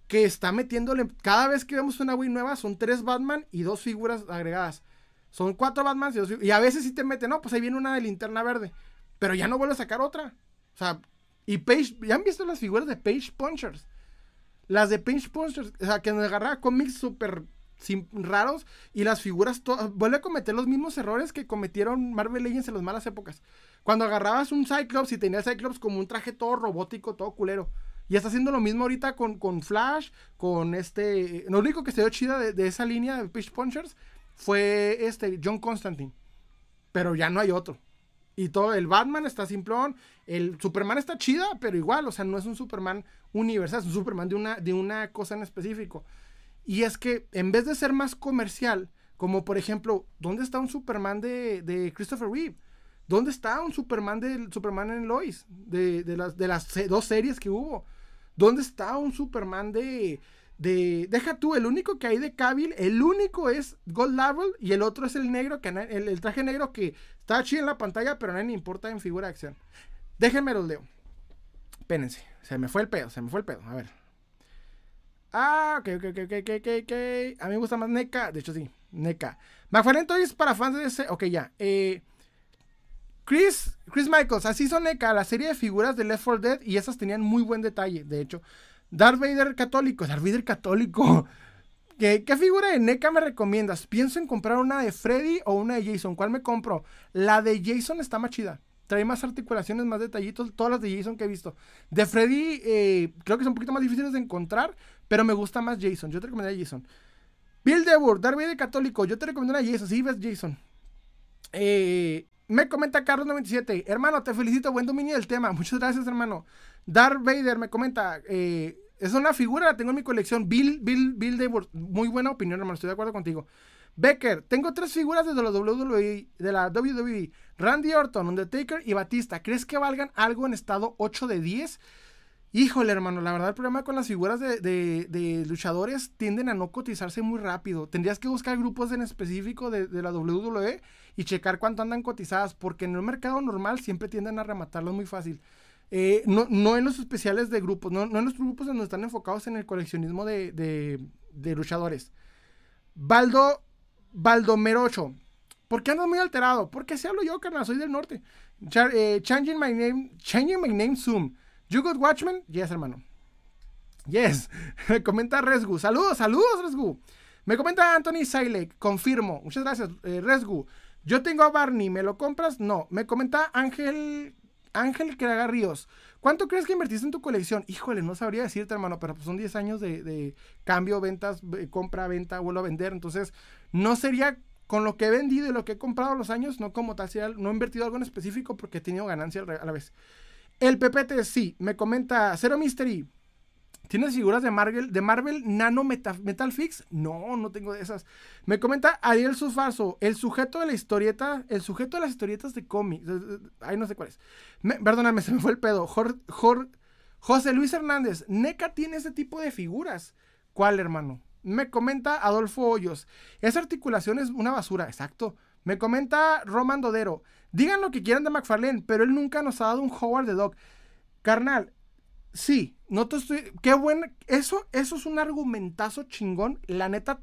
que está metiéndole, cada vez que vemos una Wii nueva, son tres Batman y dos figuras agregadas. Son cuatro Batman y dos Y a veces sí te mete, no, pues ahí viene una de linterna verde. Pero ya no vuelve a sacar otra. O sea, y Page, ¿ya han visto las figuras de Page Punchers? Las de Page Punchers, o sea, que nos agarraba cómics súper raros y las figuras vuelve a cometer los mismos errores que cometieron Marvel Legends en las malas épocas. Cuando agarrabas un Cyclops y tenías Cyclops como un traje todo robótico, todo culero. Y está haciendo lo mismo ahorita con, con Flash, con este... Lo único que se dio chida de, de esa línea de Page Punchers fue este John Constantine. Pero ya no hay otro. Y todo, el Batman está simplón, el Superman está chida, pero igual, o sea, no es un Superman universal, es un Superman de una, de una cosa en específico. Y es que en vez de ser más comercial, como por ejemplo, ¿dónde está un Superman de, Christopher Reeve? ¿Dónde está un Superman del Superman en Lois? De, de, las, de las dos series que hubo. ¿Dónde está un Superman de, de. Deja tú, el único que hay de Cavill, el único es Gold Level y el otro es el negro, que el, traje negro que está chido en la pantalla, pero nadie le importa en figura de acción. Déjenme los leo. Espérense, se me fue el pedo, se me fue el pedo. A ver. Ah, ok, ok, ok, ok, ok, ok. A mí me gusta más NECA. De hecho, sí, NECA. McFarlane entonces para fans de ese. Ok, ya. Eh, Chris, Chris Michaels, así son NECA, la serie de figuras de Left 4 Dead. Y esas tenían muy buen detalle, de hecho. Darth Vader católico, Darth Vader católico. *laughs* ¿Qué, figura de NECA me recomiendas? Pienso en comprar una de Freddy o una de Jason. ¿Cuál me compro? La de Jason está más chida. Trae más articulaciones, más detallitos. Todas las de Jason que he visto. De Freddy, eh, creo que son un poquito más difíciles de encontrar. Pero me gusta más Jason. Yo te recomendaría Jason. Bill Debord, Darth Vader católico. Yo te recomiendo una Jason. Sí, ves Jason. Eh, me comenta Carlos97. Hermano, te felicito. Buen dominio del tema. Muchas gracias, hermano. Darth Vader me comenta, eh, es una figura, la tengo en mi colección. Bill, Bill, Bill Debord, muy buena opinión, hermano, estoy de acuerdo contigo. Becker, tengo tres figuras de la WWE, de la WWE. Randy Orton, Undertaker y Batista. ¿Crees que valgan algo en estado 8 de 10? Híjole, hermano, la verdad el problema con las figuras de, de, luchadores tienden a no cotizarse muy rápido. Tendrías que buscar grupos en específico de, de, la WWE y checar cuánto andan cotizadas, porque en el mercado normal siempre tienden a rematarlos muy fácil. Eh, no, no, en los especiales de grupos, no, en los grupos donde están enfocados en el coleccionismo de, de, luchadores. Baldo, Baldomero 8. ¿Por qué andas muy alterado? Porque se hablo yo, carnal, soy del norte. Eh, changing my name, changing my name Zoom. You got Watchmen? Yes, hermano. Yes. *laughs* Comenta Resgu. Saludos, saludos, Resgu. Me comenta Anthony Silek, confirmo. Muchas gracias, eh, Resgu. Yo tengo a Barney, ¿me lo compras? No. Me comenta Ángel Ángel Craga Ríos. ¿Cuánto crees que invertiste en tu colección? Híjole, no sabría decirte, hermano, pero pues son 10 años de, cambio, ventas, compra, venta, vuelvo a vender. Entonces, no sería con lo que he vendido y lo que he comprado los años, no como tal, no he invertido algo en específico porque he tenido ganancia a la vez. El PPT, sí, me comenta Zero Mystery. ¿Tienes figuras de Marvel, de Marvel Nano Metal, Fix? No, no tengo de esas. Me comenta Ariel Sufaso, el sujeto de la historieta, el sujeto de las historietas de cómics. Ay, no sé cuál es. perdóname, *laughs* se me fue el pedo. José Luis Hernández, NECA tiene ese tipo de figuras. ¿Cuál, hermano? Me comenta Adolfo Hoyos, esa articulación es una basura, exacto. Me comenta Roman Dodero, digan lo que quieran de McFarlane, pero él nunca nos ha dado un Howard the Dog. Carnal, Sí, no te estoy. Qué bueno. Eso, eso es un argumentazo chingón. La neta,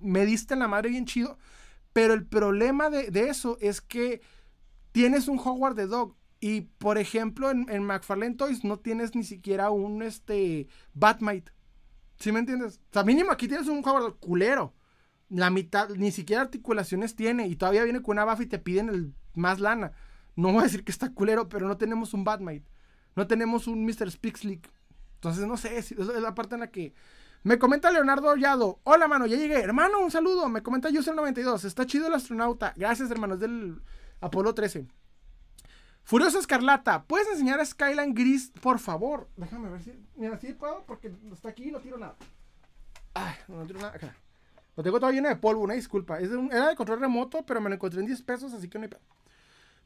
me diste en la madre bien chido. Pero el problema de, eso es que tienes un Howard the Dog. Y por ejemplo, en, en McFarlane Toys no tienes ni siquiera un este Batmite. ¿Sí me entiendes? O sea, mínimo aquí tienes un Howard culero. La mitad, ni siquiera articulaciones tiene. Y todavía viene con una buff y te piden el más lana. No voy a decir que está culero, pero no tenemos un Batmite. No tenemos un Mr. Speakslick. Entonces, no sé, es la parte en la que... Me comenta Leonardo Hollado. Hola, mano, ya llegué. Hermano, un saludo. Me comenta User92. Está chido el astronauta. Gracias, hermanos, del Apolo 13. Furioso Escarlata. ¿Puedes enseñar a Skyline Gris, por favor? Déjame ver si... Mira, si puedo, porque está aquí y no tiro nada. Ay, no, tiro nada. Acá. Lo tengo todo lleno de polvo, una disculpa. era de control remoto, pero me lo encontré en 10 pesos, así que no hay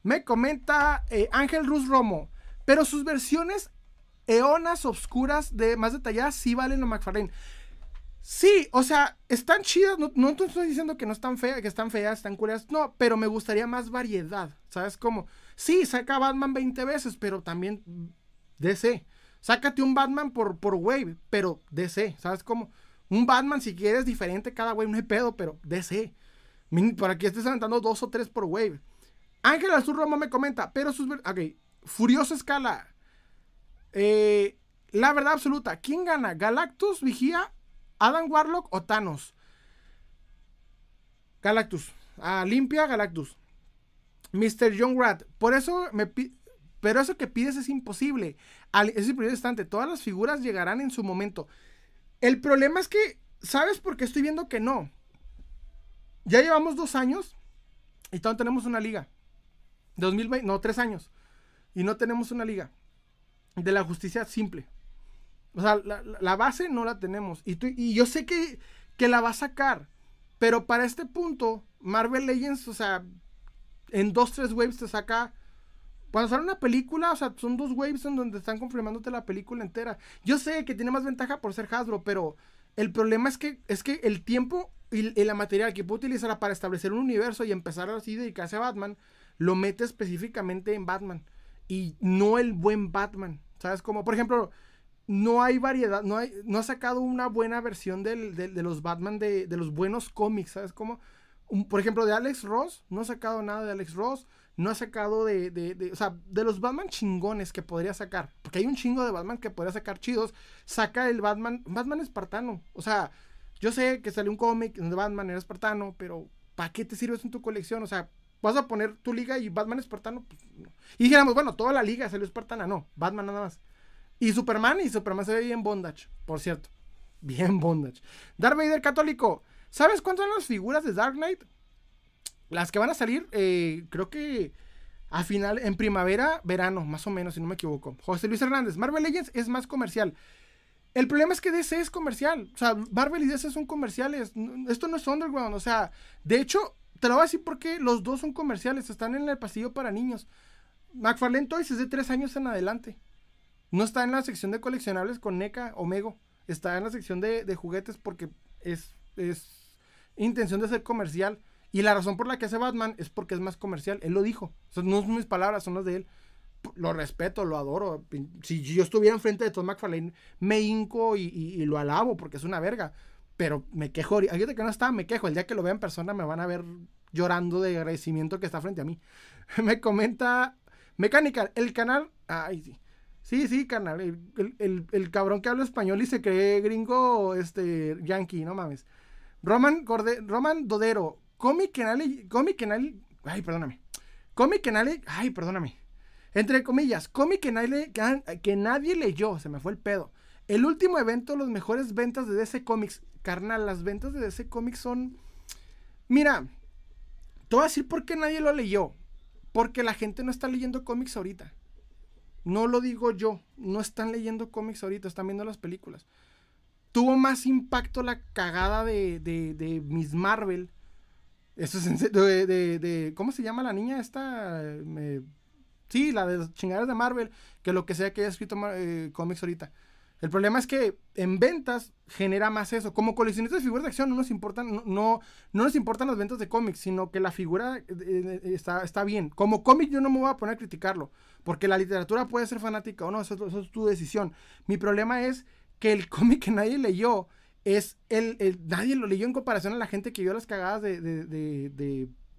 Me comenta eh, Ángel Ruz Romo. Pero sus versiones eonas obscuras de más detalladas sí valen a McFarlane. Sí, o sea, están chidas. No, no estoy diciendo que no están feas, que están feas, están culeras. No, pero me gustaría más variedad. ¿Sabes cómo? Sí, saca Batman 20 veces, pero también DC. Sácate un Batman por, por wave, pero DC. ¿Sabes cómo? Un Batman, si quieres, diferente cada wave, no hay pedo, pero DC. Por aquí estés aventando dos o tres por wave. Ángel Azul Roma me comenta, pero sus. Ok, Furiosa escala. Eh, la verdad absoluta. ¿Quién gana? ¿Galactus, Vigía, Adam Warlock o Thanos? Galactus. Ah, limpia Galactus. Mr. John Rat. Por eso me Pero eso que pides es imposible. es el primer instante. Todas las figuras llegarán en su momento. El problema es que, ¿sabes por qué estoy viendo que no? Ya llevamos dos años y todavía tenemos una liga. 2020, no, tres años y no tenemos una liga de la justicia simple. O sea, la, base no la tenemos. Y, y yo sé que, que, la va a sacar. Pero para este punto, Marvel Legends, o sea, en dos, tres waves te saca. Cuando sale una película, o sea, son dos waves en donde están confirmándote la película entera. Yo sé que tiene más ventaja por ser Hasbro, pero el problema es que, es que el tiempo y, y la material que puede utilizar para establecer un universo y empezar así dedicarse a Batman, lo mete específicamente en Batman y no el buen Batman. ¿Sabes? Como, por ejemplo, no hay variedad, no, hay, no ha sacado una buena versión de los Batman de, los buenos cómics, ¿sabes? Como, por ejemplo, de Alex Ross, no ha sacado nada de Alex Ross, no ha sacado de, o sea, de los Batman chingones que podría sacar, porque hay un chingo de Batman que podría sacar chidos, saca el Batman, Batman espartano, o sea, yo sé que salió un cómic donde Batman era espartano, pero ¿para qué te sirve eso en tu colección? O sea, vas a poner tu liga y Batman espartano. Pues, Y dijéramos, bueno, toda la liga salió espartana. No, Batman nada más. Y Superman, y Superman se ve bien bondage, por cierto. Bien bondage. Darth Vader católico. ¿Sabes cuántas son las figuras de Dark Knight? Las que van a salir, eh, creo que a final, en primavera, verano, más o menos, si no me equivoco. José Luis Hernández, Marvel Legends es más comercial. El problema es que DC es comercial. O sea, Marvel y DC son comerciales. Esto no es underground. O sea, de hecho, te lo voy a decir porque los dos son comerciales, están en el pasillo para niños. McFarlane Toys es de tres años en adelante. No está en la sección de coleccionables con NECA o Mego. Está en la sección de, juguetes porque es, intención de ser comercial. Y la razón por la que hace Batman es porque es más comercial. Él lo dijo. no son mis palabras, son las de él. Lo respeto, lo adoro. Si yo estuviera enfrente de Todd McFarlane, me hinco y, y lo alabo porque es una verga. Pero me quejo, ahorita que no está, me quejo. El día que lo vea en persona me van a ver llorando de agradecimiento que está frente a mí. *laughs* me comenta Mecánica, el canal. Ay, sí. Sí, sí, canal. El, cabrón que habla español y se cree gringo, este, yankee, no mames. Roman, Roman Dodero, cómic que nadie, cómic que nadie, ay, perdóname. Cómic que nadie, ay, perdóname. Entre comillas, cómic que nadie, que nadie leyó, se me fue el pedo. El último evento, los mejores ventas de DC Comics. Carnal, las ventas de DC Comics son... Mira, te voy a decir por qué nadie lo leyó. Porque la gente no está leyendo cómics ahorita. No lo digo yo. No están leyendo cómics ahorita, están viendo las películas. Tuvo más impacto la cagada de, de, Miss Marvel. Eso es en de, de, ¿Cómo se llama la niña esta? sí, la de chingaderas de Marvel. Que lo que sea que haya escrito eh, cómics ahorita. El problema es que en ventas genera más eso. Como coleccionistas de figuras de acción no nos importan, no, no, nos importan las ventas de cómics, sino que la figura eh, eh, está, está, bien. Como cómic yo no me voy a poner a criticarlo, porque la literatura puede ser fanática o no, eso, es tu decisión. Mi problema es que el *laughs* cómic que nadie leyó es el, nadie lo leyó en comparación a la gente que vio las cagadas de,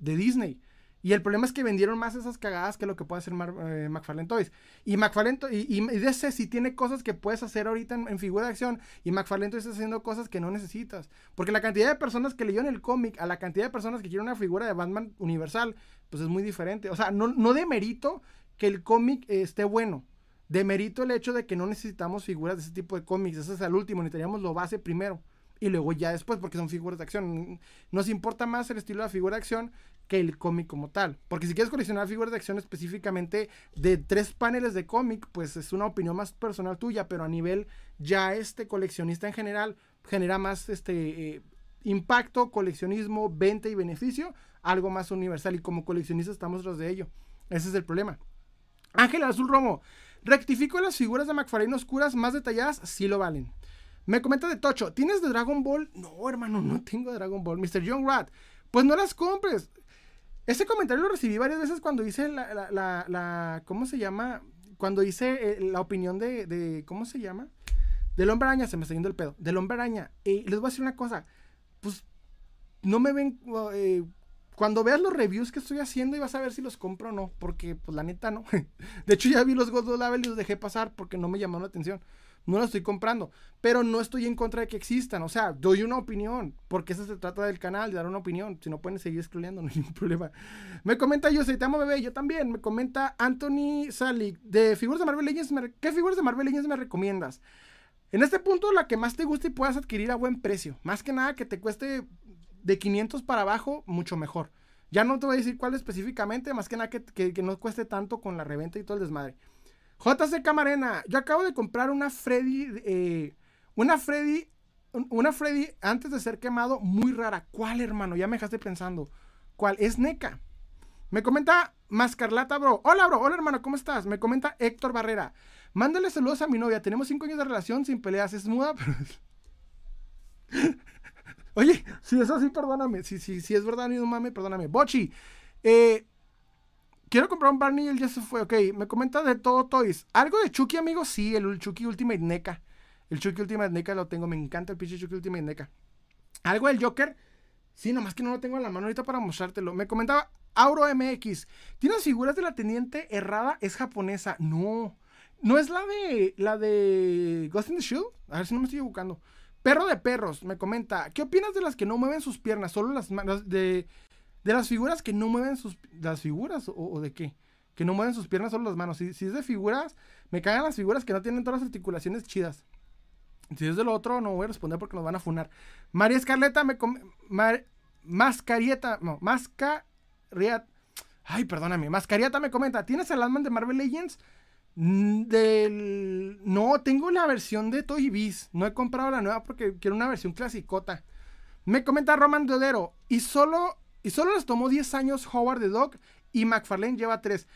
de Disney. Y el problema es que vendieron más esas cagadas que lo que puede hacer eh, McFarlane Toys. Y McFarlane y, y, DC sí tiene cosas que puedes hacer ahorita en, figura de acción. Y McFarlane Toys está haciendo cosas que no necesitas. Porque la cantidad de personas que leyeron el cómic a la cantidad de personas que quieren una figura de Batman universal, pues es muy diferente. O sea, no, no demerito que el cómic esté bueno. Demerito el hecho de que no necesitamos figuras de ese tipo de cómics. Ese es el último. Necesitaríamos lo base primero y luego ya después, porque son figuras de acción. Nos importa más el estilo de la figura de acción que el cómic como tal. Porque si quieres coleccionar figuras de acción específicamente de tres paneles de cómic, pues es una opinión más personal tuya, pero a nivel ya este coleccionista en general genera más este eh, impacto, coleccionismo, venta y beneficio, algo más universal. Y como coleccionista estamos tras de ello. Ese es el problema. Ángel Azul Romo. Rectifico las figuras de McFarlane oscuras más detalladas, sí lo valen. Me comenta de Tocho, ¿tienes de Dragon Ball? No, hermano, no tengo de Dragon Ball. Mr. Young Rat, pues no las compres. Ese comentario lo recibí varias veces cuando hice la, la, ¿cómo se llama? Cuando hice eh, la opinión de, ¿cómo se llama? Del hombre araña, se me está yendo el pedo. Del hombre araña. Y les voy a decir una cosa, pues no me ven, eh, cuando veas los reviews que estoy haciendo y vas a ver si los compro o no, porque pues la neta no. *laughs* De hecho ya vi los God Level y los dejé pasar porque no me llamaron la atención no lo estoy comprando, pero no estoy en contra de que existan, o sea, doy una opinión, porque eso se trata del canal, de dar una opinión, si no pueden seguir excluyendo, *laughs* no hay ningún problema. Me comenta yo, te amo bebé, yo también, me comenta Anthony Sally, de figuras de Marvel Legends, ¿qué figuras de Marvel Legends me recomiendas? En este punto, la que más te guste y puedas adquirir a buen precio, más que nada que te cueste de 500 para abajo, mucho mejor. Ya no te voy a decir cuál específicamente, más que nada que, que no cueste tanto con la reventa y todo el desmadre. JC Camarena, yo acabo de comprar una Freddy, eh, una Freddy, una Freddy antes de ser quemado, muy rara. ¿Cuál, hermano? Ya me dejaste pensando. ¿Cuál? Es NECA. Me comenta Mascarlata, bro. Hola, bro. Hola, hermano. ¿Cómo estás? Me comenta Héctor Barrera. Mándale saludos a mi novia. Tenemos cinco años de relación sin peleas. Es muda, *laughs* pero... Oye, si es así, perdóname. Si, si, si es verdad, no mames, perdóname. Bochi. Eh, Quiero comprar un Barney y él ya se fue. Ok, me comenta de todo Toys. ¿Algo de Chucky, amigo? Sí, el Chucky Ultimate NECA. El Chucky Ultimate NECA lo tengo. Me encanta el pinche Chucky Ultimate NECA. ¿Algo del Joker? Sí, nomás que no lo tengo en la mano ahorita para mostrártelo. Me comentaba Auro MX. ¿Tienes figuras de la teniente errada? Es japonesa. No. No es la de. La de. Ghost in the Shield. A ver si no me estoy buscando. Perro de perros. Me comenta. ¿Qué opinas de las que no mueven sus piernas? Solo las, manos de de las figuras que no mueven sus... ¿Las figuras o, de qué? Que no mueven sus piernas solo las manos. Si, es de figuras, me cagan las figuras que no tienen todas las articulaciones chidas. Si es de lo otro, no voy a responder porque nos van a funar. María Escarleta me... mascarieta... No, Mascarieta... Ay, perdóname. Mascarieta me comenta. ¿Tienes el Landman de Marvel Legends? Mm, del... No, tengo la versión de Toy Biz. No he comprado la nueva porque quiero una versión clasicota. Me comenta Roman Dodero. Y solo y solo les tomó 10 años Howard the Dog y McFarlane lleva 3.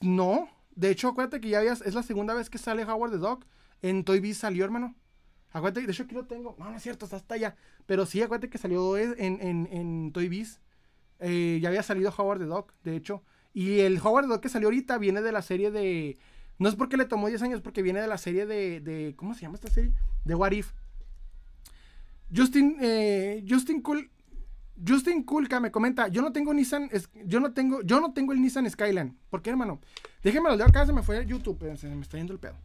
No, de hecho, acuérdate que ya es la segunda vez que sale Howard the Dog. En Toy Biz salió, hermano. Acuérdate, de hecho aquí lo tengo. No, no es cierto, está hasta allá. Pero sí, acuérdate que salió en, en, en Toy Biz. Eh, ya había salido Howard the Dog, de hecho. Y el Howard the Dog que salió ahorita viene de la serie de. No es porque le tomó 10 años, porque viene de la serie de. de ¿Cómo se llama esta serie? De What If. Justin, eh, Justin Cool Justin Kulka me comenta, yo no tengo Nissan, yo no tengo, yo no tengo el Nissan Skyline. ¿Por qué, hermano? Déjenme lo acá, se me fue a YouTube, se me está yendo el pedo.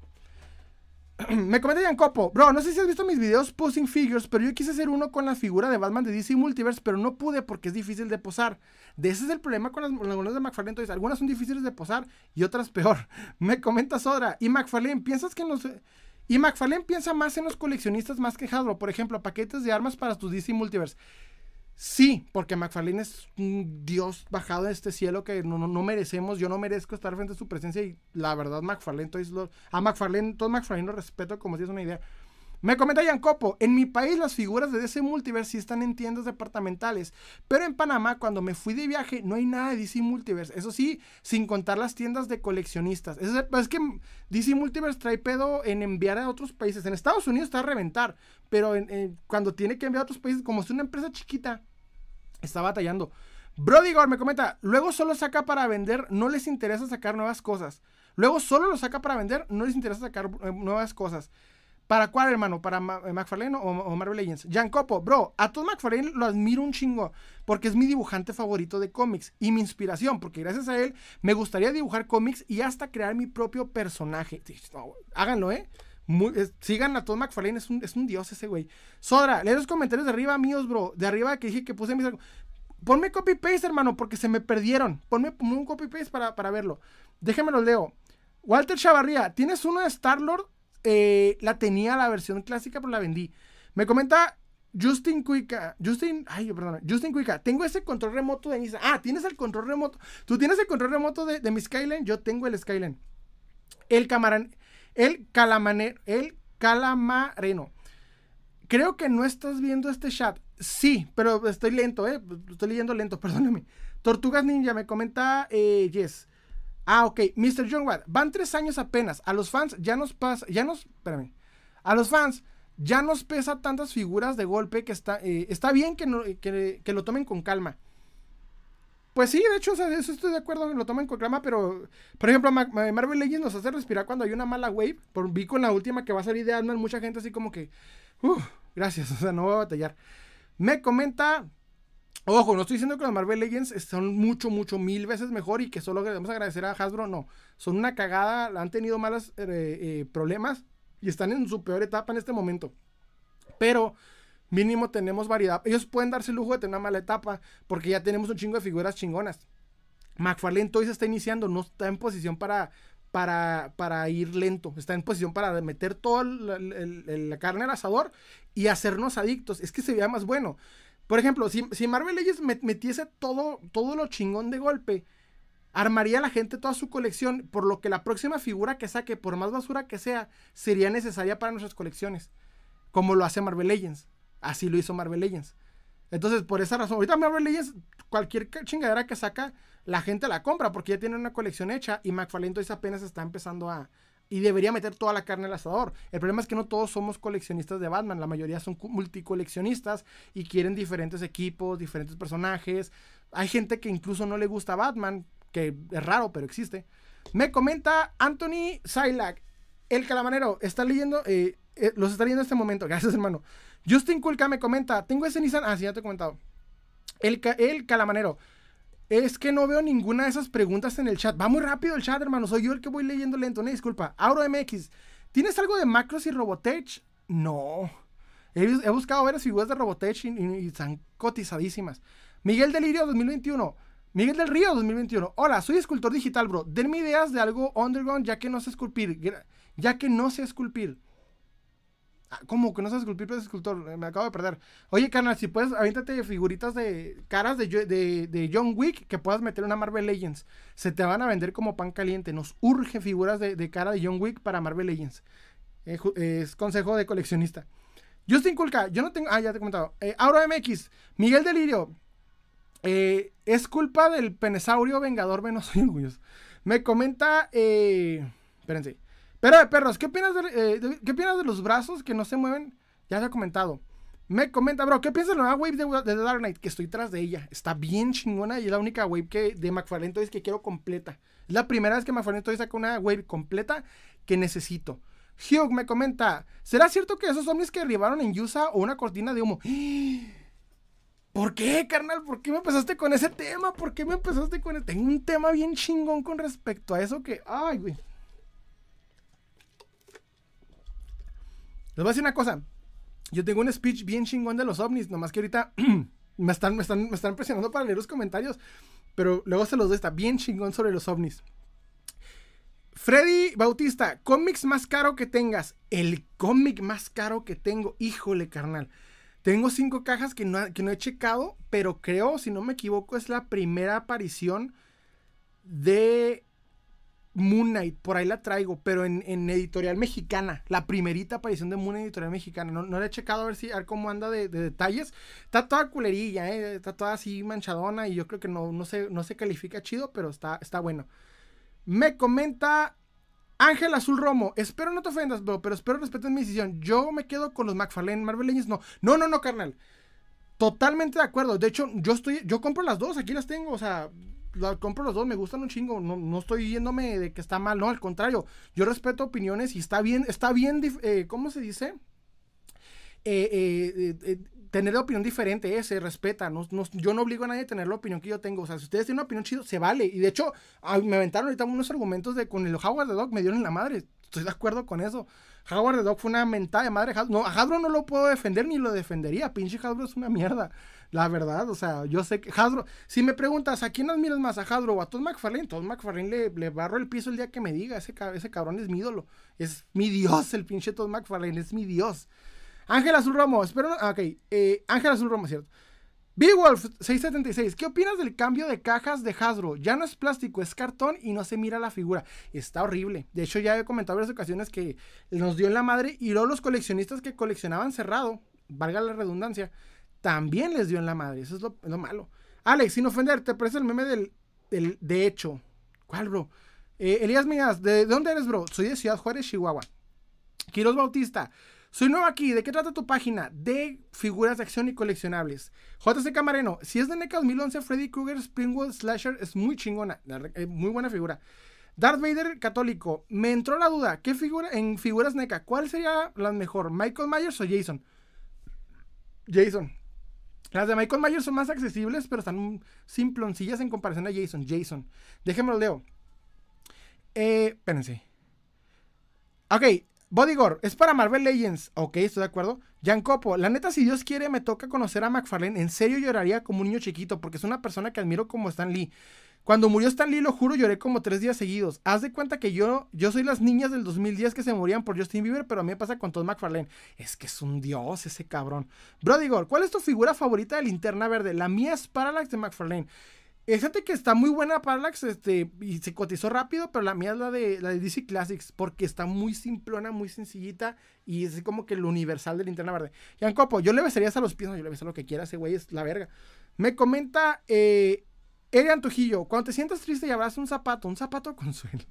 *clears throat* me comenta Copo, bro, no sé si has visto mis videos posing figures, pero yo quise hacer uno con la figura de Batman de DC Multiverse, pero no pude porque es difícil de posar. De ese es el problema con las monedas de McFarlane. Entonces, algunas son difíciles de posar y otras peor. *laughs* Me comenta Sodra, y McFarlane, ¿piensas que nos... Y McFarlane piensa más en los coleccionistas más que Hasbro, por ejemplo, paquetes de armas para tu DC Multiverse. Sí, porque McFarlane es un dios bajado de este cielo que no, no, merecemos. Yo no merezco estar frente a su presencia y la verdad McFarlane, entonces a McFarlane, todo McFarlane lo respeto como si es una idea. Me comenta Copo, en mi país las figuras de DC Multiverse sí están en tiendas departamentales, pero en Panamá cuando me fui de viaje no hay nada de DC Multiverse, eso sí, sin contar las tiendas de coleccionistas. Es, es que DC Multiverse trae pedo en enviar a otros países, en Estados Unidos está a reventar, pero cuando tiene que enviar a otros países, como es una empresa chiquita, está batallando. Brody Gore me comenta, luego solo saca para vender, no les interesa sacar nuevas cosas. Luego solo lo saca para vender, no les interesa sacar eh, nuevas cosas. ¿Para cuál, hermano? ¿Para eh, McFarlane o, Marvel Legends? Jan Copo, bro, a Todd McFarlane lo admiro un chingo porque es mi dibujante favorito de cómics y mi inspiración, porque gracias a él me gustaría dibujar cómics y hasta crear mi propio personaje. háganlo, ¿eh? sigan a Todd McFarlane, es un, es un dios ese güey. Sodra, lee los comentarios de arriba míos, bro. De arriba que dije que puse mis... Ponme copy-paste, hermano, porque se me perdieron. Ponme, un copy-paste para, para verlo. Déjenme leo. Walter Chavarría, ¿tienes uno de Star-Lord? Eh, la tenía la versión clásica, pero la vendí. Me comenta Justin Cuica. Justin, ay, perdón. Justin Cuica. Tengo ese control remoto de Nissan. Ah, tienes el control remoto. Tú tienes el control remoto de, mi Skyline. Yo tengo el Skyline. El camarán. El calamanero. El calamareno. Creo que no estás viendo este chat. Sí, pero estoy lento, ¿eh? Estoy leyendo lento, *laughs* perdóname. Tortugas Ninja me comenta eh, Yes. Ah, ok. Mr. John Watt, van tres años apenas. A los fans ya nos pasa, ya nos, espérame. A los fans ya nos pesa tantas figuras de golpe que está, eh, está bien que, no, que, lo tomen con calma. Pues sí, de hecho, o sea, eso estoy de acuerdo que lo tomen con calma, pero, por ejemplo, Marvel Legends nos hace respirar cuando hay una mala wave. Por, vi con la última que va a salir de ant mucha gente así como que, gracias, *laughs* o sea, no voy a batallar. Me comenta Ojo, no estoy diciendo que los Marvel Legends son mucho, mucho, mil veces mejor y que solo debemos agradecer a Hasbro. No, son una cagada, han tenido malos eh, eh, problemas y están en su peor etapa en este momento. Pero mínimo tenemos variedad. Ellos pueden darse el lujo de tener una mala etapa porque ya tenemos un chingo de figuras chingonas. McFarlane se está iniciando, no está en posición para, para, para ir lento, está en posición para meter toda la carne al asador y hacernos adictos. Es que se vea más bueno. Por ejemplo, si, Marvel Legends metiese todo, todo lo chingón de golpe, armaría a la gente toda su colección, por lo que la próxima figura que saque, por más basura que sea, sería necesaria para nuestras colecciones, como lo hace Marvel Legends. Así lo hizo Marvel Legends. Entonces, por esa razón, ahorita Marvel Legends, cualquier chingadera que saca, la gente la compra porque ya tiene una colección hecha y McFarlane apenas está empezando a, y debería meter toda la carne al asador. El problema es que no todos somos coleccionistas de Batman, la mayoría son multicoleccionistas y quieren diferentes equipos, diferentes personajes. Hay gente que incluso no le gusta Batman, que es raro, pero existe. Me comenta Anthony Silak, el calamanero, está leyendo, eh, eh, los está leyendo en este momento, *laughs* gracias hermano. Justin Kulka me comenta, tengo ese Nissan, ah, sí, ya te he comentado. El, el calamanero, es que no veo ninguna de esas preguntas en el chat. Va muy rápido el chat, hermano. Soy yo el que voy leyendo lento. No, disculpa. Auro MX. ¿Tienes algo de Macros y Robotech? No. He, buscado varias figuras de Robotech y, están cotizadísimas. Miguel Delirio 2021. Miguel del Río 2021. Hola, soy escultor digital, bro. Denme ideas de algo underground ya que no sé esculpir. Ya que no sé esculpir. Ah, ¿Cómo que no sabes esculpir, pues escultor? Eh, me acabo de perder. Oye, carnal, si puedes, aviéntate figuritas de caras de, de, John Wick que puedas meter una Marvel Legends. Se te van a vender como pan caliente. Nos urge figuras de, cara de John Wick para Marvel Legends. Eh, es consejo de coleccionista. Justin Kulka, yo no tengo. Ah, ya te he comentado. Eh, Auro MX, Miguel Delirio. es culpa del penesaurio vengador menos Me comenta. espérense. Pero, perros, ¿qué opinas, eh, de, ¿qué opinas de los brazos que no se mueven? Ya se ha comentado. Me comenta, bro, ¿qué piensas de la nueva wave de, Dark Knight? Que estoy tras de ella. Está bien chingona y es la única wave que, de McFarlane Toys que quiero completa. Es la primera vez que McFarlane Toys saca una wave completa que necesito. Hugh me comenta, ¿será cierto que esos zombies que arribaron en Yusa o una cortina de humo? *gasps* ¿Por qué, carnal? ¿Por qué me empezaste con ese tema? ¿Por qué me empezaste con el... Tengo un tema bien chingón con respecto a eso que... Ay, güey. Les voy a decir una cosa. Yo tengo un speech bien chingón de los ovnis, nomás que ahorita *clears throat* me, están, me, están, me están presionando para leer los comentarios, pero luego se los doy, está bien chingón sobre los ovnis. Freddy Bautista, cómics más caro que tengas. El cómic más caro que tengo. Híjole, carnal. Tengo cinco cajas que no, que no he checado, pero creo, si no me equivoco, es la primera aparición de Moon Knight. Por ahí la traigo, pero en, editorial mexicana. La primerita aparición de Moon editorial mexicana. No, no la he checado a ver, si, a ver cómo anda de, detalles. Está toda culerilla, ¿eh? está toda así manchadona y yo creo que no, no, se, no se califica chido, pero está, está bueno. Me comenta Ángel Azul Romo, espero no te ofendas, bro, pero espero respeten mi decisión. Yo me quedo con los McFarlane, Marvel Legends no. No, no, no, carnal. Totalmente de acuerdo. De hecho, yo estoy, yo compro las dos, aquí las tengo, o sea, compro los dos, me gustan un chingo. No, no, estoy yéndome de que está mal, no, al contrario. Yo respeto opiniones y está bien, está bien, eh, ¿cómo se dice? Eh, eh, eh tener opinión diferente, se respeta. No, yo no obligo a nadie a tener la opinión que yo tengo. O sea, si ustedes tienen una opinión chido, se vale. Y de hecho, me aventaron ahorita unos argumentos de con el Howard the Dog, me dieron en la madre. Estoy de acuerdo con eso. Howard the Dog fue una mentada de madre. No, a Hasbro no lo puedo defender ni lo defendería. Pinche Hasbro es una mierda. La verdad, o sea, yo sé que Hasbro. Si me preguntas, ¿a quién admiras más? ¿A Hasbro o a Todd McFarlane? Todd McFarlane le, le barro el piso el día que me diga. Ese, ese cabrón es mi ídolo. Es mi dios, el pinche Todd McFarlane. Es mi dios. Ángel Azul Romo, espero. Ah, ok, eh, Ángel Azul Romo, cierto. Wolf 676, ¿qué opinas del cambio de cajas de Hasbro? Ya no es plástico, es cartón y no se mira la figura. Está horrible. De hecho, ya he comentado varias ocasiones que nos dio en la madre y luego los coleccionistas que coleccionaban cerrado, valga la redundancia, también les dio en la madre. Eso es lo, malo. Alex, sin ofender, te parece el meme del, de hecho. ¿Cuál, bro? Eh, Elías Mías, ¿de, ¿de dónde eres, bro? Soy de Ciudad Juárez, Chihuahua. Quiros Bautista, soy nuevo aquí. ¿De qué trata tu página? De figuras de acción y coleccionables. JC Camareno. Si es de NECA 2011, Freddy Krueger Springwood Slasher es muy chingona. Eh, muy buena figura. Darth Vader católico. Me entró la duda. ¿Qué figura en figuras NECA? ¿Cuál sería la mejor? ¿Michael Myers o Jason? Jason. Las de Michael Myers son más accesibles, pero están simploncillas en comparación a Jason. Jason. Déjenme lo leo. Eh, espérense. Ok, Bodyguard, es para Marvel Legends. Ok, estoy de acuerdo. Copo, la neta, si Dios quiere, me toca conocer a McFarlane. En serio lloraría como un niño chiquito, porque es una persona que admiro como Stan Lee. Cuando murió Stan Lee, lo juro, lloré como tres días seguidos. Haz de cuenta que yo, yo soy las niñas del 2010 que se morían por Justin Bieber, pero a mí me pasa con Todd McFarlane. Es que es un dios ese cabrón. Brodigor, ¿cuál es tu figura favorita de linterna verde? La mía es Parallax de McFarlane. Fíjate que está muy buena Parallax, este, y se cotizó rápido, pero la mía es la de, la de DC Classics, porque está muy simplona, muy sencillita, y es como que el universal de linterna verde. Jan Copo, yo le besaría hasta los pies, no, yo le besaría lo que quiera, ese güey es la verga. Me comenta, eh, Erian Trujillo, cuando te sientas triste y abrazas un zapato, un zapato consuelo.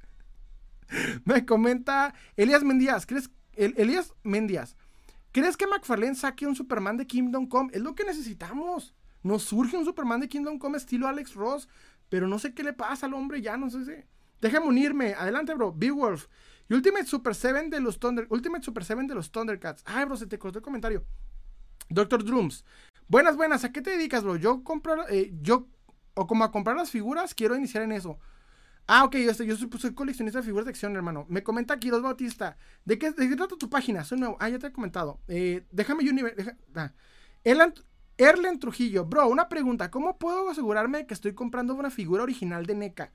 *laughs* Me comenta Elías Mendías, ¿crees, Elías Mendías, ¿crees que McFarlane saque un Superman de Kingdom Come? Es lo que necesitamos. Nos surge un Superman de Kingdom Come estilo Alex Ross, pero no sé qué le pasa al hombre, ya no sé si. Déjame unirme. Adelante, bro. Beowulf. Y Ultimate Super 7 de los Thunder. Ultimate Super 7 de los Thundercats. Ay, bro, se te cortó el comentario. Doctor Drums. Buenas, buenas. ¿A qué te dedicas, bro? Yo compro. Eh, yo. O como a comprar las figuras, quiero iniciar en eso. Ah, ok, yo, yo soy, coleccionista de figuras de acción, hermano. Me comenta aquí Dos Bautista. ¿De qué, ¿De qué trata tu página? Soy nuevo. Ah, ya te he comentado. Eh, déjame yo. Deja, ah. Erlen Trujillo, bro, una pregunta. ¿Cómo puedo asegurarme de que estoy comprando una figura original de NECA?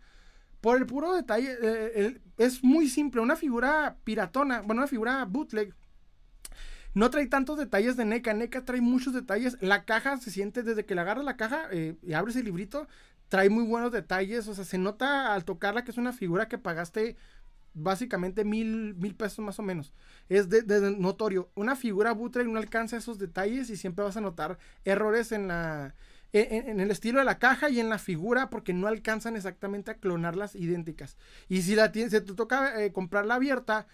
Por el puro detalle, eh, es muy simple. Una figura piratona, bueno, una figura bootleg. No trae tantos detalles de NECA. NECA trae muchos detalles. La caja se siente desde que le agarras la caja eh, y abres el librito. Trae muy buenos detalles. O sea, se nota al tocarla que es una figura que pagaste básicamente mil, mil pesos más o menos. Es de, notorio. Una figura bootleg no alcanza esos detalles y siempre vas a notar errores en la... En, el estilo de la caja y en la figura porque no alcanzan exactamente a clonarlas idénticas. Y si la tienes, te toca eh, comprarla abierta,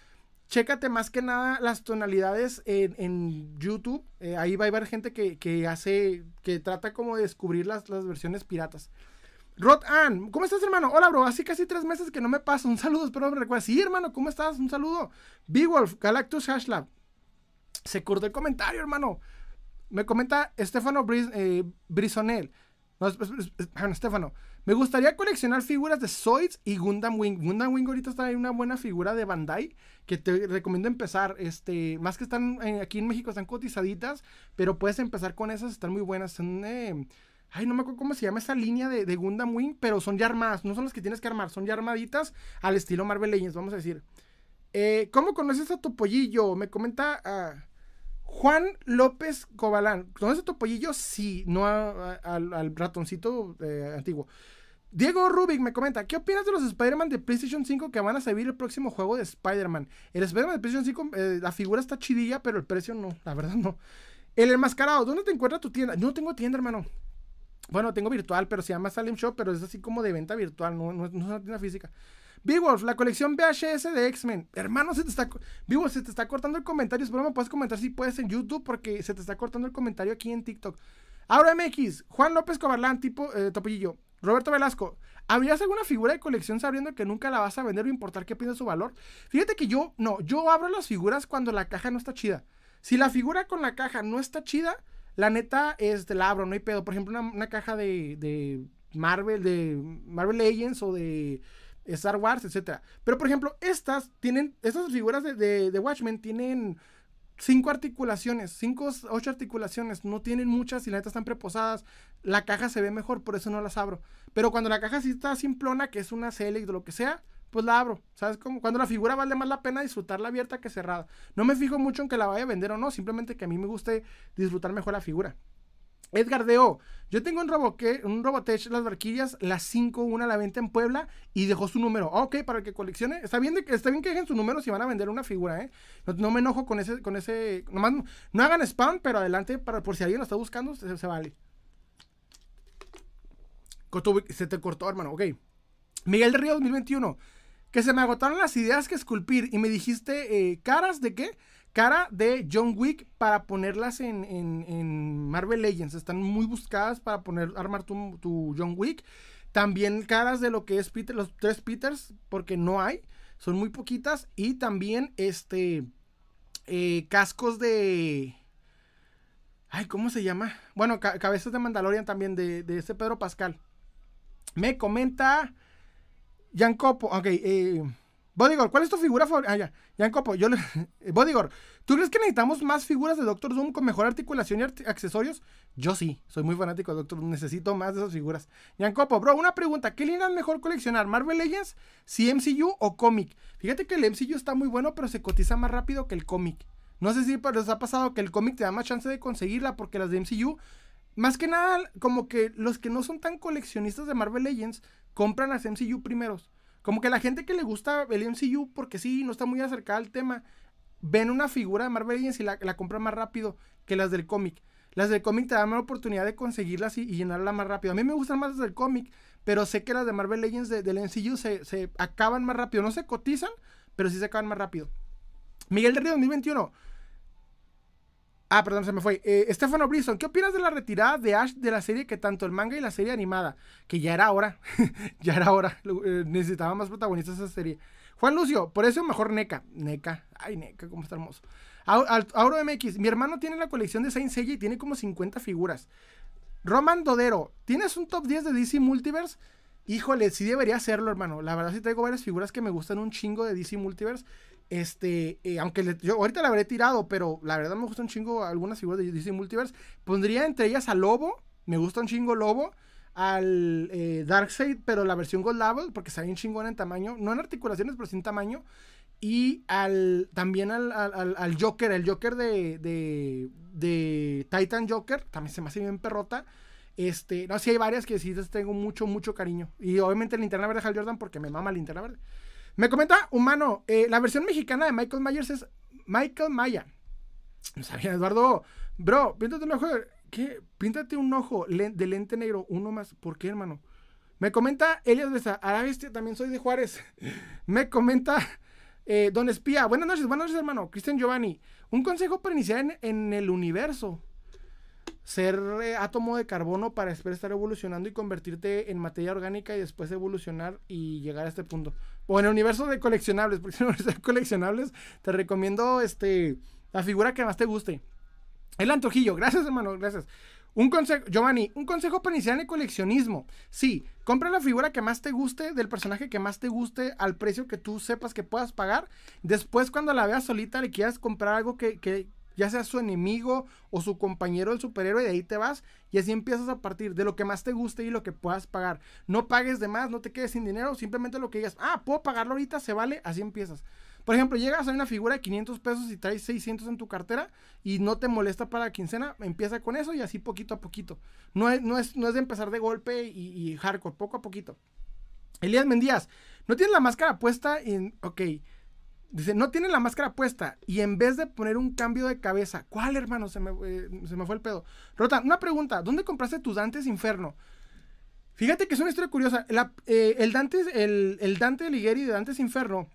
chécate más que nada las tonalidades en, YouTube. Eh, ahí va a haber gente que, que, hace, que trata como de descubrir las, las versiones piratas. Rod Ann, ¿cómo estás, hermano? Hola, bro. Hace casi tres meses que no me paso. Un saludo, espero me recuerdes. Sí, hermano, ¿cómo estás? Un saludo. Wolf, Galactus Hashlab. Se cortó el comentario, hermano. Me comenta Estefano eh, Brisonel. No, Estefano. Me gustaría coleccionar figuras de Zoids y Gundam Wing. Gundam Wing ahorita está en una buena figura de Bandai que te recomiendo empezar. Este, más que están aquí en México, están cotizaditas, pero puedes empezar con esas, están muy buenas. Son, eh, ay, no me acuerdo cómo se llama esa línea de, de, Gundam Wing, pero son ya armadas. No son las que tienes que armar, son ya armaditas al estilo Marvel Legends, vamos a decir. Eh, ¿Cómo conoces a tu pollillo? Me comenta. Uh, Juan López Cobalán. ¿Conoces a Topollillo? Sí, no al ratoncito eh, antiguo. Diego Rubik me comenta, ¿qué opinas de los Spider-Man de PlayStation 5 que van a salir el próximo juego de Spider-Man? El Spider-Man de PlayStation 5, eh, la figura está chidilla, pero el precio no, la verdad no. El enmascarado, ¿dónde te encuentra tu tienda? No tengo tienda, hermano. Bueno, tengo virtual, pero se llama Salem Shop, pero es así como de venta virtual, no, no es una tienda física. Beowulf, la colección VHS de X-Men. Hermano, se te está. Beowulf, se te está cortando el comentario. Espero me puedes comentar si puedes en YouTube porque se te está cortando el comentario aquí en TikTok. Ahora MX, Juan López Cobarlán, tipo eh, Topillillo. Roberto Velasco, ¿habrías alguna figura de colección sabiendo que nunca la vas a vender o importar que pierde su valor? Fíjate que yo, no, yo abro las figuras cuando la caja no está chida. Si la figura con la caja no está chida, la neta es de la abro, no hay pedo. Por ejemplo, una, caja de, de Marvel, de Marvel Legends o de Star Wars, etcétera. Pero, por ejemplo, estas tienen, estas figuras de, Watchmen tienen cinco articulaciones, cinco, ocho articulaciones, no tienen muchas y la neta están preposadas. La caja se ve mejor, por eso no las abro. Pero cuando la caja sí está simplona, que es una Select o lo que sea, pues la abro. ¿Sabes cómo? Cuando la figura vale más la pena disfrutarla abierta que cerrada. No me fijo mucho en que la vaya a vender o no, simplemente que a mí me guste disfrutar mejor la figura. Edgar Deo, yo tengo un, Roboque, un Robotech, las barquillas, las 5, una a la venta en Puebla y dejó su número. ok, para que coleccione. Está bien, de, está bien que dejen su número si van a vender una figura, ¿eh? No, me enojo con ese, con ese. Nomás no hagan spam, pero adelante, para, por si alguien lo está buscando, se, vale. Se te cortó, hermano, ok. Miguel de Río 2021. Que se me agotaron las ideas que esculpir y me dijiste, eh, ¿caras de qué? cara de John Wick para ponerlas en, Marvel Legends. Están muy buscadas para poner, armar tu, John Wick. También caras de lo que es Peter, los tres Peters, porque no hay. Son muy poquitas. Y también este eh, cascos de. Ay, ¿cómo se llama? Bueno, cabezas de Mandalorian también, de, de este Pedro Pascal. Me comenta. Jan Copo. Ok, eh. Bodigor, ¿cuál es tu figura favorita? Ah, ya, ya Copo, yo le... *laughs* Bodigor, ¿tú crees que necesitamos más figuras de Doctor Doom con mejor articulación y accesorios? Yo sí, soy muy fanático de Doctor Doom, necesito más de esas figuras. Copo, bro, una pregunta, ¿qué línea es mejor coleccionar? ¿Marvel Legends, CMCU o cómic? Fíjate que el MCU está muy bueno, pero se cotiza más rápido que el cómic. No sé si les ha pasado que el cómic te da más chance de conseguirla porque las de MCU, más que nada, como que los que no son tan coleccionistas de Marvel Legends compran las MCU primeros. Como que la gente que le gusta el MCU, porque sí, no está muy acercada al tema, ven una figura de Marvel Legends y la, la compran más rápido que las del cómic. Las del cómic te dan la oportunidad de conseguirlas y, llenarla más rápido. A mí me gustan más las del cómic, pero sé que las de Marvel Legends del MCU se, se, acaban más rápido. No se cotizan, pero sí se acaban más rápido. Miguel de Río 2021. Ah, perdón, se me fue. Eh, Estefano Brison, ¿qué opinas de la retirada de Ash de la serie que tanto el manga y la serie animada? Que ya era hora. *laughs* ya era hora. Eh, necesitaba más protagonistas esa serie. Juan Lucio, por eso mejor NECA. NECA. Ay, NECA, cómo está hermoso. Auro MX, mi hermano tiene la colección de Saint Seiya y tiene como 50 figuras. Roman Dodero, ¿tienes un top 10 de DC Multiverse? Híjole, sí debería hacerlo, hermano. La verdad sí traigo varias figuras que me gustan un chingo de DC Multiverse. Este, eh, aunque yo ahorita la habré tirado, pero la verdad me gusta un chingo algunas figuras de DC Multiverse. Pondría entre ellas a Lobo, me gusta un chingo Lobo, al eh, Darkseid, pero la versión Gold Level, porque está bien chingón en tamaño, no en articulaciones, pero sí en tamaño. Y al también al, al, Joker, el Joker de, de, de, Titan Joker, también se me hace bien perrota. Este, no, sí hay varias que sí tengo mucho, mucho cariño. Y obviamente Linterna Verde de Hal Jordan porque me mama el Linterna Verde. Me comenta Humano, eh, la versión mexicana de Michael Myers es Michael Maya. No sabía, Eduardo. Bro, píntate un ojo. ¿Qué? Píntate un ojo de lente negro, uno más. ¿Por qué, hermano? Me comenta Elias Besa. A la también soy de Juárez. *laughs* Me comenta eh, Don Espía. Buenas noches, buenas noches, hermano. Cristian Giovanni. Un consejo para iniciar en el universo ser eh, átomo de carbono para después estar evolucionando y convertirte en materia orgánica y después evolucionar y llegar a este punto. O en el universo de coleccionables, *laughs* porque en el universo de coleccionables te recomiendo este, la figura que más te guste. El antojillo, gracias hermano, gracias. Un consejo, Giovanni, un consejo para iniciar en el coleccionismo. Sí, compra la figura que más te guste, del personaje que más te guste, al precio que tú sepas que puedas pagar. Después, cuando la veas solita, le quieras comprar algo que, que ya sea su enemigo o su compañero el superhéroe, de ahí te vas y así empiezas a partir de lo que más te guste y lo que puedas pagar. No pagues de más, no te quedes sin dinero, simplemente lo que digas, ah, puedo pagarlo ahorita, se vale, así empiezas. Por ejemplo, llegas a una figura de 500 pesos y traes 600 en tu cartera y no te molesta para la quincena, empieza con eso y así poquito a poquito. No es, no es, no es de empezar de golpe y, y hardcore, poco a poquito. Elías Mendías, no tienes la máscara puesta en... Ok. Dice, no tiene la máscara puesta y en vez de poner un cambio de cabeza, ¿cuál hermano? Se me, eh, se me fue el pedo. Rota, una pregunta, ¿dónde compraste tus Dantes Inferno? Fíjate que es una historia curiosa. Eh, el, Dante, el, el Dante Ligeri de Dantes Inferno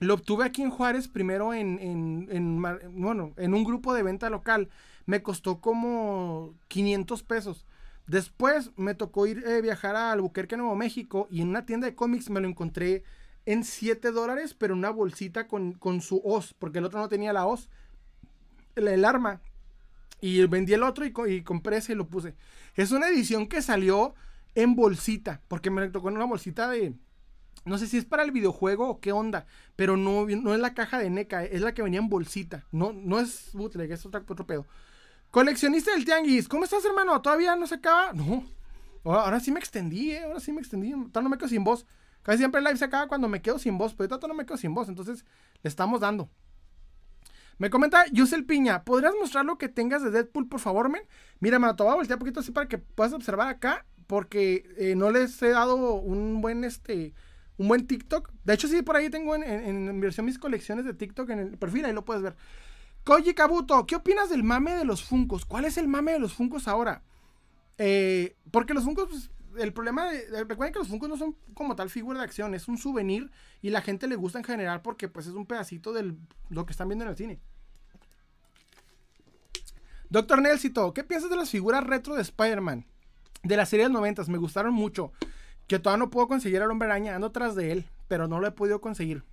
lo obtuve aquí en Juárez, primero en, en, bueno, en un grupo de venta local. Me costó como 500 pesos. Después me tocó ir eh, viajar a Albuquerque, Nuevo México, y en una tienda de cómics me lo encontré en 7 dólares, pero una bolsita con, su hoz, porque el otro no tenía la hoz, el, arma. Y vendí el otro y, y, compré ese y lo puse. Es una edición que salió en bolsita, porque me tocó en una bolsita de, no sé si es para el videojuego o qué onda, pero no, no es la caja de NECA, es la que venía en bolsita. No, no es bootleg, es otro, pedo. Coleccionista del Tianguis, ¿cómo estás, hermano? ¿Todavía no se acaba? No. Ahora sí me extendí, ¿eh? Ahora sí me extendí. Todavía no me quedo sin voz. Casi siempre el live se acaba cuando me quedo sin voz, pero ahorita no me quedo sin voz, entonces le estamos dando. Me comenta Yusel Piña, ¿podrías mostrar lo que tengas de Deadpool, por favor, men? Mira, me lo voy a voltear un poquito así para que puedas observar acá, porque eh, no les he dado un buen, este, un buen TikTok. De hecho, sí, por ahí tengo en, en, versión mis colecciones de TikTok en el perfil, ahí lo puedes ver. Koji Kabuto, ¿qué opinas del mame de los Funcos? ¿Cuál es el mame de los Funcos ahora? Eh, porque los Funcos, pues, el problema de, recuerden que los Funcos no son como tal figura de acción, es un souvenir y la gente le gusta en general porque pues es un pedacito de lo que están viendo en el cine. Doctor Nelsito, ¿qué piensas de las figuras retro de Spider-Man? De la serie de 90 me gustaron mucho que todavía no puedo conseguir al hombre araña, ando tras de él, pero no lo he podido conseguir.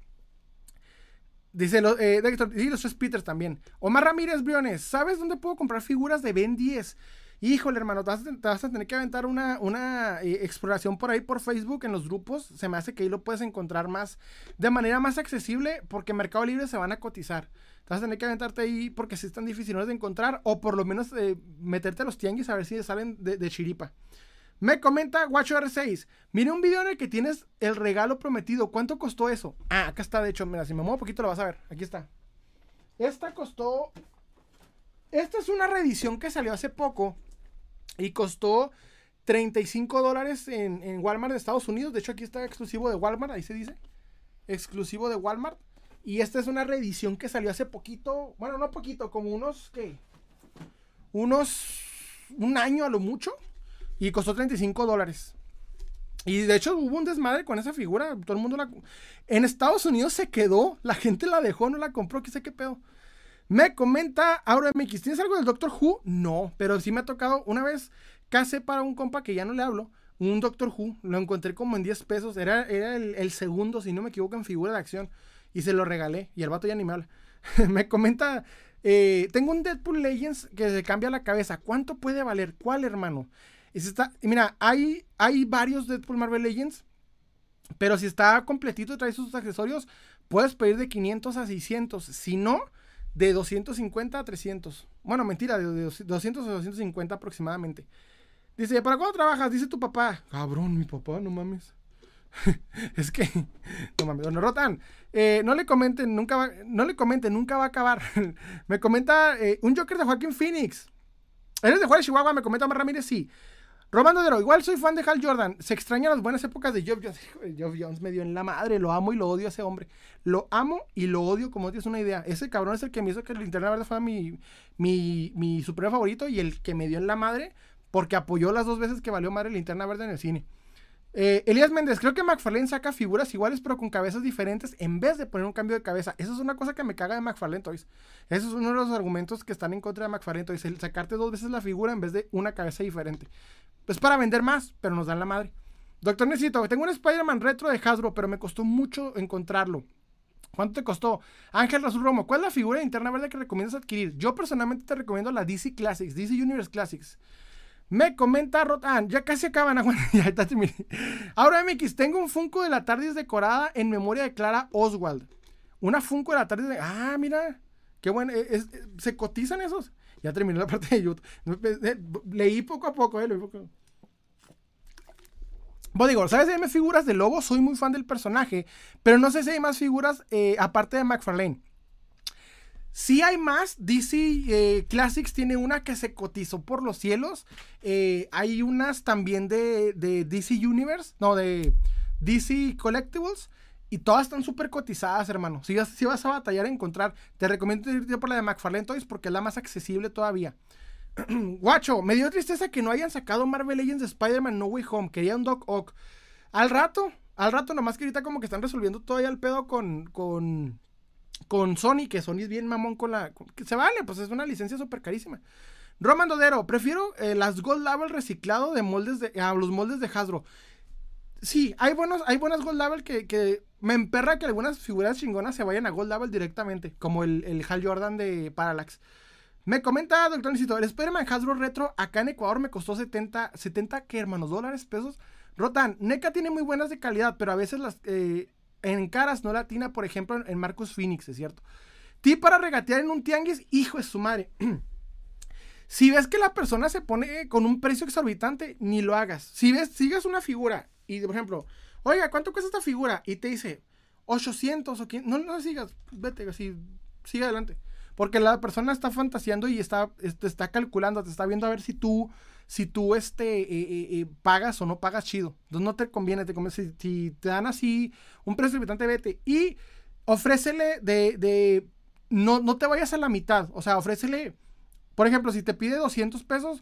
Dice, lo, eh, sí, los Peters también. Omar Ramírez Briones, ¿sabes dónde puedo comprar figuras de Ben 10? Híjole, hermano, te vas, a, tener que aventar una, una eh, exploración por ahí por Facebook en los grupos. Se me hace que ahí lo puedes encontrar más, de manera más accesible, porque Mercado Libre se van a cotizar. Te vas a tener que aventarte ahí porque si están difíciles de encontrar, o por lo menos eh, meterte a los tianguis a ver si salen de, chiripa. Me comenta Guacho R6. Mire un video en el que tienes el regalo prometido. ¿Cuánto costó eso? Ah, acá está, de hecho. Mira, si me muevo un poquito lo vas a ver. Aquí está. Esta costó. Esta es una reedición que salió hace poco. Y costó 35 dólares en, en, Walmart de Estados Unidos. De hecho, aquí está exclusivo de Walmart. Ahí se dice. Exclusivo de Walmart. Y esta es una reedición que salió hace poquito. Bueno, no poquito, como unos. ¿Qué? Unos. Un año a lo mucho. Y costó 35 dólares. Y de hecho hubo un desmadre con esa figura. Todo el mundo la. En Estados Unidos se quedó. La gente la dejó, no la compró. ¿Qué sé qué pedo? Me comenta Auro MX. ¿Tienes algo del Doctor Who? No. Pero sí me ha tocado. Una vez casé para un compa que ya no le hablo. Un Doctor Who. Lo encontré como en 10 pesos. Era, era el, segundo, si no me equivoco, en figura de acción. Y se lo regalé. Y el vato ya ni me *laughs* me comenta. Eh, tengo un Deadpool Legends que se cambia la cabeza. ¿Cuánto puede valer? ¿Cuál, hermano? Y está, mira, hay, hay varios Deadpool Marvel Legends, pero si está completito y trae sus accesorios, puedes pedir de 500 a 600. Si no, de 250 a 300. Bueno, mentira, de 200 a 250 aproximadamente. Dice, ¿para cuándo trabajas? Dice tu papá. Cabrón, mi papá, no mames. *laughs* es que, *laughs* no mames, Don Rotan, eh, no le comenten, nunca va, no le comenten, nunca va a acabar. *laughs* me comenta eh, un Joker de Joaquín Phoenix. ¿Eres de Juárez, Chihuahua? Me comenta Mar Ramírez, sí. Romando Dero, igual soy fan de Hal Jordan. Se extrañan las buenas épocas de Geoff Jones. Jones me dio en la madre. Lo amo y lo odio a ese hombre. Lo amo y lo odio como tienes una idea. Ese cabrón es el que me hizo que el Linterna Verde fuera mi, mi, mi favorito y el que me dio en la madre porque apoyó las dos veces que valió madre Linterna Verde en el cine. Eh, Elías Méndez, creo que McFarlane saca figuras iguales pero con cabezas diferentes en vez de poner un cambio de cabeza. Eso es una cosa que me caga de McFarlane Toys. Eso es uno de los argumentos que están en contra de McFarlane Toys. El sacarte dos veces la figura en vez de una cabeza diferente. Es para vender más, pero nos dan la madre. Doctor Necesito, tengo un Spider-Man retro de Hasbro, pero me costó mucho encontrarlo. ¿Cuánto te costó? Ángel Razul Romo, ¿cuál es la figura interna verde que recomiendas adquirir? Yo personalmente te recomiendo la DC Classics, DC Universe Classics. Me comenta Rotan, ya casi acaban. *laughs* está Ahora, MX, tengo un Funko de la TARDIS decorada en memoria de Clara Oswald. Una Funko de la TARDIS. De... Ah, mira. Qué bueno. Eh, se cotizan esos. Ya terminé la parte de YouTube. Eh, leí poco a poco, eh. Leí poco. Vos digo, ¿sabes si hay más figuras de Lobo? Soy muy fan del personaje. Pero no sé si hay más figuras eh, aparte de McFarlane. Si hay más. DC eh, Classics tiene una que se cotizó por los cielos. Eh, hay unas también de, DC Universe. No, de DC Collectibles. Y todas están súper cotizadas, hermano. Si vas, si vas a batallar a encontrar, te recomiendo irte por la de McFarlane Toys porque es la más accesible todavía. *clears throat* Guacho, me dio tristeza que no hayan sacado Marvel Legends de Spider-Man No Way Home. Quería un Doc Ock. Al rato, al rato, nomás que ahorita como que están resolviendo todavía el pedo con, con con Sony, que Sony es bien mamón con la... que se vale, pues es una licencia súper carísima. Roman Dodero, prefiero eh, las Gold Label reciclado de moldes de, a los moldes de Hasbro. Sí, hay, buenos, hay buenas Gold Label que, me emperra que algunas figuras chingonas se vayan a Gold Label directamente, como el, el Hal Jordan de Parallax. Me comenta, doctor Necesito, el Spider-Man Hasbro Retro acá en Ecuador me costó 70, 70, ¿qué hermanos? ¿Dólares? ¿Pesos? Rotan, NECA tiene muy buenas de calidad, pero a veces las, eh, en caras no latina, por ejemplo, en Marcus Phoenix, es cierto. Ti para regatear en un tianguis, hijo de su madre. *clears throat* si ves que la persona se pone con un precio exorbitante, ni lo hagas. Si ves, sigas una figura y, por ejemplo, oiga, ¿cuánto cuesta esta figura? Y te dice 800 o 500, no, no sigas, vete, así, sigue adelante. Porque la persona está fantaseando y está, te está calculando, te está viendo a ver si tú si tú este, eh, eh, eh, pagas o no pagas chido. Entonces no te conviene, te conviene si, te dan así un precio exorbitante, vete. Y ofrécele de, de no, no te vayas a la mitad. O sea, ofrécele, por ejemplo, si te pide 200 pesos,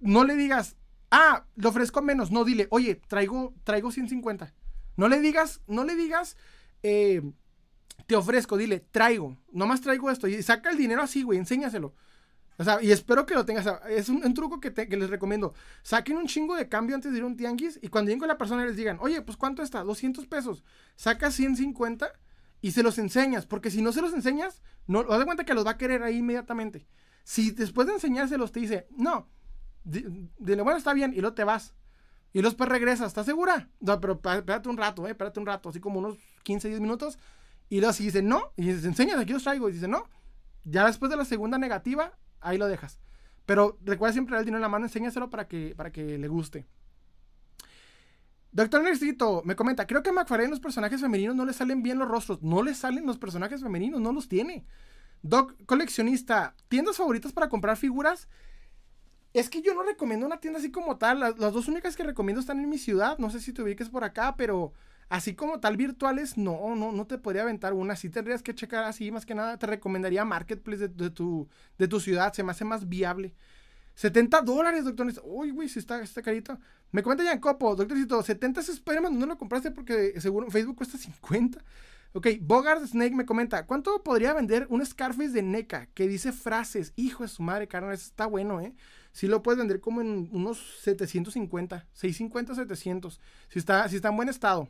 no le digas, ah, le ofrezco menos. No, dile, oye, traigo, traigo 150. No le digas, no le digas, te ofrezco, dile, traigo, nomás traigo esto. Y saca el dinero así, güey, enséñaselo. O sea, y espero que lo tengas. Es un, truco que, les recomiendo. Saquen un chingo de cambio antes de ir a un tianguis y cuando lleguen con la persona les digan, oye, pues ¿cuánto está? 200 pesos. Saca 150 y se los enseñas. Porque si no se los enseñas, no, haz de cuenta que los va a querer ahí inmediatamente. Si después de enseñárselos te dice, no, dile, bueno, está bien, y luego te vas. Y después regresas, ¿estás segura? No, pero espérate un rato, eh, espérate un rato, así como unos 15, 10 minutos. Y luego si dice, no, y se enseñas, aquí los traigo, y dice, no. Ya después de la segunda negativa, ahí lo dejas. Pero recuerda siempre dar el dinero en la mano, enséñaselo para que, para que le guste. Doctor Necesito me comenta, creo que a McFarlane los personajes femeninos no le salen bien los rostros. No le salen los personajes femeninos, no los tiene. Doc, coleccionista, ¿tiendas favoritas para comprar figuras? Es que yo no recomiendo una tienda así como tal. Las, las dos únicas que recomiendo están en mi ciudad. No sé si te ubiques por acá, pero Así como tal virtuales, no, no, no te podría aventar una. Sí tendrías que checar así, más que nada te recomendaría Marketplace de, tu, de tu ciudad, se me hace más viable. 70 dólares, doctor. Uy, güey, si está, está carito. Me comenta Copo, doctorcito, 70 es Spider-Man, no lo compraste porque seguro Facebook cuesta 50. Ok, Bogart Snake me comenta, ¿cuánto podría vender un Scarface de NECA que dice frases? Hijo de su madre, carnal, está bueno, ¿eh? Sí lo puedes vender como en unos 750, 650, 700, si está, si está en buen estado.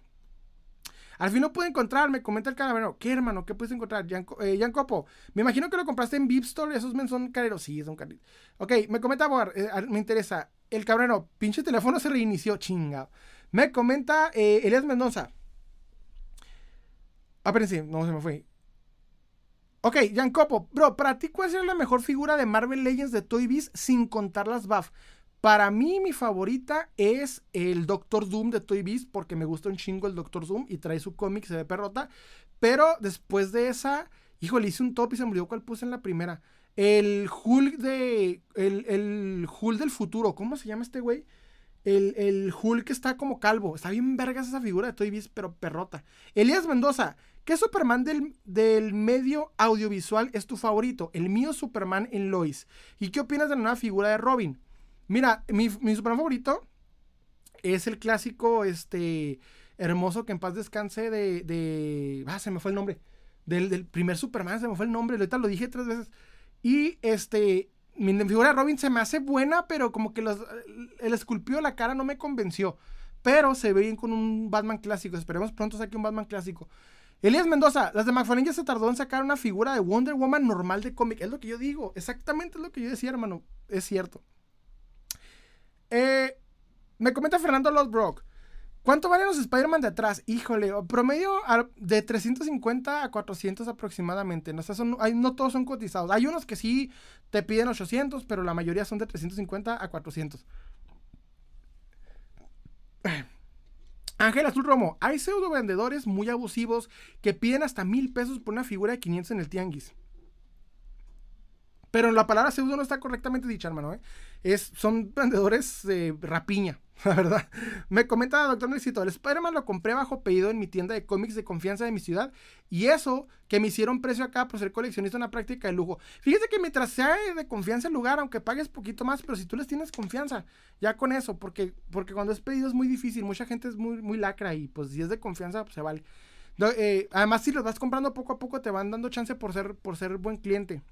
Al fin no pude encontrarme, comenta el calavero. ¿Qué hermano? ¿Qué puedes encontrar? Jan, eh, Copo. Me imagino que lo compraste en Vip Store. Esos men son careros. Sí, son careros. Ok, me comenta eh, me interesa. El cabrero, pinche teléfono se reinició. Chinga. Me comenta eh, Elias Mendoza. Ah, sí, no se me fue. Ok, Jan Copo. Bro, para ti, ¿cuál es la mejor figura de Marvel Legends de Toy Biz sin contar las buff? Para mí, mi favorita es el Doctor Doom de Toy Biz, porque me gusta un chingo el Doctor Doom y trae su cómic, se ve perrota. Pero después de esa, híjole, hice un top y se me olvidó cuál puse en la primera. El Hulk de. El, el Hulk del futuro, ¿cómo se llama este güey? El, el Hulk está como calvo. Está bien vergas esa figura de Toy Biz, pero perrota. Elías Mendoza, ¿qué Superman del, del medio audiovisual es tu favorito? El mío Superman en Lois. ¿Y qué opinas de la nueva figura de Robin? Mira, mi, mi Superman favorito es el clásico, este, hermoso, que en paz descanse de, ah, se me fue el nombre, del, primer Superman, se me fue el nombre, ahorita lo dije tres veces. Y, este, mi figura de Robin se me hace buena, pero como que los, el esculpido de la cara no me convenció. Pero se ve bien con un Batman clásico. Esperemos pronto saque un Batman clásico. Elías Mendoza, las de McFarlane ya se tardó en sacar una figura de Wonder Woman normal de cómic. Es lo que yo digo. Exactamente lo que yo decía, hermano. Es cierto. Eh, me comenta Fernando Lodbrock. ¿Cuánto valen los Spider-Man de atrás? Híjole, promedio de 350 a 400 aproximadamente. No, son, no todos son cotizados. Hay unos que sí te piden 800, pero la mayoría son de 350 a 400. *sighs* Ángel Azul Romo, hay pseudo vendedores muy abusivos que piden hasta mil pesos por una figura de 500 en el tianguis. Pero la palabra pseudo no está correctamente dicha, hermano. ¿eh? Es, son vendedores de rapiña. *laughs* la verdad. Me comenta doctor Necesito, el Spider-Man lo compré bajo pedido en mi tienda de cómics de confianza de mi ciudad. Y eso, que me hicieron precio acá por ser coleccionista, una práctica de lujo. Fíjate que mientras sea de confianza el lugar, aunque pagues poquito más, pero si tú les tienes confianza, ya con eso, porque, porque cuando es pedido es muy difícil, mucha gente es muy, muy lacra y pues si es de confianza, pues se vale. Eh, además, si los vas comprando poco a poco, te van dando chance por ser, por ser buen cliente.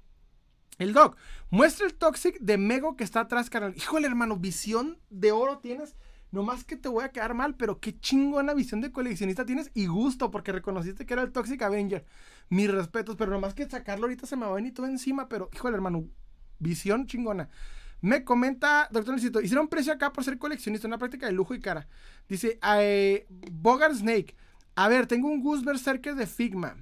El Doc, muestra el Toxic de Mego que está atrás, carnal. Híjole, hermano, visión de oro tienes. Nomás que te voy a quedar mal, pero qué chingona visión de coleccionista tienes y gusto, porque reconociste que era el Toxic Avenger. Mis respetos, pero nomás que sacarlo ahorita se me va a venir todo encima, pero híjole, hermano, visión chingona. Me comenta, doctor Necesito, hicieron precio acá por ser coleccionista, una práctica de lujo y cara. Dice, eh, Bogart Snake. A ver, tengo un Goose Berserker de Figma.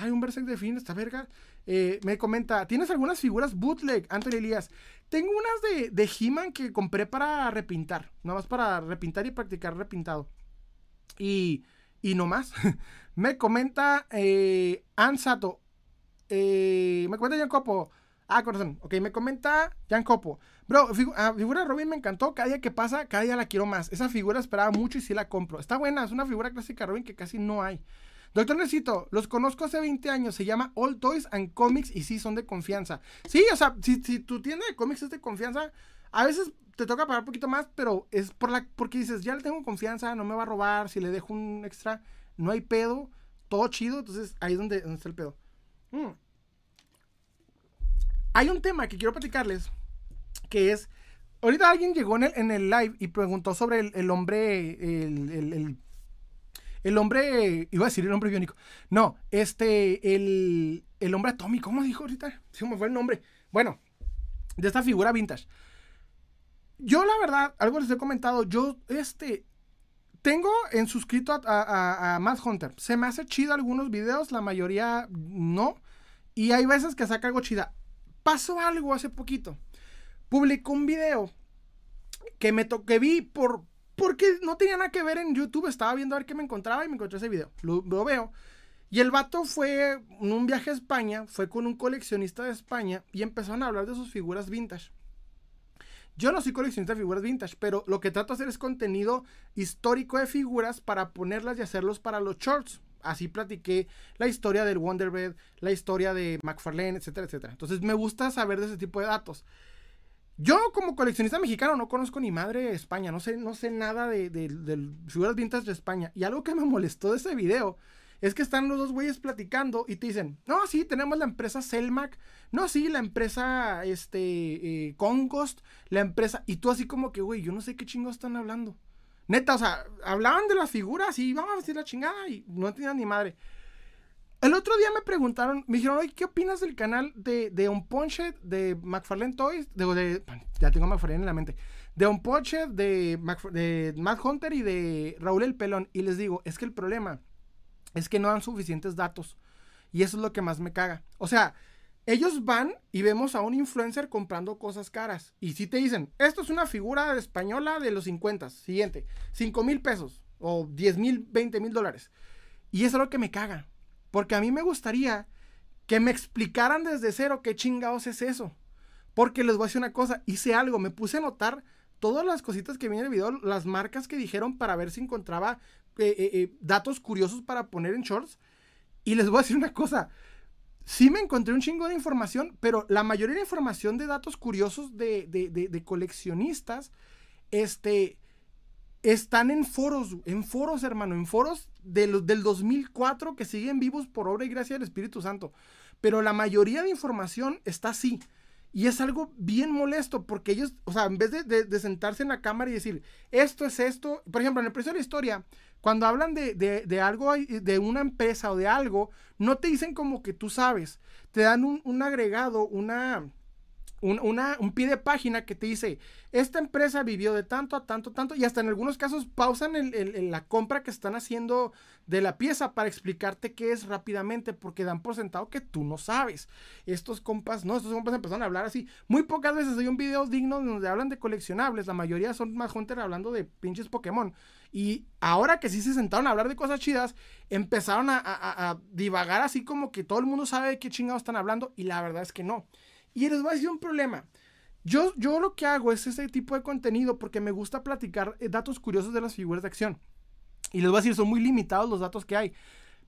Ay, un Berserker de Figma, esta verga. Eh, me comenta, ¿tienes algunas figuras bootleg, Anthony Elías? Tengo unas de, de He-Man que compré para repintar, nada más para repintar y practicar repintado. Y, y no más. *laughs* me comenta eh, Ansato, eh, me comenta Jan Copo. Ah, corazón. Ok, me comenta Jan Copo. Bro, ah, figura de Robin me encantó. Cada día que pasa, cada día la quiero más. Esa figura esperaba mucho y sí la compro. Está buena, es una figura clásica Robin que casi no hay. Doctor Necesito, los conozco hace 20 años, se llama All Toys and Comics y sí son de confianza. Sí, o sea, si, tu tienda de cómics es de confianza, a veces te toca pagar un poquito más, pero es por la, porque dices, ya le tengo confianza, no me va a robar, si le dejo un extra, no hay pedo, todo chido, entonces ahí es donde, está el pedo. Mm. Hay un tema que quiero platicarles, que es, ahorita alguien llegó en el, el live y preguntó sobre el, hombre, el el hombre, iba a decir el hombre biónico. No, este, el, el hombre atómico. ¿Cómo dijo ahorita? Se me fue el nombre. Bueno, de esta figura vintage. Yo, la verdad, algo les he comentado. Yo, este, tengo en suscrito a, a, Hunter. Se me hace chido algunos videos, la mayoría no. Y hay veces que saca algo chida. Pasó algo hace poquito. Publicó un video que me que vi por, porque no tenía nada que ver en YouTube. Estaba viendo a ver qué me encontraba y me encontré ese video. Lo, veo. Y el vato fue en un viaje a España, fue con un coleccionista de España y empezaron a hablar de sus figuras vintage. Yo no soy coleccionista de figuras vintage, pero lo que trato de hacer es contenido histórico de figuras para ponerlas y hacerlos para los shorts. Así platiqué la historia del Wonderbread, la historia de McFarlane, etcétera, etcétera. Entonces me gusta saber de ese tipo de datos. Yo como coleccionista mexicano no conozco ni madre de España, no sé, no sé nada de, de, figuras vintage de España. Y algo que me molestó de ese video es que están los dos güeyes platicando y te dicen, no, sí, tenemos la empresa Selmac, no, sí, la empresa, este, eh, Congost, la empresa, y tú así como que, güey, yo no sé qué chingos están hablando. Neta, o sea, hablaban de las figuras y vamos a decir la chingada y no tenían ni madre. El otro día me preguntaron, me dijeron, oye, ¿qué opinas del canal de, de Unpunched, de McFarlane Toys? De, ya tengo McFarlane en la mente. De Unpunched, de, de Matt Hunter y de Raúl El Pelón. Y les digo, es que el problema es que no dan suficientes datos. Y eso es lo que más me caga. O sea, ellos van y vemos a un influencer comprando cosas caras. Y si te dicen, esto es una figura española de los 50. Siguiente, 5 mil pesos o 10 mil, 20 mil dólares. Y eso es lo que me caga. Porque a mí me gustaría que me explicaran desde cero qué chingados es eso. Porque les voy a decir una cosa, hice algo, me puse a notar todas las cositas que vienen en el video, las marcas que dijeron para ver si encontraba eh, eh, eh, datos curiosos para poner en shorts. Y les voy a decir una cosa, sí me encontré un chingo de información, pero la mayoría de información de datos curiosos de, de coleccionistas, este, están en foros, en foros, hermano, en foros del, del 2004 que siguen vivos por obra y gracia del Espíritu Santo. Pero la mayoría de información está así. Y es algo bien molesto porque ellos, o sea, en vez de, sentarse en la cámara y decir, esto es esto, por ejemplo, en el precio de la historia, cuando hablan de, de, algo, de una empresa o de algo, no te dicen como que tú sabes, te dan un agregado, una, un, una, un pie de página que te dice, esta empresa vivió de tanto a tanto, tanto, y hasta en algunos casos pausan la compra que están haciendo de la pieza para explicarte qué es rápidamente, porque dan por sentado que tú no sabes. Estos compas, no, estos compas empezaron a hablar así. Muy pocas veces hay un video digno donde hablan de coleccionables, la mayoría son más Hunter hablando de pinches Pokémon. Y ahora que sí se sentaron a hablar de cosas chidas, empezaron a, a divagar así como que todo el mundo sabe de qué chingados están hablando, y la verdad es que no. Y les voy a decir un problema. Yo, yo lo que hago es ese tipo de contenido porque me gusta platicar eh, datos curiosos de las figuras de acción. Y les voy a decir, son muy limitados los datos que hay.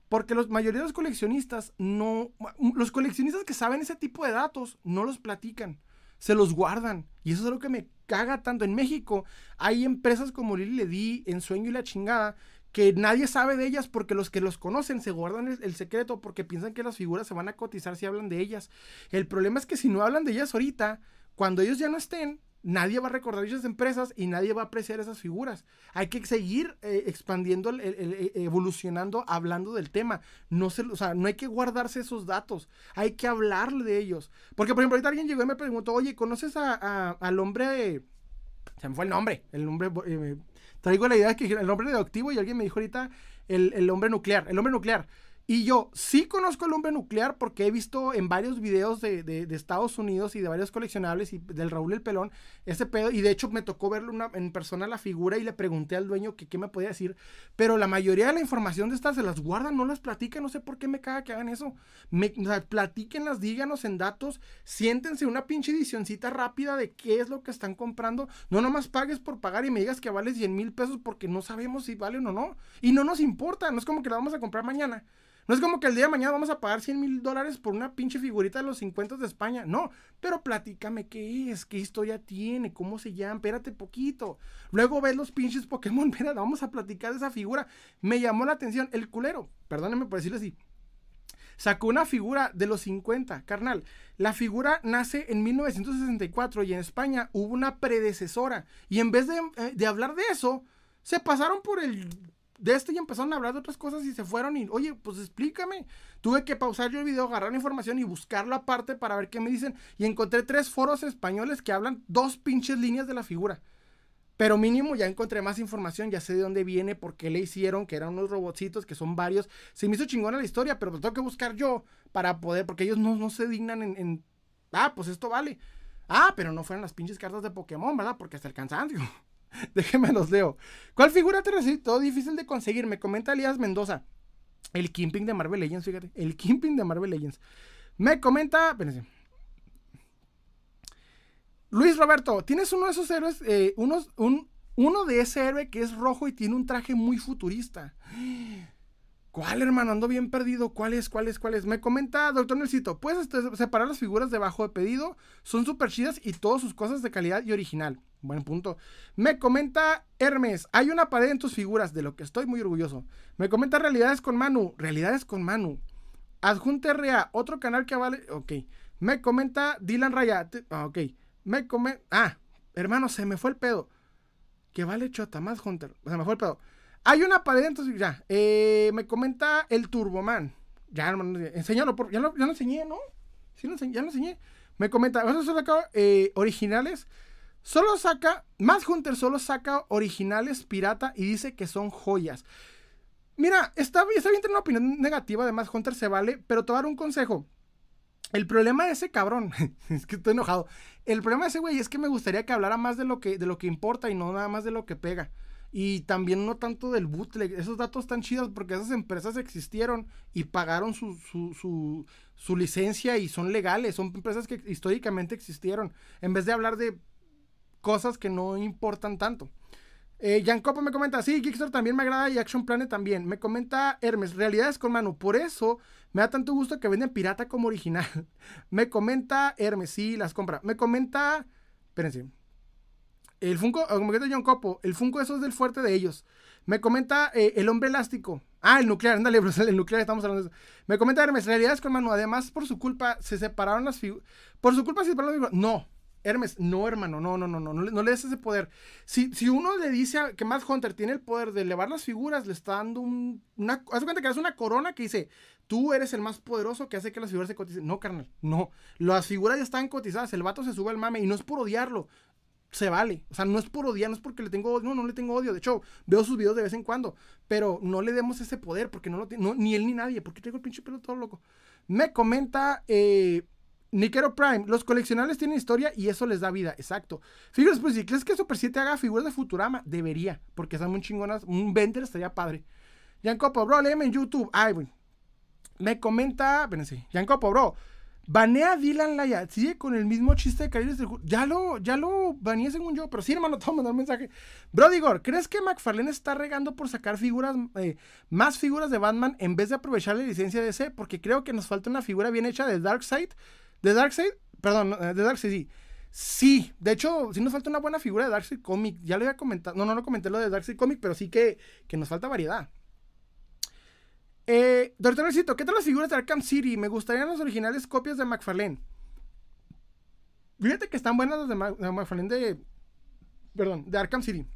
Porque la mayoría de los coleccionistas no. Los coleccionistas que saben ese tipo de datos no los platican. Se los guardan. Y eso es lo que me caga tanto. En México hay empresas como Lili Ledi, Ensueño y la chingada que nadie sabe de ellas porque los que los conocen se guardan el, secreto porque piensan que las figuras se van a cotizar si hablan de ellas. El problema es que si no hablan de ellas ahorita, cuando ellos ya no estén, nadie va a recordar esas empresas y nadie va a apreciar esas figuras. Hay que seguir eh, expandiendo, eh, evolucionando, hablando del tema. No, se, o sea, no hay que guardarse esos datos, hay que hablarle de ellos. Porque, por ejemplo, ahorita alguien llegó y me preguntó, oye, ¿conoces a, al hombre. Se me fue el nombre, el nombre eh, traigo la idea de que el nombre radioactivo y alguien me dijo ahorita el, el hombre nuclear, el hombre nuclear. Y yo sí conozco el hombre nuclear porque he visto en varios videos de, de, Estados Unidos y de varios coleccionables y del Raúl el Pelón ese pedo. Y de hecho me tocó verlo una, en persona la figura y le pregunté al dueño que qué me podía decir. Pero la mayoría de la información de estas se las guardan, no las platican. No sé por qué me caga que hagan eso. Me, o sea, platíquenlas, díganos en datos. Siéntense una pinche edicioncita rápida de qué es lo que están comprando. No nomás pagues por pagar y me digas que vale 100 mil pesos porque no sabemos si valen o no. Y no nos importa. No es como que la vamos a comprar mañana. No es como que el día de mañana vamos a pagar 100 mil dólares por una pinche figurita de los 50 de España. No, pero platícame qué es, qué historia tiene, cómo se llama, espérate poquito. Luego ves los pinches Pokémon, *laughs* mira, vamos a platicar de esa figura. Me llamó la atención el culero, perdónenme por decirlo así. Sacó una figura de los 50, carnal. La figura nace en 1964 y en España hubo una predecesora. Y en vez de, eh, de hablar de eso, se pasaron por el de esto y empezaron a hablar de otras cosas y se fueron y, oye, pues explícame. Tuve que pausar yo el video, agarrar la información y buscarlo aparte para ver qué me dicen. Y encontré tres foros españoles que hablan dos pinches líneas de la figura. Pero mínimo ya encontré más información, ya sé de dónde viene, por qué le hicieron, que eran unos robotcitos, que son varios. Se me hizo chingona la historia, pero pues tengo que buscar yo para poder, porque ellos no, no se dignan en, en, ah, pues esto vale. Ah, pero no fueron las pinches cartas de Pokémon, ¿verdad? Porque hasta el cansancio. *laughs* Déjenme los leo. ¿Cuál figura te resultó difícil de conseguir? Me comenta Elías Mendoza. El Kimping de Marvel Legends, fíjate. El Kimping de Marvel Legends. Me comenta. Espérense. Luis Roberto, ¿tienes uno de esos héroes? Eh, uno de ese héroe que es rojo y tiene un traje muy futurista. ¿Cuál, hermano? Ando bien perdido. ¿Cuál es? ¿Cuál es? ¿Cuál es? Me comenta, doctor Nelsito, puedes este, separar las figuras debajo de pedido. Son súper chidas y todas sus cosas de calidad y original. Buen punto. Me comenta Hermes, hay una pared en tus figuras, de lo que estoy muy orgulloso. Me comenta Realidades con Manu, Realidades con Manu. Adjunte REA, otro canal que vale. Ok. Me comenta Dylan Raya. Ah, ok. Me comenta. Ah, hermano, se me fue el pedo. Que vale chota, más Hunter. Se me fue el pedo. Hay una pared, entonces ya. Eh, me comenta el Turboman. Ya, hermano, enséñalo. Por, ya, lo, lo enseñé, ¿no? Sí, ya lo enseñé. Me comenta, ¿Vamos a sacar eh, originales. Solo saca, más Hunter solo saca originales pirata y dice que son joyas. Mira, está, está bien tener una opinión negativa de más Hunter, se vale, pero te voy a dar un consejo. El problema de ese cabrón, *laughs* es que estoy enojado. El problema de ese güey es que me gustaría que hablara más de lo que, de lo que importa y no nada más de lo que pega. Y también no tanto del bootleg. Esos datos están chidos porque esas empresas existieron y pagaron su, su, su licencia y son legales. Son empresas que históricamente existieron. En vez de hablar de cosas que no importan tanto. Eh, me comenta, sí, Geekstore también me agrada y Action Planet también. Me comenta Hermes, realidades con mano. Por eso me da tanto gusto que venden pirata como original. *laughs* me comenta Hermes, sí, las compra. Me comenta, espérense. El Funko, como que John Copo, el Funko eso es del fuerte de ellos. Me comenta eh, el hombre elástico. Ah, el nuclear, ándale, *laughs* el nuclear, estamos hablando de eso. Me comenta Hermes, realidades con mano. Además, por su culpa se separaron las figuras. Por su culpa se separaron las figuras. No, Hermes, no, hermano, no, no, no, no, no, le des ese poder. Si, si uno le dice que Matt Hunter tiene el poder de elevar las figuras, le está dando un, una, haz cuenta que es una corona que dice, tú eres el más poderoso que hace que las figuras se coticen. No, carnal, no. Las figuras ya están cotizadas, el vato se sube al mame y no es por odiarlo. Se vale. O sea, no es por odiar, no es porque le tengo odio. No, no le tengo odio. De hecho, veo sus videos de vez en cuando. Pero no le demos ese poder porque no lo tiene. ni él ni nadie. Porque tengo el pinche pelo todo loco. Me comenta eh, Nickero Prime. Los coleccionables tienen historia y eso les da vida. Exacto. Figuras, pues si crees que Super 7 haga figuras de Futurama, debería. Porque están muy chingonas. Un vender estaría padre. Copo, bro, léeme en YouTube. Ay, güey. Me comenta, espérense, Copo, bro. Banea a Dylan Laya. Sigue con el mismo chiste de Carriles del Ya lo, ya lo baneé según yo. Pero sí, hermano, *laughs* te voy a mandar un mensaje. Bro, Digor, ¿crees que McFarlane está regando por sacar figuras, eh, más figuras de Batman en vez de aprovechar la licencia de ese? Porque creo que nos falta una figura bien hecha de Darkseid. ¿De Darkseid? Perdón, eh, de Darkseid, sí. Sí, de hecho, sí nos falta una buena figura de Darkseid Comic. Ya lo había comentado. No, no lo comenté lo de Darkseid Comic, pero sí que, que nos falta variedad. Eh, Doctor ¿qué tal las figuras de Arkham City? Me gustarían las originales copias de McFarlane. Fíjate que están buenas las de, McFarlane de. Perdón, de Arkham City.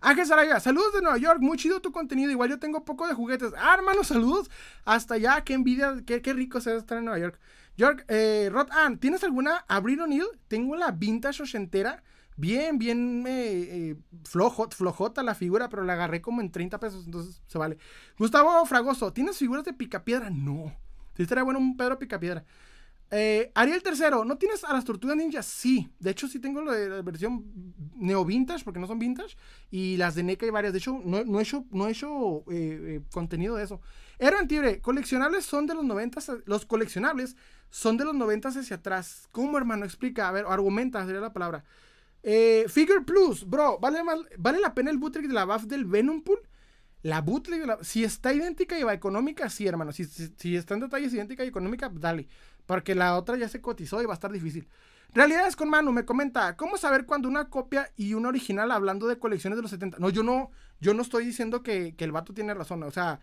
Ángel Saraya, saludos de Nueva York, muy chido tu contenido. Igual yo tengo poco de juguetes. Ah, hermano, saludos. Hasta allá, qué envidia, qué, rico se estar en Nueva York. York, eh, Rod Ann, ¿tienes alguna Abril O'Neill? Tengo la vintage ochentera bien, bien eh, flojota la figura, pero la agarré como en 30 pesos, entonces se vale. Gustavo Fragoso, ¿tienes figuras de picapiedra? No. Sí estaría bueno un Pedro Picapiedra. Eh, Ariel tercero, ¿no tienes a las tortugas ninja? Sí, de hecho sí tengo la, versión neo vintage, porque no son vintage, y las de NECA y varias. De hecho, no, he hecho, no he hecho eh, contenido de eso. Erwan Tibre, coleccionables son de los 90, los coleccionables son de los 90 hacia atrás. ¿Cómo, hermano? Explica, a ver, argumenta, sería la palabra. Eh, Figure Plus, bro, ¿vale, ¿vale la pena el bootleg de la buff del Venom Pool? La bootleg, de la, si está idéntica y va económica, sí, hermano. Si, si, está en detalles idéntica y económica, dale. Porque la otra ya se cotizó y va a estar difícil. Realidades con Manu me comenta, ¿cómo saber cuando una copia y una original hablando de colecciones de los 70? No, yo no, yo no estoy diciendo que, el vato tiene razón. O sea,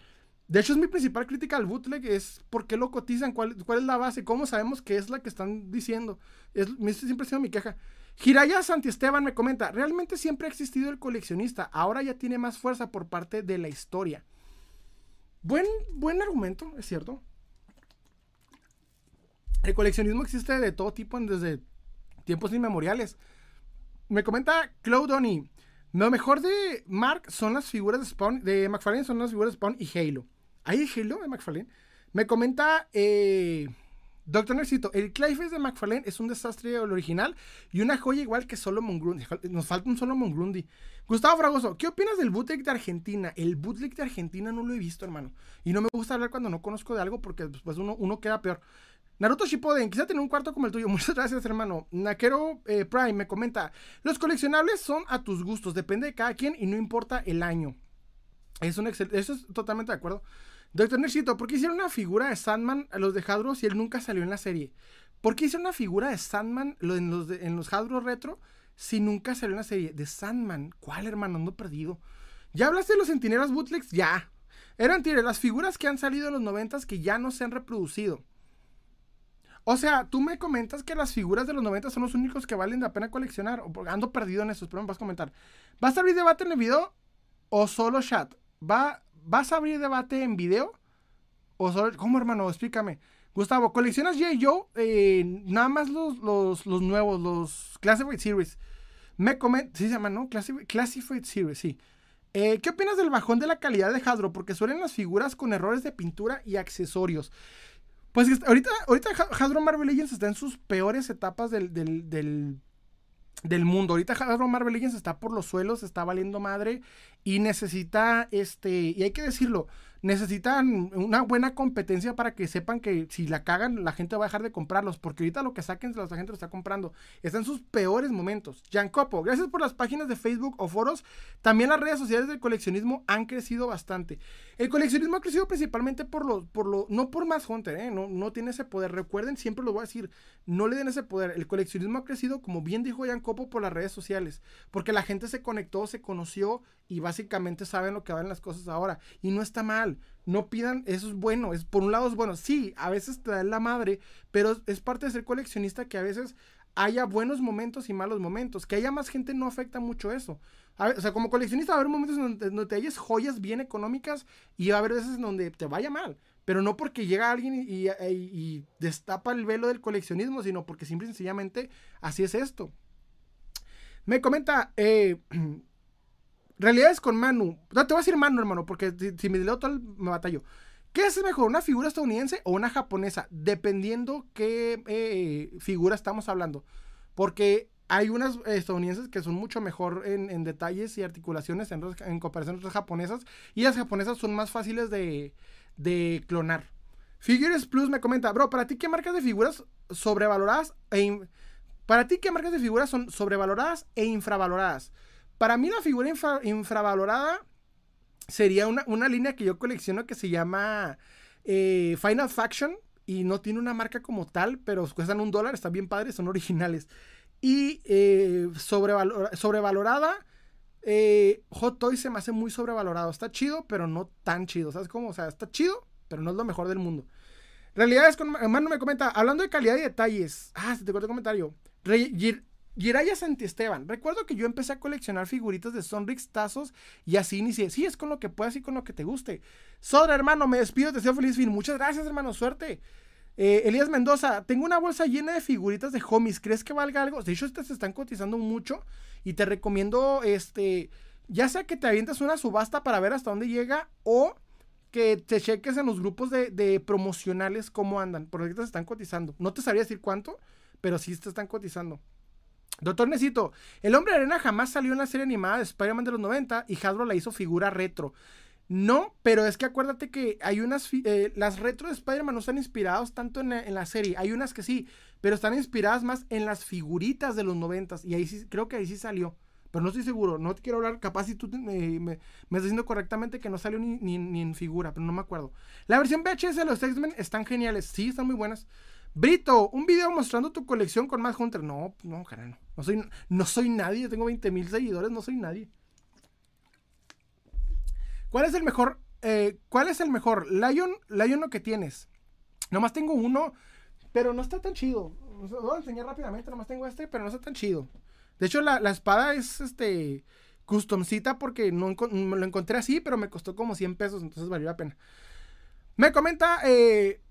de hecho es mi principal crítica al bootleg, es por qué lo cotizan, cuál, es la base, cómo sabemos que es la que están diciendo. Es, siempre ha sido mi queja. Giraya Santiesteban me comenta, realmente siempre ha existido el coleccionista, ahora ya tiene más fuerza por parte de la historia. Buen, buen argumento, es cierto. El coleccionismo existe de todo tipo desde tiempos inmemoriales. Me comenta Claudoni, lo mejor de Mark son las figuras de Spawn, de McFarlane son las figuras de Spawn y Halo. ¿Hay Halo de McFarlane? Me comenta eh, Doctor Necesito, el Clayface de McFarlane es un desastre el original y una joya igual que Solomon Grundy. Nos falta un Solomon Grundy. Gustavo Fragoso, ¿qué opinas del bootleg de Argentina? El bootleg de Argentina no lo he visto, hermano. Y no me gusta hablar cuando no conozco de algo porque después uno, uno queda peor. Naruto Shippuden, quizá tener un cuarto como el tuyo. *laughs* Muchas gracias, hermano. Nakero eh, Prime me comenta: Los coleccionables son a tus gustos, depende de cada quien y no importa el año. Es un Eso es totalmente de acuerdo. Doctor Nercito, ¿por qué hicieron una figura de Sandman a los de Hadro si él nunca salió en la serie? ¿Por qué hicieron una figura de Sandman en los, en los Hadro Retro si nunca salió en la serie? De Sandman. ¿Cuál, hermano? Ando perdido. ¿Ya hablaste de los centinelas bootlegs? Ya. Eran, tire, las figuras que han salido en los noventas que ya no se han reproducido. O sea, tú me comentas que las figuras de los 90 son los únicos que valen la pena coleccionar. Ando perdido en esos, pero me vas a comentar. ¿Vas a abrir debate en el video o solo chat? ¿Va, ¿Vas a abrir debate en video? ¿O solo, ¿Cómo, hermano? Explícame. Gustavo, ¿coleccionas J. Joe? Eh, nada más los, los, los, nuevos, los Classified Series. Me comenta, ¿sí se llama, no? Classified, Series, sí. Eh, ¿Qué opinas del bajón de la calidad de Hadro? Porque suelen las figuras con errores de pintura y accesorios. Pues ahorita, ahorita Hadro Marvel Legends está en sus peores etapas del, del, del, del mundo. Ahorita Hasbro Marvel Legends está por los suelos, está valiendo madre y necesita, este, y hay que decirlo, necesitan una buena competencia para que sepan que si la cagan, la gente va a dejar de comprarlos, porque ahorita lo que saquen, la gente lo está comprando. Está en sus peores momentos. Copo, gracias por las páginas de Facebook o foros. También las redes sociales del coleccionismo han crecido bastante. El coleccionismo ha crecido principalmente por lo, por lo, no por más Hunter, ¿eh? no, no tiene ese poder. Recuerden, siempre lo voy a decir, no le den ese poder. El coleccionismo ha crecido, como bien dijo Copo, por las redes sociales, porque la gente se conectó, se conoció y básicamente saben lo que van las cosas ahora. Y no está mal. No pidan, eso es bueno. Es, por un lado es bueno. Sí, a veces te da la madre, pero es parte de ser coleccionista que a veces haya buenos momentos y malos momentos. Que haya más gente no afecta mucho eso. o sea, como coleccionista va a haber momentos donde, te hayas joyas bien económicas y va a haber veces donde te vaya mal. Pero no porque llega alguien y, destapa el velo del coleccionismo, sino porque simple y sencillamente así es esto. Me comenta, eh, *clears throat* realidades con Manu. No, te voy a decir Manu, hermano, porque si, me leo todo, me batallo. ¿Qué es mejor, una figura estadounidense o una japonesa? Dependiendo qué eh, figura estamos hablando. Porque hay unas estadounidenses que son mucho mejor en, detalles y articulaciones en, comparación a otras japonesas. Y las japonesas son más fáciles de, de clonar. Figures Plus me comenta, bro, ¿para ti qué marcas de figuras sobrevaloradas e para ti qué marcas de figuras son sobrevaloradas e infravaloradas? Para mí la figura infravalorada sería una, línea que yo colecciono que se llama eh, Final Faction y no tiene una marca como tal, pero cuestan un dólar, están bien padres, son originales. Y eh, sobrevalorada eh, Hot Toys se me hace muy sobrevalorado. Está chido, pero no tan chido. ¿Sabes cómo? O sea, está chido, pero no es lo mejor del mundo. Realidades con. Hermano me comenta, hablando de calidad y detalles. Ah, se te cortó el comentario. Jiraya Santiesteban. Recuerdo que yo empecé a coleccionar figuritas de Sonrix, tazos y así inicié. Sí, es con lo que puedas y con lo que te guste. Sodra, hermano, me despido, te deseo feliz fin. Muchas gracias, hermano, suerte. Eh, Elías Mendoza, tengo una bolsa llena de figuritas de homies. ¿Crees que valga algo? De hecho, estas se están cotizando mucho. Y te recomiendo, este, ya sea que te avientes una subasta para ver hasta dónde llega o que te cheques en los grupos de, promocionales cómo andan, porque ahorita se están cotizando. No te sabría decir cuánto, pero sí te están cotizando. Doctor Necito, el hombre de arena jamás salió en la serie animada de Spider-Man de los 90 y Hasbro la hizo figura retro. No, pero es que acuérdate que hay unas. Eh, las retro de Spider-Man no están inspirados tanto en la, serie. Hay unas que sí, pero están inspiradas más en las figuritas de los noventas. Y ahí sí, creo que ahí sí salió. Pero no estoy seguro. No te quiero hablar. Capaz si tú me, me, estás diciendo correctamente que no salió ni, ni, en figura, pero no me acuerdo. La versión VHS de los X-Men están geniales. Sí, están muy buenas. Brito, un video mostrando tu colección con más Hunter. No, no, caray, no. No soy, no soy nadie. Tengo 20 mil seguidores, no soy nadie. ¿Cuál es el mejor? Eh, ¿Cuál es el mejor? Lion, Lion lo que tienes. Nomás tengo uno, pero no está tan chido. Lo voy a enseñar rápidamente, nomás tengo este, pero no está tan chido. De hecho, la, espada es este customcita porque no me lo encontré así, pero me costó como 100 pesos, entonces valió la pena. Me comenta, eh,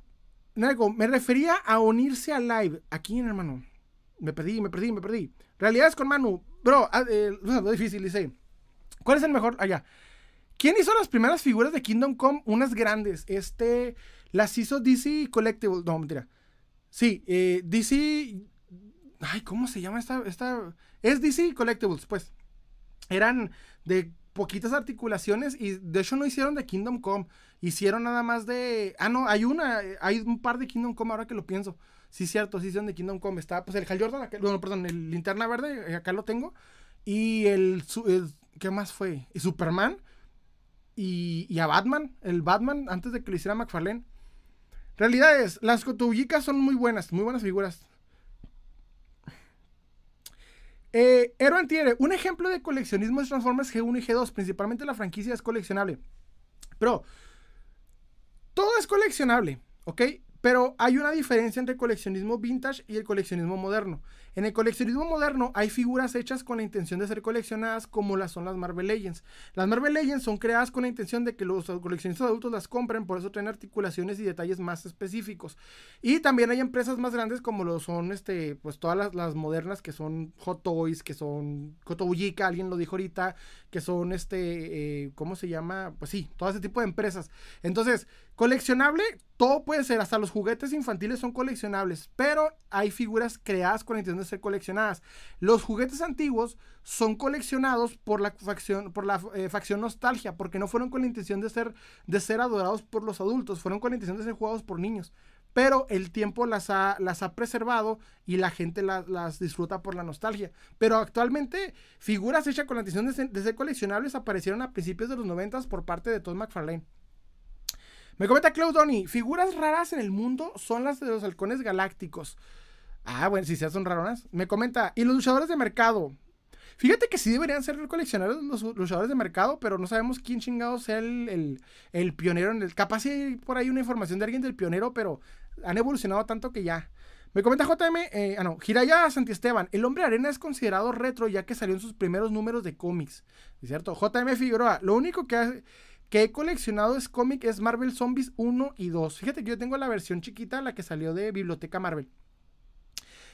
me refería a unirse a live. Aquí, hermano. Me perdí, me perdí, me perdí. Realidades con Manu. Bro, ah, eh, *laughs* difícil, dice. ¿Cuál es el mejor? Allá. ¿Quién hizo las primeras figuras de Kingdom Come? Unas grandes. Este, las hizo DC Collectibles. No, mentira. Sí, eh, DC... Ay, ¿cómo se llama esta, esta? Es DC Collectibles, pues. Eran de poquitas articulaciones y de hecho no hicieron de Kingdom Come. Hicieron nada más de... Ah, no, hay una, hay un par de Kingdom Come ahora que lo pienso. Sí, cierto, sí hicieron de Kingdom Come. Está, pues el Hal Jordan, bueno, perdón, el Linterna Verde, acá lo tengo. Y el, ¿qué más fue? Y Superman y, a Batman, el Batman, antes de que lo hiciera McFarlane. Realidades, las cotubicas son muy buenas, muy buenas figuras. Eh, Hero Antiere, un ejemplo de coleccionismo es Transformers G1 y G2, principalmente la franquicia es coleccionable. Pero, todo es coleccionable, ¿ok? Pero hay una diferencia entre el coleccionismo vintage y el coleccionismo moderno. En el coleccionismo moderno hay figuras hechas con la intención de ser coleccionadas como las son las Marvel Legends. Las Marvel Legends son creadas con la intención de que los coleccionistas adultos las compren, por eso traen articulaciones y detalles más específicos. Y también hay empresas más grandes como lo son este, pues todas las, modernas que son Hot Toys, que son Kotobuyika, alguien lo dijo ahorita, que son este, eh, ¿cómo se llama? Pues sí, todo ese tipo de empresas. Entonces, coleccionable, todo puede ser, hasta los juguetes infantiles son coleccionables, pero hay figuras creadas con la intención ser coleccionadas. Los juguetes antiguos son coleccionados por la facción, por la eh, facción nostalgia, porque no fueron con la intención de ser, de ser adorados por los adultos, fueron con la intención de ser jugados por niños. Pero el tiempo las ha, las ha preservado y la gente las disfruta por la nostalgia. Pero actualmente, figuras hechas con la intención de ser, de coleccionables aparecieron a principios de los 90 por parte de Todd McFarlane. Me comenta Claude figuras raras en el mundo son las de los halcones galácticos. Ah, bueno, si se son raronas. Me comenta, ¿y los luchadores de mercado? Fíjate que sí deberían ser coleccionables los luchadores de mercado, pero no sabemos quién chingado sea el, pionero en el. Capaz si hay por ahí una información de alguien del pionero, pero han evolucionado tanto que ya. Me comenta JM, eh, ah no, Hiraya Santiesteban, el hombre arena es considerado retro ya que salió en sus primeros números de cómics. ¿Es cierto? JM Figueroa, lo único que, que he coleccionado es cómic es Marvel Zombies 1 y 2. Fíjate que yo tengo la versión chiquita, la que salió de Biblioteca Marvel.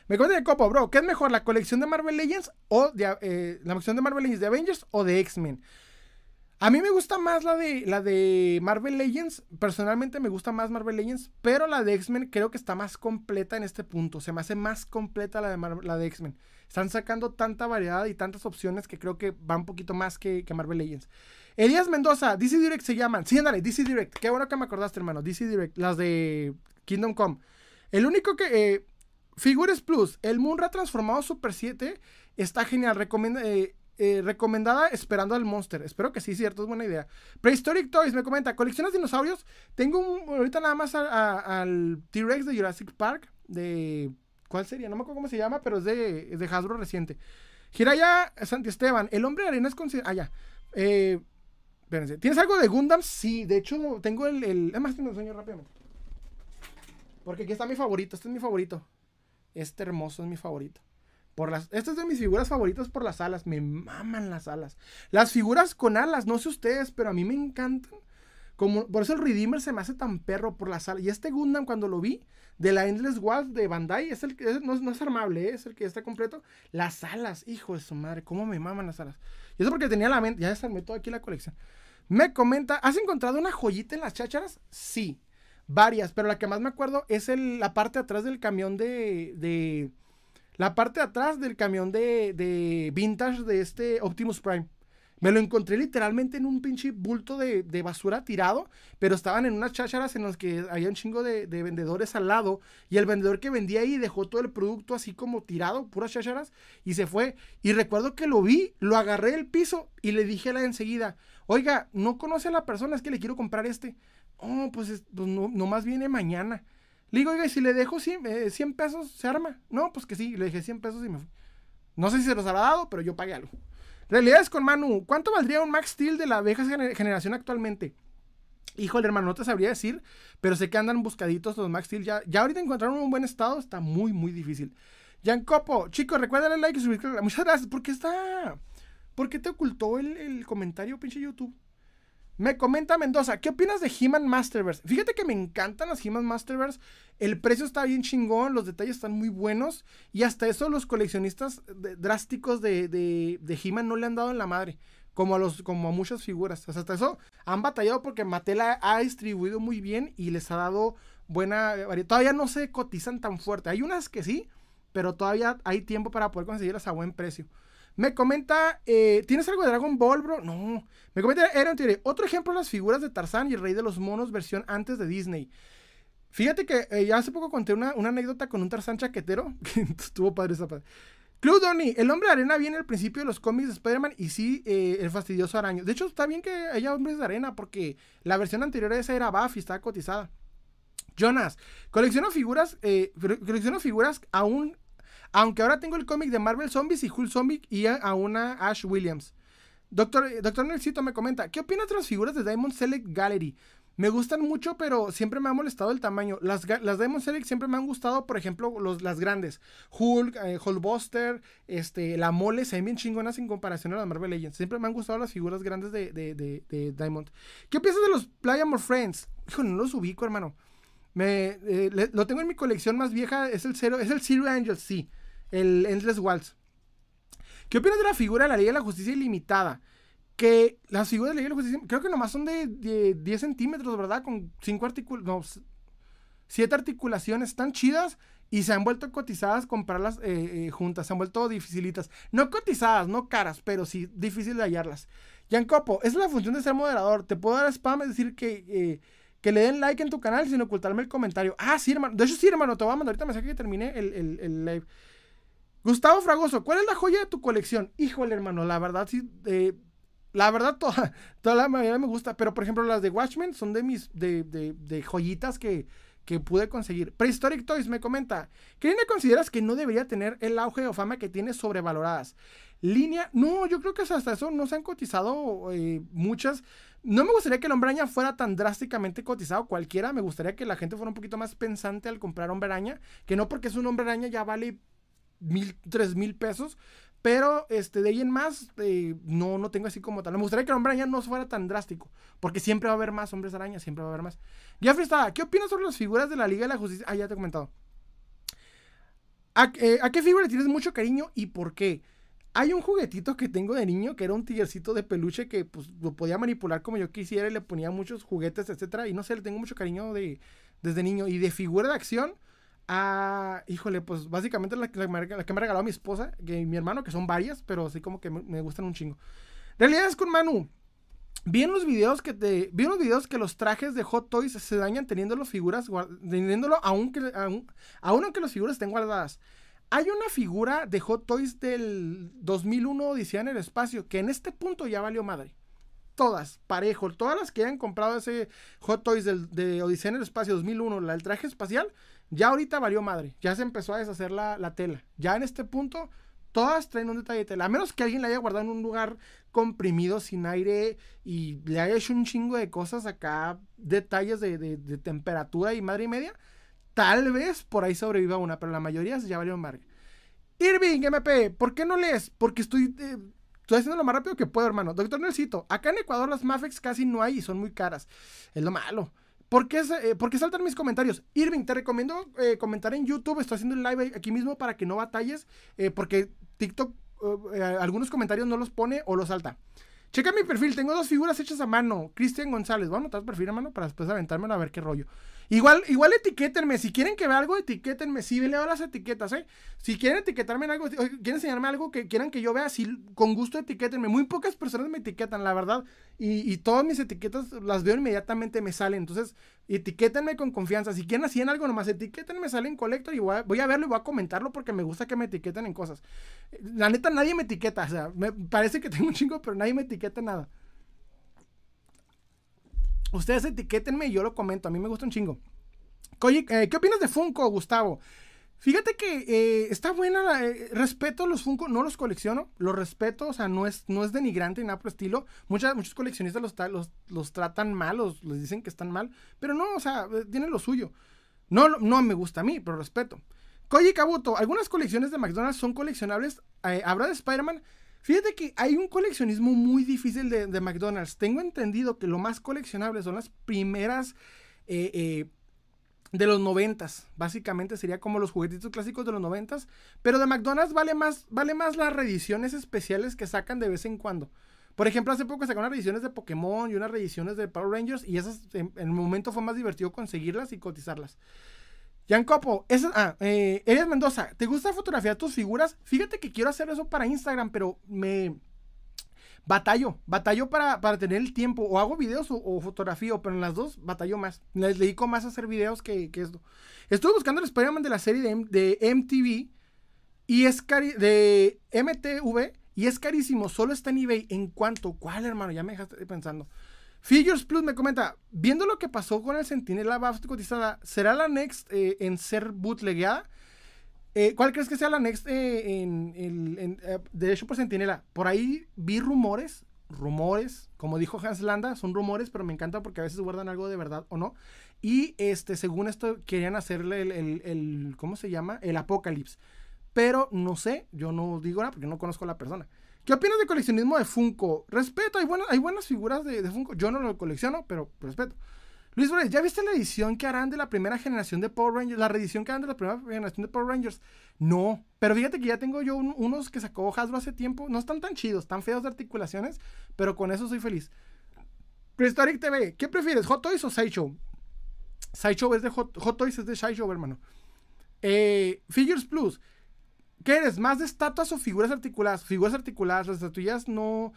Me comenta de Copo, bro, ¿qué es mejor, la colección de Marvel Legends o de, eh, la colección de Marvel Legends de Avengers o de X-Men? A mí me gusta más la de, la de Marvel Legends. Personalmente me gusta más Marvel Legends. Pero la de X-Men creo que está más completa en este punto. Se me hace más completa la de, la de X-Men. Están sacando tanta variedad y tantas opciones que creo que va un poquito más que, Marvel Legends. Elías Mendoza, DC Direct se llaman. Sí, ándale, DC Direct. Qué bueno que me acordaste, hermano. DC Direct. Las de Kingdom Come. El único que... Eh, Figures Plus. El Munra transformado Super 7 está genial. Eh, eh, recomendada esperando al Monster. Espero que sí, cierto, es buena idea. Prehistoric Toys me comenta, ¿coleccionas dinosaurios? Tengo un, ahorita nada más al T-Rex de Jurassic Park, de... ¿Cuál sería? No me acuerdo cómo se llama, pero es de, de Hasbro reciente. Giraya Santi Esteban, el hombre de arena es considerado... Ah, ya. Eh, espérense. ¿Tienes algo de Gundam? Sí, de hecho tengo el... el... Es más, te lo enseño rápidamente. Porque aquí está mi favorito, este es mi favorito. Este hermoso es mi favorito. Por las, esta es de mis figuras favoritas por las alas. Me maman las alas. Las figuras con alas, no sé ustedes, pero a mí me encantan. Como, por eso el Redeemer se me hace tan perro por las alas. Y este Gundam, cuando lo vi, de la Endless Walls de Bandai, es el, no, es armable, ¿eh? es el que está completo. Las alas, hijo de su madre, cómo me maman las alas. Y eso porque tenía la mente, ya está, todo aquí la colección. Me comenta, ¿has encontrado una joyita en las chácharas? Sí, varias, pero la que más me acuerdo es el, la parte de atrás del camión de, de la parte de atrás del camión de, vintage de este Optimus Prime. Me lo encontré literalmente en un pinche bulto de, basura tirado, pero estaban en unas chácharas en las que había un chingo de, vendedores al lado y el vendedor que vendía ahí dejó todo el producto así como tirado, puras chácharas, y se fue. Y recuerdo que lo vi, lo agarré del piso y le dije a la enseguida, oiga, no conoce a la persona, es que le quiero comprar este. Oh, pues, pues no, nomás viene mañana. Le digo, oiga, y si le dejo 100, eh, pesos, ¿se arma? No, pues que sí, le dije 100 pesos y me fui. No sé si se los habrá dado, pero yo pagué algo. Realidades con Manu. ¿Cuánto valdría un Max Steel de la vieja generación actualmente? Híjole, hermano, no te sabría decir, pero sé que andan buscaditos los Max Steel. Ya, ya ahorita encontraron un buen estado, está muy, muy difícil. Jan Copo, chicos, recuerden el like y suscribirse. Muchas gracias. ¿Por qué está? ¿Por qué te ocultó el, el comentario, pinche YouTube? Me comenta Mendoza, ¿qué opinas de He-Man Masterverse? Fíjate que me encantan las He-Man Masterverse. El precio está bien chingón, los detalles están muy buenos. Y hasta eso los coleccionistas drásticos de, de, He-Man no le han dado en la madre. Como a, los, como a muchas figuras. hasta eso han batallado porque Mattel ha distribuido muy bien y les ha dado buena variedad. Todavía no se cotizan tan fuerte. Hay unas que sí, pero todavía hay tiempo para poder conseguirlas a buen precio. Me comenta, eh, ¿tienes algo de Dragon Ball, bro? No. Me comenta Aaron Tiene Otro ejemplo, las figuras de Tarzán y el Rey de los Monos, versión antes de Disney. Fíjate que eh, ya hace poco conté una, anécdota con un Tarzán chaquetero. *laughs* Que estuvo padre esa padre. Club Donny, el hombre de arena viene al principio de los cómics de Spider-Man y sí, eh, el fastidioso araño. De hecho, está bien que haya hombres de arena porque la versión anterior a esa era Buffy, estaba cotizada. Jonas, colecciono figuras, colecciono figuras aún aunque ahora tengo el cómic de Marvel Zombies y Hulk Zombie y a, una Ash Williams. Doctor, Doctor Nelsito me comenta, ¿qué opinas de las figuras de Diamond Select Gallery? Me gustan mucho, pero siempre me ha molestado el tamaño. Las, las Diamond Select siempre me han gustado, por ejemplo, los, las grandes. Hulk, eh, Hulkbuster, este, la mole, se ven bien chingonas en comparación a las Marvel Legends. Siempre me han gustado las figuras grandes de, de, Diamond. ¿Qué piensas de los Playamore Friends? Hijo, no los ubico, hermano. Me, eh, lo tengo en mi colección más vieja, es el Zero, es el Zero Angels, sí el Endless Waltz. ¿Qué opinas de la figura de la Liga de la Justicia Ilimitada? Que las figuras de la Liga de la Justicia, creo que nomás son de, 10 centímetros, ¿verdad? Con 5 articulaciones, no, 7 articulaciones, están chidas y se han vuelto cotizadas comprarlas eh, eh, juntas, se han vuelto dificilitas. No cotizadas, no caras, pero sí difícil de hallarlas. Copo, esa es la función de ser moderador. Te puedo dar spam, es decir, que, eh, que le den like en tu canal sin ocultarme el comentario. Ah, sí, hermano. De hecho, sí, hermano, te voy a mandar ahorita mensaje que termine el, el live. Gustavo Fragoso, ¿cuál es la joya de tu colección? Híjole, hermano, la verdad sí, la verdad toda, toda la mayoría me gusta, pero por ejemplo las de Watchmen son de mis, de, de, joyitas que, que pude conseguir. Prehistoric Toys me comenta, ¿qué línea consideras que no debería tener el auge o fama que tiene sobrevaloradas? Línea, no, yo creo que hasta eso no se han cotizado eh, muchas. No me gustaría que el hombre fuera tan drásticamente cotizado cualquiera. Me gustaría que la gente fuera un poquito más pensante al comprar hombre. Que no porque es un hombre ya vale mil, tres mil pesos. Pero este, de ahí en más, eh, no, no tengo así como tal. Me gustaría que el hombre araña no fuera tan drástico. Porque siempre va a haber más hombres araña, siempre va a haber más. Jeffrey está, ¿qué opinas sobre las figuras de la Liga de la Justicia? Ah, ya te he comentado. ¿A, eh, ¿a qué figura le tienes mucho cariño y por qué? Hay un juguetito que tengo de niño que era un tigrecito de peluche que pues, lo podía manipular como yo quisiera y le ponía muchos juguetes, etcétera. Y no sé, le tengo mucho cariño de, desde niño. Y de figura de acción, a, híjole, pues básicamente la, que me ha regalado mi esposa, que mi hermano, que son varias, pero así como que me, gustan un chingo. Realidad es con Manu. Vi en los videos que te, vi en los videos que los trajes de Hot Toys se dañan teniendo las figuras, teniéndolo aunque, aún, aún aunque las figuras estén guardadas. Hay una figura de Hot Toys del 2001 Odisea en el espacio que en este punto ya valió madre. Todas, parejo, todas las que hayan comprado ese Hot Toys del, de Odisea en el espacio 2001, la, el traje espacial, ya ahorita valió madre. Ya se empezó a deshacer la, la tela. Ya en este punto, todas traen un detalle de tela. A menos que alguien la haya guardado en un lugar comprimido, sin aire, y le haya hecho un chingo de cosas acá, detalles de, de, temperatura y madre y media Tal vez por ahí sobreviva una, pero la mayoría ya valió madre. Irving, MP, ¿por qué no lees? Porque estoy, eh, estoy haciendo lo más rápido que puedo, hermano. Doctor Nelsito, acá en Ecuador las Mafex casi no hay y son muy caras. Es lo malo. ¿Por qué, eh, saltan mis comentarios? Irving, te recomiendo eh, comentar en YouTube. Estoy haciendo el live aquí mismo para que no batalles. porque TikTok algunos comentarios no los pone o los salta. Checa mi perfil, tengo dos figuras hechas a mano. Cristian González. Voy a anotar perfil a mano para después aventármelo a ver qué rollo. Igual, igual etiquétenme. Si quieren que vea algo, etiquétenme. Sí, leo las etiquetas, ¿eh? Si quieren etiquetarme en algo, quieren enseñarme algo que quieran que yo vea, sí, con gusto etiquétenme. Muy pocas personas me etiquetan, la verdad. Y, todas mis etiquetas las veo inmediatamente, me salen. Entonces, etiquétenme con confianza. Si quieren así en algo nomás, etiquétenme, sale en Collector y voy a, voy a verlo y voy a comentarlo porque me gusta que me etiqueten en cosas. La neta, nadie me etiqueta. O sea, me parece que tengo un chingo, pero nadie me etiqueta nada. Ustedes etiquétenme y yo lo comento. A mí me gusta un chingo. Eh, ¿qué opinas de Funko, Gustavo? Fíjate que eh, está buena, eh, respeto los Funko, no los colecciono, los respeto, o sea, no es, no es denigrante ni nada por estilo. Muchas, muchos coleccionistas los, los, los tratan mal, los, les dicen que están mal, pero no, o sea, tienen lo suyo. No, no me gusta a mí, pero respeto. Koji Kabuto, algunas colecciones de McDonald's son coleccionables. ¿Habrá de Spider-Man? Fíjate que hay un coleccionismo muy difícil de, McDonald's. Tengo entendido que lo más coleccionable son las primeras eh, eh, de los noventas. Básicamente sería como los juguetitos clásicos de los noventas. Pero de McDonald's vale más, vale más las reediciones especiales que sacan de vez en cuando. Por ejemplo, hace poco sacaron reediciones de Pokémon y unas reediciones de Power Rangers. Y esas en, el momento fue más divertido conseguirlas y cotizarlas. Jan Copo, ah, eh, Mendoza, ¿te gusta fotografiar tus figuras? Fíjate que quiero hacer eso para Instagram, pero me batallo, batallo para, tener el tiempo, o hago videos o, fotografío, pero en las dos batallo más. Les dedico más a hacer videos que, esto. Estuve buscando el Spider-Man de la serie de, MTV y es cari de MTV y es carísimo, solo está en eBay. ¿En cuánto? ¿Cuál, hermano? Ya me dejaste pensando. Figures Plus me comenta, viendo lo que pasó con el Sentinela Buff cotizada, ¿será la next eh, en ser bootlegueada? Eh, ¿Cuál crees que sea la next eh, en, en, de hecho por Sentinela? Por ahí vi rumores, rumores, como dijo Hans Landa, son rumores, pero me encanta porque a veces guardan algo de verdad o no. Y este, según esto, querían hacerle el, el, ¿cómo se llama? El Apocalypse. Pero no sé, yo no digo nada porque no conozco a la persona. ¿Qué opinas de coleccionismo de Funko? Respeto, hay buenas, figuras de, Funko. Yo no lo colecciono, pero respeto. Luis Flores, ¿ya viste la edición que harán de la primera generación de Power Rangers? La reedición que harán de la primera generación de Power Rangers. No, pero fíjate que ya tengo yo unos que sacó Hasbro hace tiempo. No están tan chidos, tan feos de articulaciones, pero con eso soy feliz. Prehistoric TV, ¿qué prefieres, Hot Toys o Sideshow? Sideshow es de Hot Toys, es de Sideshow, hermano. Eh, Figures Plus. ¿Qué eres? ¿Más de estatuas o figuras articuladas? Figuras articuladas, las estatuillas no.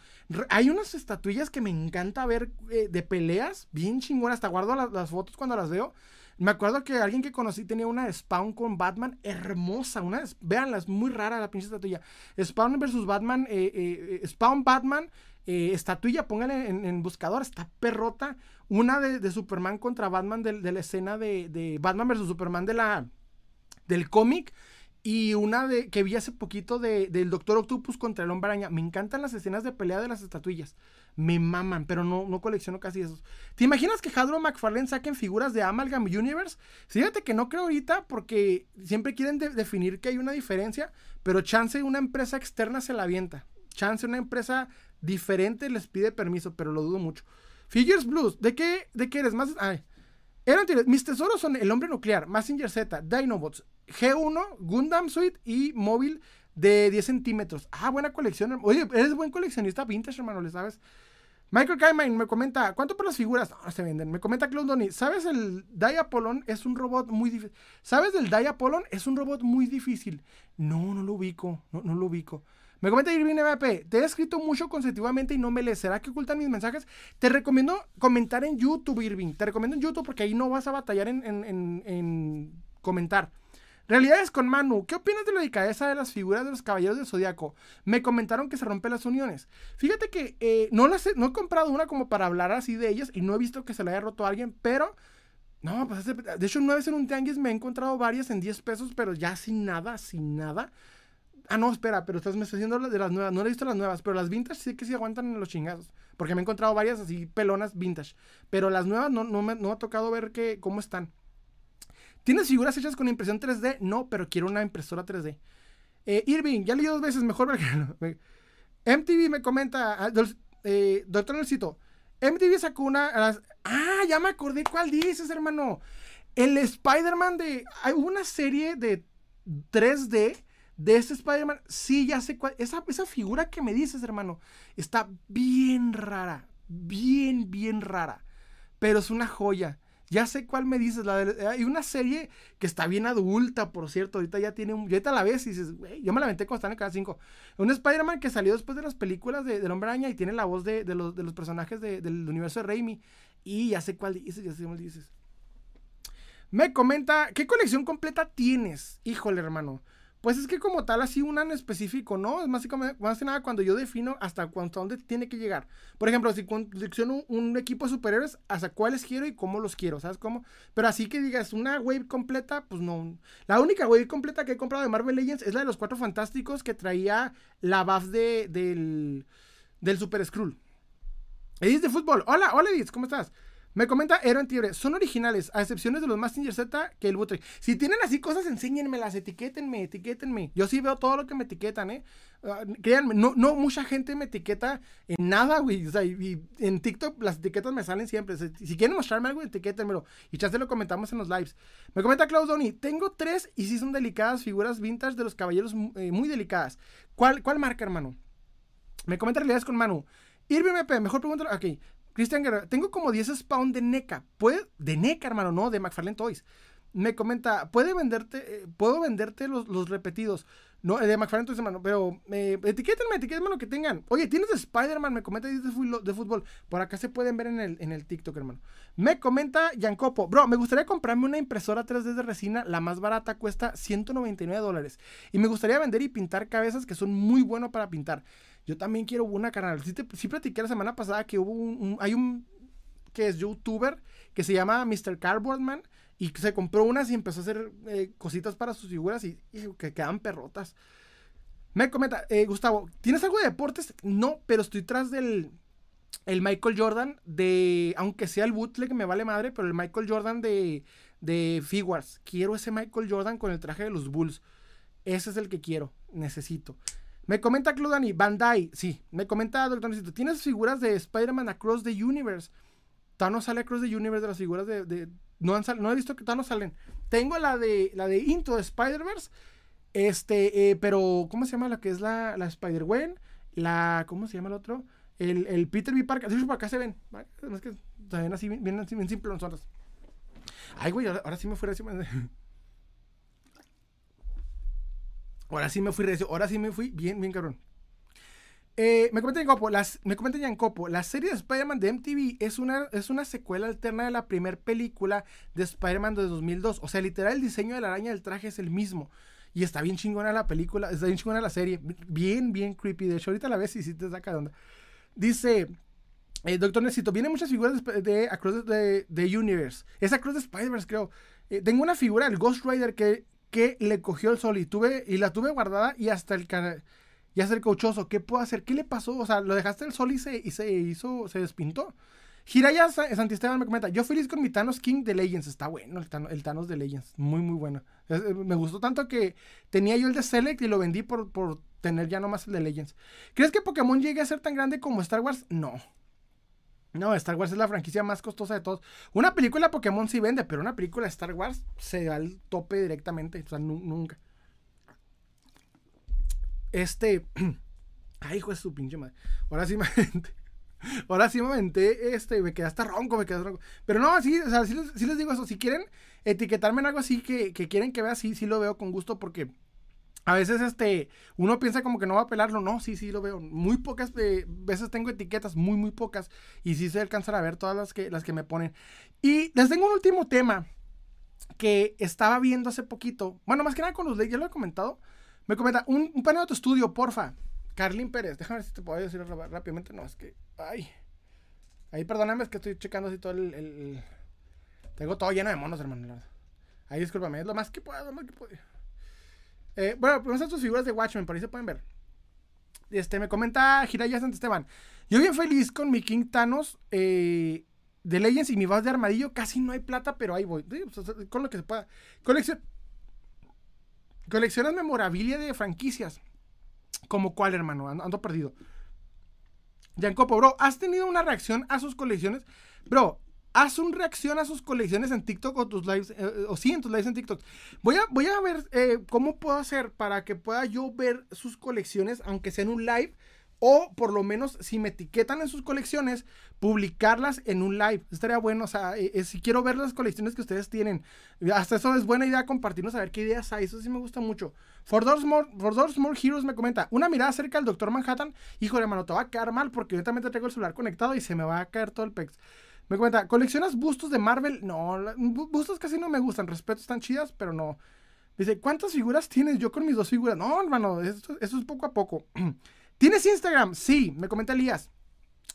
Hay unas estatuillas que me encanta ver eh, de peleas, bien chingonas. Hasta guardo las fotos cuando las veo. Me acuerdo que alguien que conocí tenía una Spawn con Batman hermosa. Una, véanla, es muy rara la pinche estatuilla. Spawn versus Batman, eh, eh, Spawn Batman eh, estatuilla, póngale en, buscador, está perrota. Una de, Superman contra Batman de, la escena de, Batman vs. Superman de la, del cómic. Y una de que vi hace poquito del Doctor Octopus contra el Hombre Araña. Me encantan las escenas de pelea de las estatuillas. Me maman, pero no, no colecciono casi esos. ¿Te imaginas que Hadro McFarlane saquen figuras de Amalgam Universe? Fíjate que no creo ahorita porque siempre quieren definir que hay una diferencia, pero chance una empresa externa se la avienta. Chance una empresa diferente les pide permiso, pero lo dudo mucho. Figures Blues, ¿de qué, de qué eres? Más, ay, eran, mis tesoros son el hombre nuclear, Massinger Z, Dinobots, G1, Gundam Suite y móvil de 10 centímetros. Ah, buena colección. Oye, eres buen coleccionista vintage, hermano, ¿le sabes? Michael Kaiman me comenta, ¿cuánto por las figuras? No, se venden. Me comenta Claude ¿sabes el Diapolon? Es un robot muy difícil. ¿Sabes del Diapolon? Es un robot muy difícil. No, no lo ubico, no, no lo ubico. Me comenta Irving MVP, te he escrito mucho consecutivamente y no me lees. ¿Será que ocultan mis mensajes? Te recomiendo comentar en YouTube, Irving. Te recomiendo en YouTube porque ahí no vas a batallar en, en, comentar. Realidades con Manu. ¿Qué opinas de la delicadeza de las figuras de los caballeros del zodiaco? Me comentaron que se rompen las uniones. Fíjate que eh, no, las he, no he comprado una como para hablar así de ellas y no he visto que se la haya roto a alguien, pero. No, pues de hecho, una vez en un tianguis me he encontrado varias en 10 pesos, pero ya sin nada, sin nada. Ah, no, espera, pero estás me estás diciendo de las nuevas. No he visto las nuevas, pero las vintage sí que sí aguantan en los chingazos. Porque me he encontrado varias así pelonas vintage. Pero las nuevas no, no, me, no ha tocado ver que, cómo están. ¿Tienes figuras hechas con impresión 3D? No, pero quiero una impresora 3D. Eh, Irving, ya leí dos veces, mejor MTV *laughs* me comenta, ah, eh, doctor Nelcito, MTV sacó una... ah, ya me acordé cuál dices, hermano. El Spider-Man de... Hay una serie de 3D de este Spider-Man, sí, ya sé cuál. Esa, esa figura que me dices, hermano, está bien rara. Bien, bien rara. Pero es una joya. Ya sé cuál me dices. La hay una serie que está bien adulta, por cierto. Ahorita ya tiene un. Ahorita la ves y dices, güey, yo me la aventé cuando están en cada cinco. Un Spider-Man que salió después de las películas de, del Hombre Araña y tiene la voz de, los, de los, personajes del universo de Raimi. Y ya sé cuál dices, ya sé cuál dices. Me comenta, ¿qué colección completa tienes? Híjole, hermano. Pues es que como tal, así una en específico, ¿no? Es más, más que nada cuando yo defino hasta, cuánto, dónde tiene que llegar. Por ejemplo, si selecciono un, equipo de superhéroes, hasta cuáles quiero y cómo los quiero, ¿sabes cómo? Pero así que digas, una wave completa, pues no. La única wave completa que he comprado de Marvel Legends es la de los Cuatro Fantásticos que traía la buff de, del, del Super Skrull. Edith de fútbol. Hola, hola Edith, ¿cómo estás? Me comenta Aaron Tibre, son originales, a excepciones de los Massinger Z que el Butre. Si tienen así cosas, enséñenmelas, etiquétenme, etiquétenme. Yo sí veo todo lo que me etiquetan, ¿eh? Ah, créanme, no, no mucha gente me etiqueta en nada, güey. O sea, y, en TikTok las etiquetas me salen siempre. Si, quieren mostrarme algo, etiquétenmelo. Y se lo comentamos en los lives. Me comenta Klaus Doni, tengo tres y sí son delicadas figuras vintage de los caballeros eh, muy delicadas. ¿Cuál, ¿Cuál marca, hermano? Me comenta realidades con Manu. Irving MP, mejor pregunta. Ok. Cristian Guerrero, tengo como 10 spawn de NECA. ¿Puede? De NECA, hermano, no, de McFarlane Toys. Me comenta, ¿puede venderte, eh, puedo venderte los, los, repetidos? No, de McFarlane Toys, hermano, pero eh, etiquétenme, etiquétenme lo que tengan. Oye, ¿tienes de Spider-Man? Me comenta de, fútbol. Por acá se pueden ver en el, en el TikTok, hermano. Me comenta Yancopo, bro, me gustaría comprarme una impresora 3D de resina. La más barata cuesta 199 dólares. Y me gustaría vender y pintar cabezas que son muy buenos para pintar. Yo también quiero una, canal. Sí, te, platiqué la semana pasada que hubo un, hay un que es youtuber que se llama Mr. Cardboardman y se compró unas y empezó a hacer eh, cositas para sus figuras y, que quedan perrotas. Me comenta, eh, Gustavo, ¿tienes algo de deportes? No, pero estoy tras del el Michael Jordan de, aunque sea el bootleg, me vale madre, pero el Michael Jordan de, de Figuarts. Quiero ese Michael Jordan con el traje de los Bulls. Ese es el que quiero, necesito. Me comenta Claudani, Bandai, sí. Me comenta Doctor ¿tienes figuras de Spider-Man Across the Universe? Thanos sale Across the Universe de las figuras de... no, han no he visto que Thanos salen. Tengo la de la de Into the Spider-Verse. Este, eh, pero, ¿cómo se llama la que es la, la Spider-Gwen? La, ¿cómo se llama el otro? El, el Peter B. Parker. por acá se ven. Es que también así, bien, así, bien simple nosotros. Ay, güey, ahora, sí me fui. Así, *laughs* Ahora sí me fui recio, ahora sí me fui bien, bien cabrón. Eh, me comentan Copo, comentan Copo, la serie de Spider-Man de MTV es una, es una secuela alterna de la primera película de Spider-Man de 2002. O sea, literal, el diseño de la araña del traje es el mismo. Y está bien chingona la película, está bien chingona la serie. Bien, bien creepy. De hecho, ahorita la ves y sí te saca de onda. Dice, eh, Doctor Necesito, vienen muchas figuras de, de the, Universe. Es Across the Spider-Verse, creo. Eh, tengo una figura, el Ghost Rider, que, que le cogió el sol y, tuve, y la tuve guardada y hasta el... Ya es el cauchoso, ¿qué puedo hacer? ¿Qué le pasó? O sea, lo dejaste el sol y se, y se hizo, se despintó. Hiraya Santisteban me comenta, yo feliz con mi Thanos King de Legends, está bueno el Thanos, de Legends, muy muy bueno. Eh, me gustó tanto que tenía yo el de Select y lo vendí por, por tener ya nomás el de Legends. ¿Crees que Pokémon llegue a ser tan grande como Star Wars? No. No, Star Wars es la franquicia más costosa de todos. Una película Pokémon sí vende, pero una película Star Wars se da al tope directamente. O sea, nunca. Este. *clears throat* Ay, hijo de su pinche madre. Ahora sí me *laughs* Ahora sí me aventé, este, me quedé hasta ronco, me quedé ronco. Pero no, sí, o sea, sí les, digo eso. Si quieren etiquetarme en algo así que, quieren que vea, sí, sí lo veo con gusto porque a veces este, uno piensa como que no va a pelarlo. No, sí, sí lo veo. Muy pocas eh, veces tengo etiquetas, muy, muy pocas. Y sí se alcanzan a ver todas las que, las que me ponen. Y les tengo un último tema que estaba viendo hace poquito. Bueno, más que nada con los ya lo he comentado. Me comenta, un, un paneo de tu estudio, porfa. Carlin Pérez, déjame ver si te puedo decir rápidamente. No, es que. Ay. Ahí perdóname, es que estoy checando así todo el. Tengo todo lleno de monos, hermano. Ahí discúlpame, es lo más que puedo, lo más que puedo. Eh, bueno, pues tus figuras de Watchmen, por ahí se pueden ver. Este, me comenta Jiraya Esteban. Yo bien feliz con mi King Thanos eh, de Legends y mi base de armadillo. Casi no hay plata, pero ahí voy. Pues, con lo que se pueda. Colección. Coleccionas memorabilia de franquicias. ¿Como cuál, hermano? Ando, perdido. Giancopo, bro, ¿has tenido una reacción a sus colecciones? Bro, haz una reacción a sus colecciones en TikTok o tus lives, eh, o sí, en tus lives en TikTok. Voy a, voy a ver eh, cómo puedo hacer para que pueda yo ver sus colecciones, aunque sea en un live, o por lo menos, si me etiquetan en sus colecciones, publicarlas en un live. Estaría bueno, o sea, eh, eh, si quiero ver las colecciones que ustedes tienen. Hasta eso es buena idea compartirnos, a ver qué ideas hay. Eso sí me gusta mucho. For Those More, For Heroes me comenta, una mirada cerca al Doctor Manhattan. Híjole, hermano, te va a quedar mal porque yo también tengo el celular conectado y se me va a caer todo el pex. Me comenta, ¿coleccionas bustos de Marvel? No, bustos casi no me gustan. Respeto, están chidas, pero no. Dice, ¿cuántas figuras tienes? Yo con mis dos figuras. No, hermano, eso es poco a poco. *clears throat* ¿Tienes Instagram? Sí, me comenta Elías.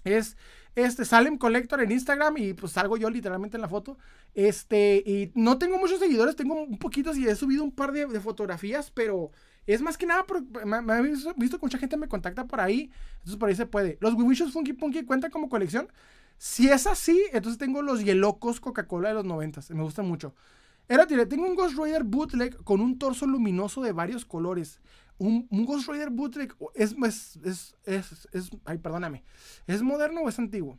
Es este Salem Collector en Instagram y pues salgo yo literalmente en la foto. Este, y no tengo muchos seguidores, tengo un poquito y he subido un par de, fotografías, pero es más que nada porque me, he visto, que mucha gente me contacta por ahí, entonces por ahí se puede. ¿Los Wishos Funky Punky cuentan como colección? Si es así, entonces tengo los Yelocos Coca-Cola de los 90, me gustan mucho. Era, tengo un Ghost Rider bootleg con un torso luminoso de varios colores un, Ghost Rider bootleg es, es, es, es, ay, perdóname, ¿es moderno o es antiguo?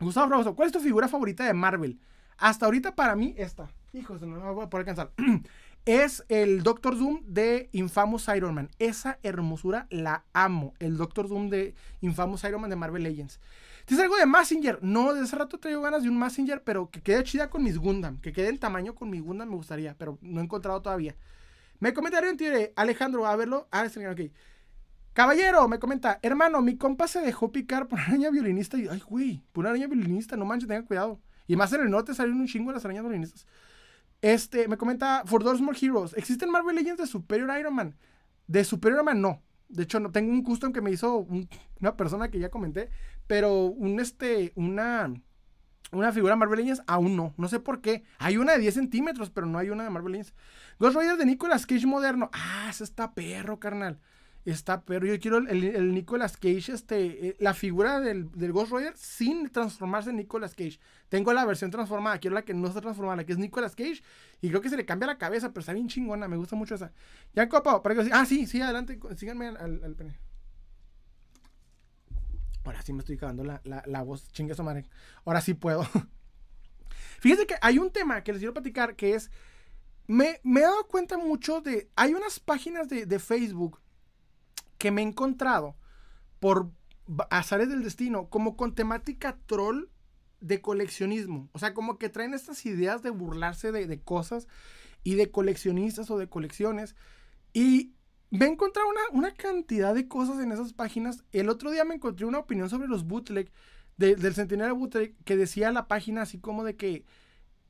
Gustavo Fragoso, ¿cuál es tu figura favorita de Marvel? Hasta ahorita para mí esta. Hijos, no me voy a poder cansar. *clears throat* es el Doctor Doom de Infamous Iron Man. Esa hermosura la amo. El Doctor Doom de Infamous Iron Man de Marvel Legends. ¿Tienes algo de Messenger? No, desde hace rato traigo ganas de un Messenger, pero que quede chida con mis Gundam. Que quede en tamaño con mi Gundam me gustaría, pero no he encontrado todavía. Me comentaron, tío, Alejandro, a verlo. Ah, está ok. Caballero, me comenta, hermano, mi compa se dejó picar por una araña violinista. Y, ay, güey, por una araña violinista, no manches, tengan cuidado. Y más en el norte salieron un chingo las arañas violinistas. Este, me comenta, For Those More Heroes, ¿existen Marvel Legends de Superior Iron Man? De Superior Iron Man, no. De hecho, no tengo un custom que me hizo una persona que ya comenté, pero un, este, una, una figura Marvel Legends aún no. No sé por qué. Hay una de 10 centímetros, pero no hay una de Marvel Legends. Ghost Rider de Nicolas Cage moderno. Ah, ese está perro, carnal. Está perro. Yo quiero el, Nicolas Cage, este, eh, la figura del, Ghost Rider sin transformarse en Nicolas Cage. Tengo la versión transformada, quiero la que no está transformada, la que es Nicolas Cage. Y creo que se le cambia la cabeza, pero está bien chingona, me gusta mucho esa. Ya, copa, para que Ah, sí, sí, adelante, síganme al, al, Ahora sí me estoy cagando la, la, voz, chingue su madre. Ahora sí puedo. *laughs* Fíjense que hay un tema que les quiero platicar que es me, he dado cuenta mucho de... Hay unas páginas de, Facebook que me he encontrado por azares del destino, como con temática troll de coleccionismo. O sea, como que traen estas ideas de burlarse de, cosas y de coleccionistas o de colecciones. Y me he encontrado una, cantidad de cosas en esas páginas. El otro día me encontré una opinión sobre los bootleg, del centenario bootleg, que decía la página así como de que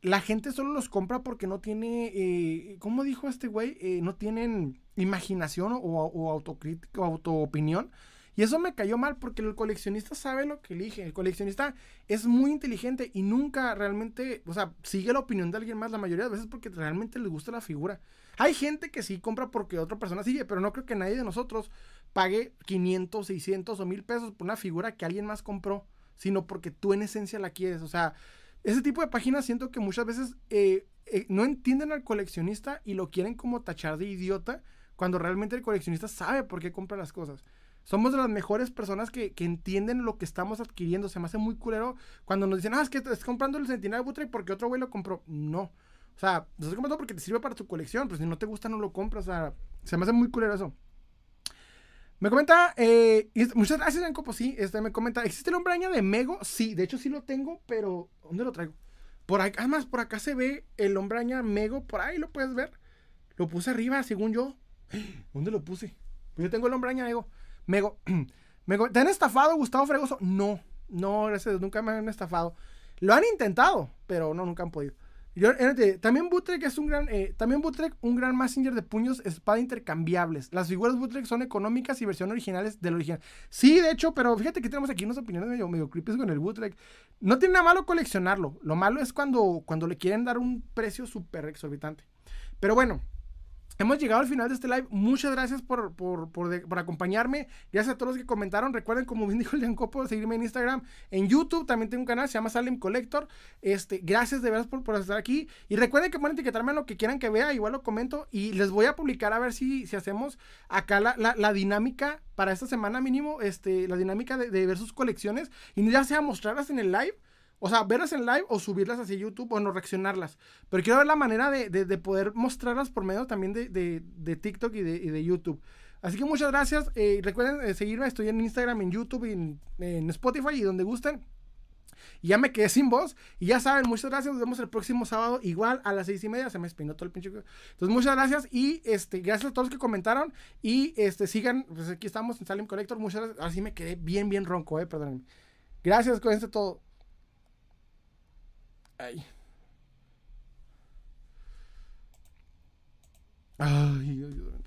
la gente solo los compra porque no tiene, eh, ¿cómo dijo este güey? Eh, no tienen imaginación o, o autocrítica o autoopinión. Y eso me cayó mal porque el coleccionista sabe lo que elige. El coleccionista es muy inteligente y nunca realmente, o sea, sigue la opinión de alguien más la mayoría de veces porque realmente le gusta la figura. Hay gente que sí compra porque otra persona sigue, pero no creo que nadie de nosotros pague 500, 600 o 1000 pesos por una figura que alguien más compró, sino porque tú en esencia la quieres. O sea, ese tipo de páginas siento que muchas veces eh, eh, no entienden al coleccionista y lo quieren como tachar de idiota cuando realmente el coleccionista sabe por qué compra las cosas. Somos de las mejores personas que, entienden lo que estamos adquiriendo. Se me hace muy culero cuando nos dicen, ah, es que estás comprando el Sentinel Butre porque otro güey lo compró. No. O sea, lo estás comprando porque te sirve para tu colección. Pero si no te gusta, no lo compras. O sea, se me hace muy culero eso. Me comenta, eh, muchas gracias, Encopo. Sí, este, me comenta, ¿existe el hombre de Mego? Sí, de hecho sí lo tengo, pero ¿dónde lo traigo? Por acá, además, por acá se ve el hombre Mego, por ahí lo puedes ver. Lo puse arriba, según yo. *gasps* ¿Dónde lo puse? Pues yo tengo el hombre Mego. Mego, *clears throat* Mego, ¿te han estafado, Gustavo Fregoso? No, no, gracias, nunca me han estafado. Lo han intentado, pero no, nunca han podido. Yo, también Butrek es un gran, eh, también Butrek, un gran messenger de puños, espada intercambiables. Las figuras Butrek son económicas y versiones originales del original. Sí, de hecho, pero fíjate que tenemos aquí unas opiniones medio, medio creepy con el Butrek. No tiene nada malo coleccionarlo. Lo malo es cuando, cuando le quieren dar un precio súper exorbitante. Pero bueno, Hemos llegado al final de este live. Muchas gracias por, por, por, acompañarme. Gracias a todos los que comentaron. Recuerden, como bien *laughs* dijo el Giancopo, seguirme en Instagram. En YouTube también tengo un canal, se llama Salem Collector. Este, gracias de veras por, por estar aquí. Y recuerden que pueden etiquetarme en lo que quieran que vea. Igual lo comento. Y les voy a publicar a ver si, si hacemos acá la, la, dinámica para esta semana mínimo. Este, la dinámica de, de ver sus colecciones. Y ya sea mostrarlas en el live o sea, verlas en live o subirlas hacia YouTube o no reaccionarlas. Pero quiero ver la manera de, de, poder mostrarlas por medio también de, de TikTok y, de, YouTube. Así que muchas gracias. Eh, recuerden eh, seguirme. Estoy en Instagram, en YouTube, en, en Spotify y donde gusten. Y ya me quedé sin voz. Y ya saben, muchas gracias. Nos vemos el próximo sábado, igual a las seis y media. Se me espinó todo el pinche. Entonces, muchas gracias. Y este, gracias a todos los que comentaron. Y este, sigan. Pues aquí estamos en Salim Collector. Muchas gracias. Así me quedé bien, bien ronco, eh. Perdónenme. Gracias, cuídense todo. Ay. Ay, ay.